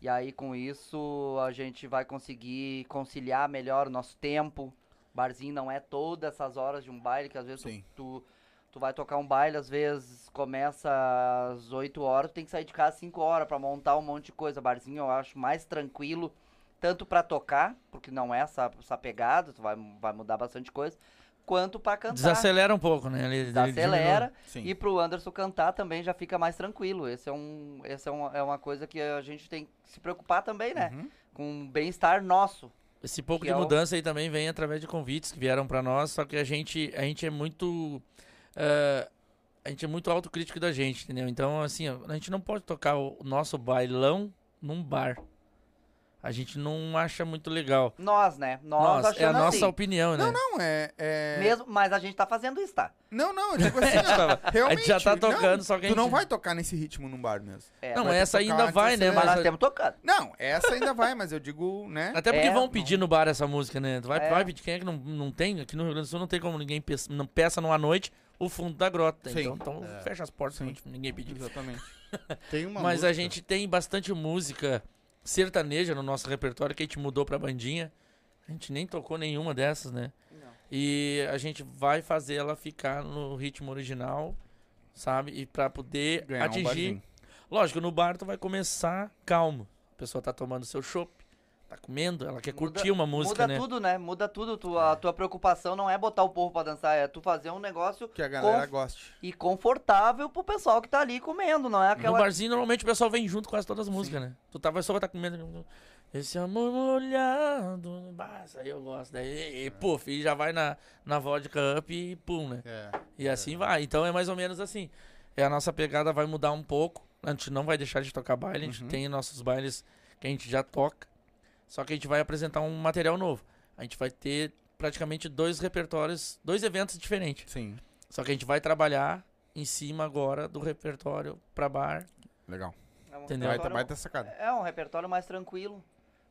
E aí com isso a gente vai conseguir conciliar melhor o nosso tempo. Barzinho não é todas essas horas de um baile, que às vezes tu- Sim. tu Tu vai tocar um baile, às vezes começa às 8 horas, tu tem que sair de casa às 5 horas pra montar um monte de coisa. Barzinho eu acho mais tranquilo, tanto pra tocar, porque não é essa, essa pegada, tu vai, vai mudar bastante coisa, quanto pra cantar. Desacelera um pouco, né? Ele, ele Desacelera. sim. E pro Anderson cantar também já fica mais tranquilo. Esse é, um, esse é, uma, é uma coisa que a gente tem que se preocupar também, né? Uhum. Com o bem-estar nosso. Esse pouco de é o- mudança aí também vem através de convites que vieram pra nós, só que a gente, a gente é muito. eh, a gente é muito autocrítico da gente, entendeu? Então, assim, a gente não pode tocar o nosso bailão num bar. A gente não acha muito legal. Nós, né? Nós, Nós, é a nossa assim. opinião, né? Não, é. é... Mesmo, mas a gente tá fazendo isso, tá? Não, não, eu digo assim, A gente ó, realmente. a gente já tá não, tocando, só que a Tu não gente- vai tocar nesse ritmo num bar mesmo. É, não, essa ainda vai, né? mas nós temos tocando. Não, essa ainda vai, mas eu digo, né? até porque É, vão não. pedir no bar essa música, né? Tu vai, É. vai pedir. Quem é que não, não tem? Aqui no Rio Grande do Sul não tem como ninguém peça, não peça numa noite o fundo da grota. Sim. Então, então É. fecha as portas Sim. pra ninguém pedir. Exatamente. Tem uma Mas a música- gente tem bastante música sertaneja no nosso repertório que a gente mudou pra bandinha. A gente nem tocou nenhuma dessas, né? E a gente vai fazer ela ficar no ritmo original, sabe? E pra poder Ganhar um atingir. barzinho. Lógico, no bar tu vai começar calmo. A pessoa tá tomando seu chopp, tá comendo, ela quer Muda- curtir uma música, Muda né? tudo, né? Muda tudo. Tu, a tua preocupação não é botar o povo pra dançar, é tu fazer um negócio Que a galera goste. e confortável pro pessoal que tá ali comendo, não é No aquela. barzinho, normalmente o pessoal vem junto com quase todas as músicas, né? Tu tá, a pessoa vai tá comendo. Esse amor molhado. Isso aí eu gosto. Daí, e, puf, e já vai na, na vodka up e pum, né? É. E assim vai. Então é mais ou menos assim. É, a nossa pegada vai mudar um pouco. A gente não vai deixar de tocar baile. A gente Uhum. tem nossos bailes que a gente já toca. Só que a gente vai apresentar um material novo. A gente vai ter praticamente dois repertórios, dois eventos diferentes. Sim. Só que a gente vai trabalhar em cima agora do repertório pra bar. Legal. É um Entendeu? Vai, vai ter sacada. É um repertório mais tranquilo.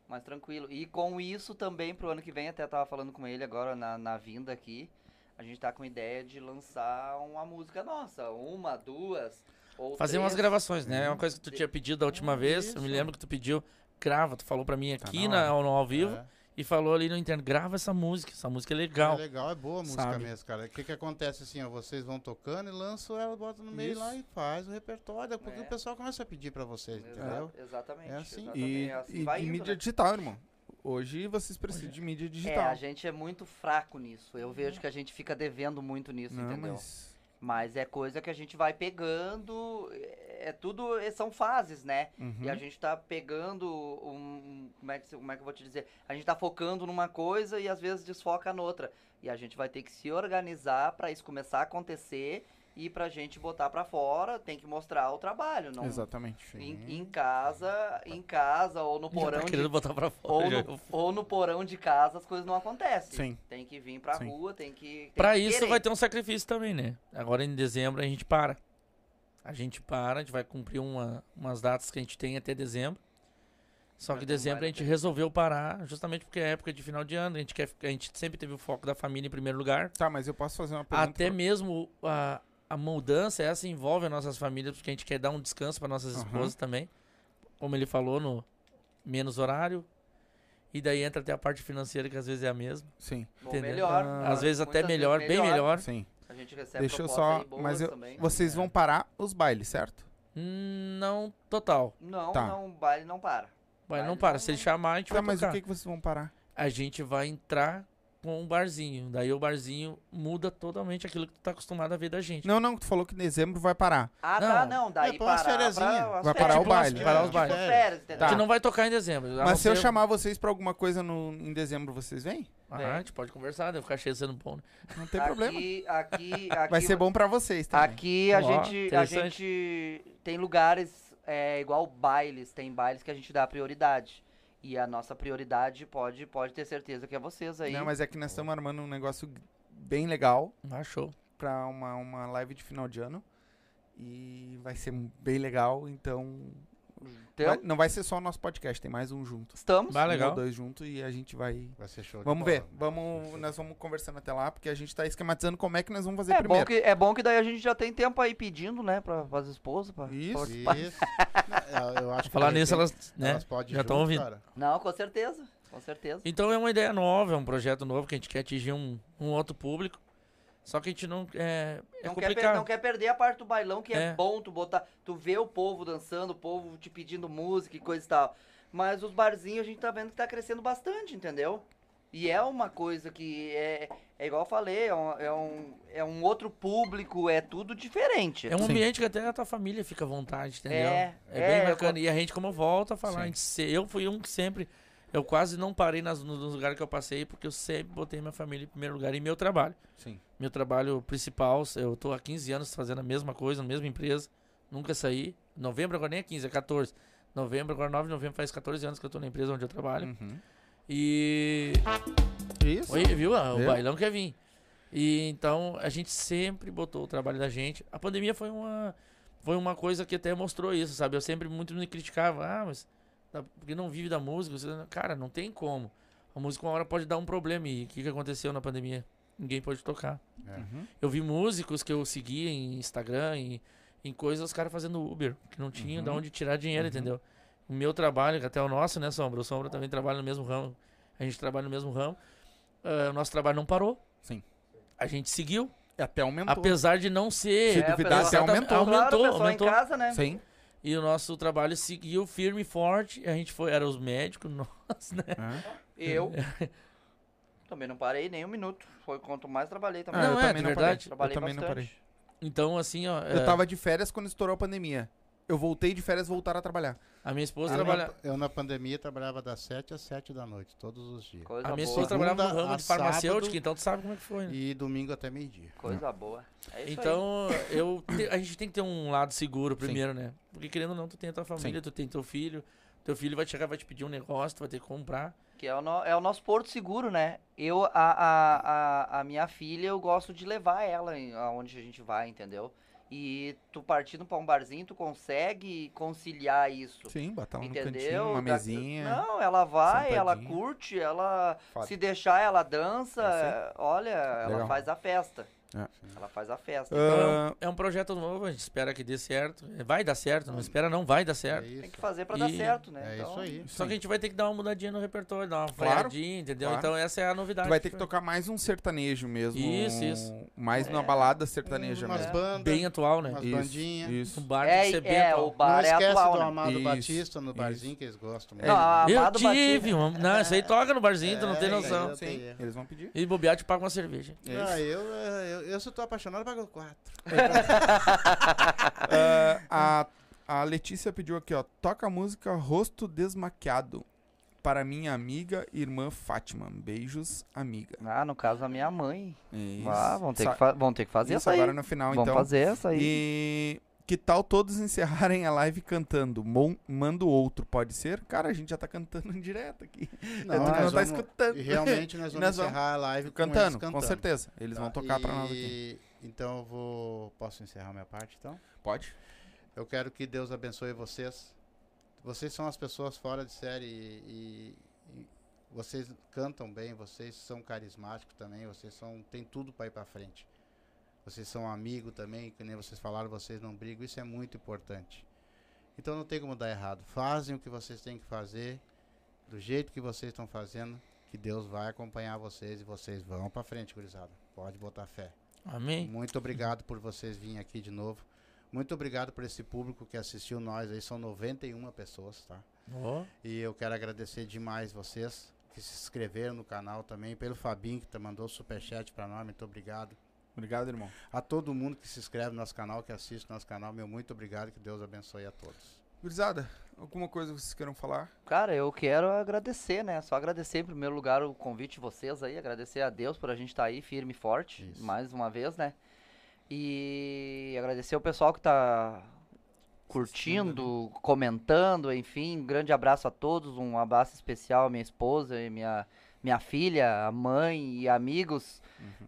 Mais tranquilo. E com isso também pro ano que vem, até tava falando com ele agora na, na vinda aqui. A gente tá com ideia de lançar uma música nossa. Uma, duas. Ou Fazer três. umas gravações, né? É uma coisa que tu tinha pedido da última vez. Eu me lembro que tu pediu, grava. Tu falou pra mim aqui na na, no ao vivo É. e falou ali no interno, grava essa música. Essa música é legal. É legal, é boa a música Sabe? mesmo, cara. O que que acontece assim, ó, vocês vão tocando e lançam ela, bota no meio Isso. lá e faz o repertório, porque É. o pessoal começa a pedir pra vocês, Exa- entendeu? Exatamente. É assim. exatamente, E, é assim e indo, mídia né? digital, irmão. Hoje vocês precisam de mídia É, digital. a gente é muito fraco nisso. Eu vejo que a gente fica devendo muito nisso, Não, entendeu? mas... Mas é coisa que a gente vai pegando. É é tudo. é- São fases, né? Uhum. E a gente tá pegando um. Como é, que, como é que eu vou te dizer? A gente tá focando numa coisa e às vezes desfoca noutra. E a gente vai ter que se organizar pra isso começar a acontecer e pra gente botar pra fora, tem que mostrar o trabalho. Não, Exatamente. em, em casa, em casa ou no Já porão tá de querendo botar pra fora. ou no, ou no porão de casa as coisas não acontecem. Sim. Tem que vir pra Sim. rua, tem que. Tem Pra que isso querer. vai ter um sacrifício também, né? Agora em dezembro a gente para. A gente para, a gente vai cumprir uma, umas datas que a gente tem até dezembro. Só que não dezembro a gente resolveu parar, justamente porque é época de final de ano. A gente, quer, a gente sempre teve o foco da família em primeiro lugar. Tá, mas eu posso fazer uma pergunta? Até mesmo a, a mudança, essa envolve as nossas famílias, porque a gente quer dar um descanso para nossas Aham. esposas também. Como ele falou, no menos horário. E daí entra até a parte financeira, que às vezes é a mesma. Sim, entendeu? melhor. Ah, às vezes até melhor, vezes bem melhor. sim. A gente recebe Deixa eu só... Mas eu, também. vocês vão parar os bailes, certo? Hum, Não total. Não, Tá. não, o baile não para. Mas Baile não para. não- Se ele chamar, a gente Tá, vai mas tocar. o que, que vocês vão parar? A gente vai entrar com o barzinho. Daí o barzinho muda totalmente aquilo que tu tá acostumado a ver da gente. Não, não, tu falou que dezembro vai parar. Ah, tá, Não. não. Daí É, parar pra- Vai férias. parar o tipo umas- baile. parar os Tipo bailes. férias, entendeu? Tá. Que não vai tocar em dezembro. Mas se eu ser- chamar vocês pra alguma coisa no, em dezembro, vocês vêm? Ah, a gente pode conversar, deve ficar cheio sendo bom. Né? Não tem aqui, problema. Aqui, aqui, Vai ser bom pra vocês também. Aqui a, Ó, gente, a gente tem lugares, é, igual bailes, tem bailes que a gente dá prioridade. E a nossa prioridade pode, pode ter certeza que é vocês aí. Não, mas é que nós estamos armando um negócio bem legal Ah, show. pra uma, uma live de final de ano. E vai ser bem legal, então. Então, vai- não vai ser só o nosso podcast, tem mais um junto. estamos. Um legal. dois junto e a gente vai. Vai ser show de Vamos bola. ver. Vamos, nós vamos conversando até lá, porque a gente tá esquematizando como é que nós vamos fazer É bom, primeiro. que, é bom que daí a gente já tem tempo aí pedindo, né, pra, as esposas. Pra Isso. participar. Isso. Não, eu acho que Falar nisso, elas, né, elas já estão ouvindo. cara. Não, com certeza. Com certeza. Então é uma ideia nova, é um projeto novo que a gente quer atingir um, um outro público. Só que a gente não. É, é não, quer per- complicado. não quer perder a parte do bailão, que é. É. bom tu botar. Tu vê o povo dançando, o povo te pedindo música e coisa e tal. Mas os barzinhos a gente tá vendo que tá crescendo bastante, entendeu? E é uma coisa que é, é igual eu falei, é um, é, um, é um outro público, é tudo diferente. É um Sim. ambiente que até a tua família fica à vontade, entendeu? É, É, é, bem bacana. E a gente, como eu volto a falar, a gente se- eu fui um que sempre. Eu quase não parei nas, nos nos lugares que eu passei, porque eu sempre botei minha família em primeiro lugar e meu trabalho. Sim. Meu trabalho principal, eu tô há 15 anos fazendo a mesma coisa, na mesma empresa. Nunca saí. Novembro agora nem é 15, é 14. Novembro, agora 9 de novembro, faz 14 anos que eu tô na empresa onde eu trabalho. Uhum. E. Isso. Oi, viu? Ah, O Viu? bailão quer vir. E então a gente sempre botou o trabalho da gente. A pandemia foi uma foi uma coisa que até mostrou isso, sabe? Eu sempre muito me criticava, ah, mas porque não vive da música, Você- cara, não tem como. A música uma hora pode dar um problema e o que, que aconteceu na pandemia? Ninguém pode tocar. Uhum. Eu vi músicos que eu seguia em Instagram e em coisas os caras fazendo Uber, que não tinham de Uhum. onde tirar dinheiro, Uhum. entendeu? O meu trabalho, que até o nosso, né, Sombra? O Sombra também trabalha no mesmo ramo. A gente trabalha no mesmo ramo. Ah, o nosso trabalho não parou. Sim. A gente seguiu, Até aumentou. apesar de não ser. Se duvidar, até aumentou. aumentou, claro, aumentou. em casa, né? Sim. E o nosso trabalho seguiu firme e forte. A gente foi, eram os médicos, nós, né? Ah. Eu também não parei nem um minuto. Foi quanto mais trabalhei também. Ah, Não, eu é, também de não verdade. parei. Trabalhei eu também não bastante. parei. Então, assim, ó. Eu é, tava de férias quando estourou a pandemia. Eu voltei de férias voltar a trabalhar. A minha esposa Eu, trabalha. na, eu na pandemia trabalhava das 7 às 7 da noite, todos os dias. Coisa A minha boa. esposa trabalhava no ramo de farmacêutica, sábado. então tu sabe como é que foi, né? E domingo até meio-dia. Coisa boa. É isso aí. Então, eu te- a gente tem que ter um lado seguro primeiro, né? Porque querendo ou não, tu tem a tua família, tu tem teu filho. Teu filho vai chegar, vai te pedir um negócio, tu vai ter que comprar. Que é o, no- é o nosso porto seguro, né? Eu, a, a, a, a minha filha, eu gosto de levar ela em- aonde a gente vai, entendeu? E tu partindo pra um barzinho, tu consegue conciliar isso. Sim, botar um entendeu? cantinho, uma mesinha. Não, ela vai, ela curte, ela Foda. se deixar, ela dança. É olha, ela Legal. faz a festa. É. Ela faz a festa. Então, É um projeto novo, a gente espera que dê certo. É, Vai dar certo, não espera não, vai dar É certo. isso. tem que fazer pra dar certo, né? É Então, isso aí. Só que a gente vai ter que dar uma mudadinha no repertório, dar uma Claro, freadinha, entendeu? claro. Então essa é a novidade. tu vai ter que tocar mais um sertanejo mesmo. Isso, isso. Mais É. na balada sertaneja Umas mesmo. bandas, bem atual, né? umas Isso, bandinhas. Isso. O bar É, tem bem é, atual. o bar Não é esquece atual, do né? Amado Isso, Batista no isso. barzinho que eles gostam. Não, Eu Amado tive, Batista- uma... não, isso aí toca no barzinho, tu não tem É, noção. é, Sim, é. eles vão pedir. E bobear te paga uma cerveja. É Ah, eu, eu, eu, só tô apaixonado, pago quatro. Ah, a, a Letícia pediu aqui, ó. Toca a música Rosto Desmaquiado. Para minha amiga e irmã Fátima. Beijos, amiga. Ah, no caso, a minha mãe. Isso. Ah, vão ter, Sa- que fa- vão ter que fazer Isso essa aí. agora no final, Vamos então. fazer essa aí. E que tal todos encerrarem a live cantando? Mon- Mando outro, pode ser? Cara, a gente já tá cantando direto aqui. Não, É, não tá vamos- escutando. E realmente nós vamos Nós vamos encerrar a live Cantando, cantando. com certeza. Eles vão Tá, tocar pra nós aqui. e- Então eu vou. Posso encerrar minha parte então? Pode? Eu quero que Deus abençoe vocês. Vocês são as pessoas fora de série e, e- e vocês cantam bem, vocês são carismáticos também, vocês são tem tudo para ir para frente. Vocês são amigos também, que nem vocês falaram, vocês não brigam, isso é muito importante. Então não tem como dar errado. Fazem o que vocês têm que fazer, do jeito que vocês estão fazendo, que Deus vai acompanhar vocês e vocês vão para frente, gurizada. Pode botar fé. Amém. Muito obrigado por vocês virem aqui de novo. Muito obrigado por esse público que assistiu nós aí, são 91 pessoas, tá? Ó, E eu quero agradecer demais vocês. que se inscreveram no canal também, pelo Fabinho que mandou o superchat pra nós, muito obrigado. Obrigado, irmão. A todo mundo que se inscreve no nosso canal, que assiste nosso canal, meu muito obrigado, que Deus abençoe a todos. Gurizada, alguma coisa que vocês queiram falar? Cara, eu quero agradecer, né? Só agradecer em primeiro lugar o convite de vocês aí, agradecer a Deus por a gente estar aí firme e forte, Isso. mais uma vez, né? E agradecer o pessoal que tá curtindo, comentando, enfim, um grande abraço a todos, um abraço especial à minha esposa e minha, minha filha, a mãe e amigos,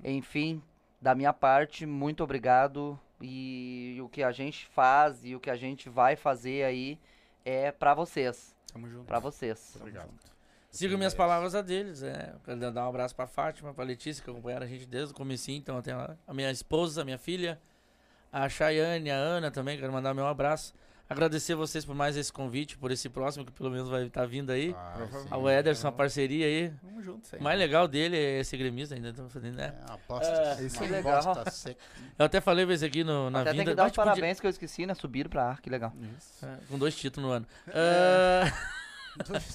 enfim, da minha parte, muito obrigado. E o que a gente faz e o que a gente vai fazer aí é pra vocês. Tamo junto. Pra vocês. Obrigado. Sigo minhas palavras a deles, é. Quero dar um abraço pra Fátima, pra Letícia, que acompanharam a gente desde o comecinho, então até a, a minha esposa, a minha filha, a Chayane, a Ana também, quero mandar meu abraço. Agradecer vocês por mais esse convite, por esse próximo, que pelo menos vai estar vindo aí. Ah, sim. Ao Ederson, a parceria aí. Tamo junto, O sempre. mais legal dele é ser gremista ainda, estamos fazendo, né? É, aposta, É, isso que legal. aposta seca. Eu até falei esse aqui no, na Até vinda. tem que dar os podia- parabéns que eu esqueci, né? Subiram pra ar, que legal. Isso. é, com dois títulos no ano. Ah,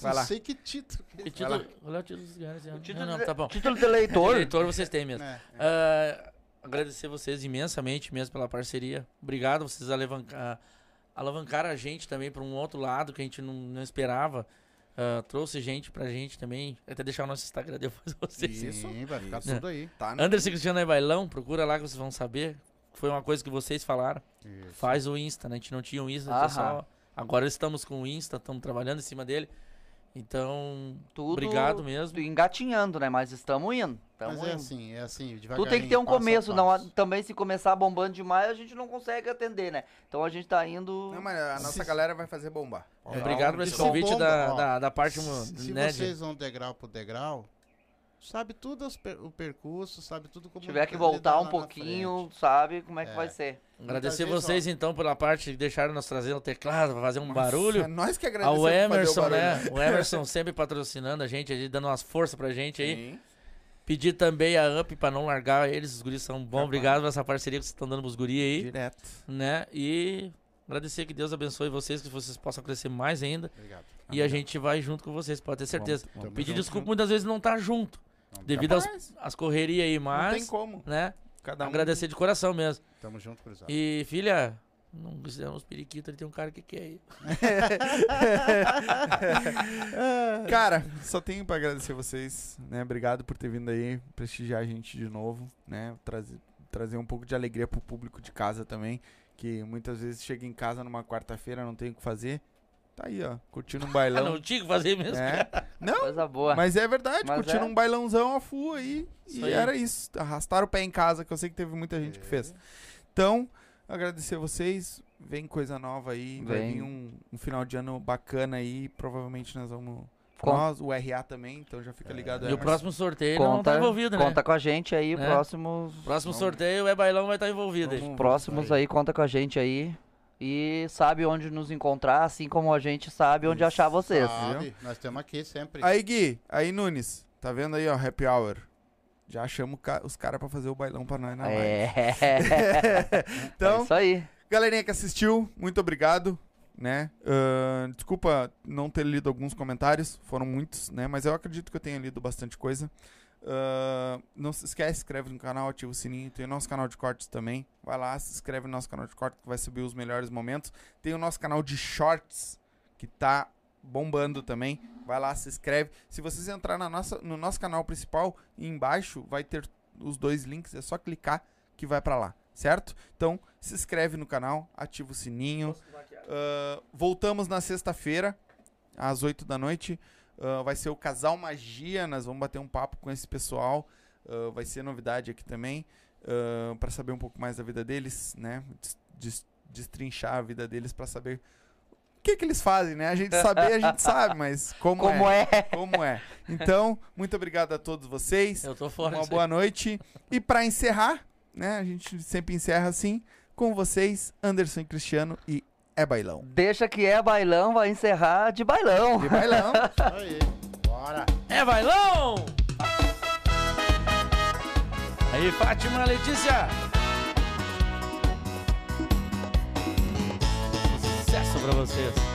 Vai lá. Não sei que título. que ele- título, qual é o título dos caras esse ano? Título, Não, não, tá bom. título de eleitor. Eleitor vocês têm mesmo. É, Ah, agradecer vocês imensamente mesmo pela parceria. Obrigado, vocês alavancar, alavancaram a gente também para um outro lado que a gente não, não esperava. Ah, trouxe gente pra gente também. Até deixar o nosso Instagram depois vocês. Isso. Sim, vai ficar Isso. tudo aí. Tá no... Anderson Cristiano é bailão, procura lá que vocês vão saber. Foi uma coisa que vocês falaram. Isso. Faz o Insta, né? A gente não tinha um Insta, só. Agora estamos com o Insta, estamos trabalhando em cima dele. Então, Tudo, obrigado mesmo. engatinhando, né? Mas estamos indo. Tamo Mas é indo. assim, é assim, Tudo tem que ter um começo, não, também se começar bombando demais, a gente não consegue atender, né? Então a gente tá indo. Não, mas a nossa Se- galera vai fazer bombar. Obrigado por esse é convite bomba, da, da, da parte, Se, se né? de- vocês vão degrau por degrau, sabe tudo os per- o percurso, sabe tudo como Se tiver que voltar um pouquinho, sabe como é que É. vai ser. Agradecer vocês então pela parte que deixaram nós trazer o teclado pra fazer um barulho. É nós que agradecemos Ao o Emerson, barulho. né? O Emerson sempre patrocinando a gente, aí, dando umas forças pra gente aí. Sim. Pedir também a Up pra não largar eles, os guris são bons. Capaz. Obrigado por essa parceria que vocês estão dando pros guris aí, Direto. né? E agradecer que Deus abençoe vocês, que vocês possam crescer mais ainda. Obrigado. E a gente vai junto com vocês, pode ter certeza. Vamos- vamos Pedir junto. desculpa muitas vezes não tá junto, devido às, às correrias aí, Não tem mas, como. né? Cada um... Agradecer de coração mesmo. Tamo junto, cruzado. E filha, não fizemos periquito, ele tem um cara que quer aí. Cara, só tenho pra agradecer vocês, né? Obrigado por ter vindo aí, prestigiar a gente de novo, né? Trazer, trazer um pouco de alegria pro público de casa também, que muitas vezes chega em casa numa quarta-feira, não tem o que fazer. Tá aí, ó, curtindo um bailão. não tinha que fazer mesmo. é. Não, Coisa boa. mas é verdade, Mas curtindo é. um bailãozão a full aí. Isso e aí. era isso. Arrastaram o pé em casa, que eu sei que teve muita gente que fez. Então, agradecer vocês. Vem coisa nova aí. Vai Vem. vir um, um final de ano bacana aí. Provavelmente nós vamos. Con- Nós, o RA também, então já fica ligado aí. E o próximo sorteio não conta, tá envolvido, né? conta com a gente aí, Né? próximos, Próximo Vamos- sorteio é bailão vai estar envolvido. aí. Próximos aí, conta com a gente aí. E sabe onde nos encontrar, assim como a gente sabe onde achar vocês. Sabe, nós estamos aqui sempre. Aí, Gui, aí, Nunes, tá vendo aí, ó, Happy Hour. Já ca- os caras pra fazer o bailão pra nós na live. É. é Então, isso aí. galerinha que assistiu, muito obrigado, né? Ahn, desculpa não ter lido alguns comentários, foram muitos, né? Mas eu acredito que eu tenha lido bastante coisa. Ahn, não se esquece, se inscreve no canal, ativa o sininho. Tem o nosso canal de cortes também. Vai lá, se inscreve no nosso canal de cortes que vai subir os melhores momentos. Tem o nosso canal de shorts que tá bombando também. Vai lá, se inscreve. Se vocês entrar na nossa, no nosso canal principal, embaixo vai ter os dois links, é só clicar que vai pra lá, certo? Então, se inscreve no canal, ativa o sininho. Ah, voltamos na sexta-feira, às 8 da noite. Ah, vai ser o Casal Magia. Nós vamos bater um papo com esse pessoal. Ah, vai ser novidade aqui também. para saber um pouco mais da vida deles, né? Des- des- destrinchar a vida deles para saber o que, que eles fazem, né? A gente saber, a gente sabe, mas como, Como é, é? Como é. Então, muito obrigado a todos vocês. Eu tô fora Uma boa noite. E para encerrar, né? A gente sempre encerra assim com vocês, Anderson e Cristiano e é bailão. Deixa que é bailão, vai encerrar de bailão. De bailão. Aí, bora. É bailão! Aí, Fátima Letícia! Sucesso pra vocês!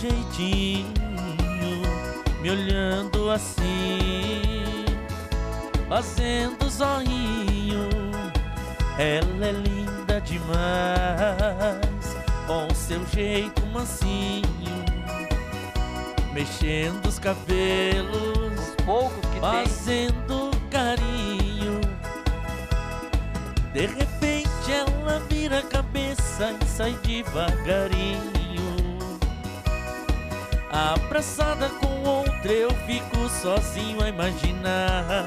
Jeitinho, me olhando assim, fazendo zoinho. Ela é linda demais, com seu jeito mansinho, mexendo os cabelos, Os poucos que tem. fazendo carinho. De repente ela vira a cabeça e sai devagarinho. Abraçada com outra, eu fico sozinho a imaginar.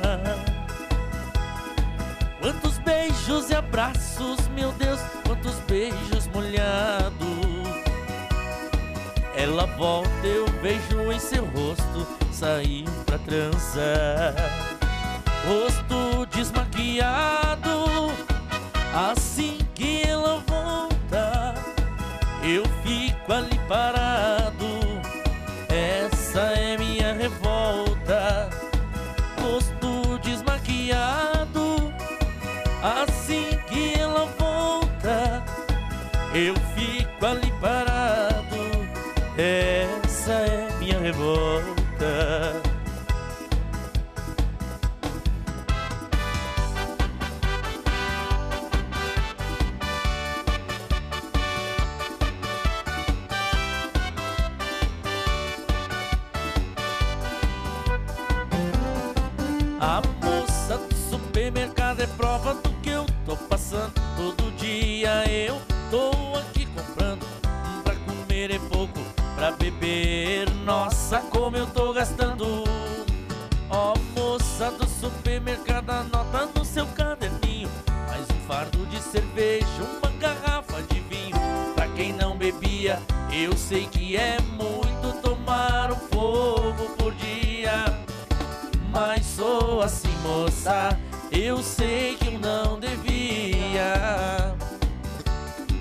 Quantos beijos e abraços, meu Deus, quantos beijos molhados. Ela volta, eu vejo em seu rosto, saiu pra transar. Rosto desmaquiado, assim passando. Todo dia eu tô aqui comprando. Pra comer é pouco, pra beber. Nossa, como eu tô gastando. Ó, moça do supermercado, anota no seu caderninho. Mais um fardo de cerveja, uma garrafa de vinho. Pra quem não bebia, eu sei que é muito tomar um fogo por dia. Mas sou assim, moça. Eu sei que eu não devia.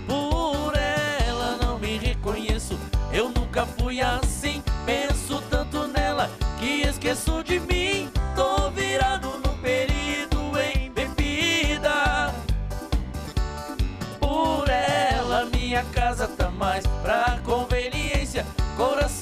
Por ela não me reconheço. Eu nunca fui assim. Penso tanto nela que esqueço de mim. Tô virado no perito em bebida. Por ela, minha casa tá mais pra conveniência. Coração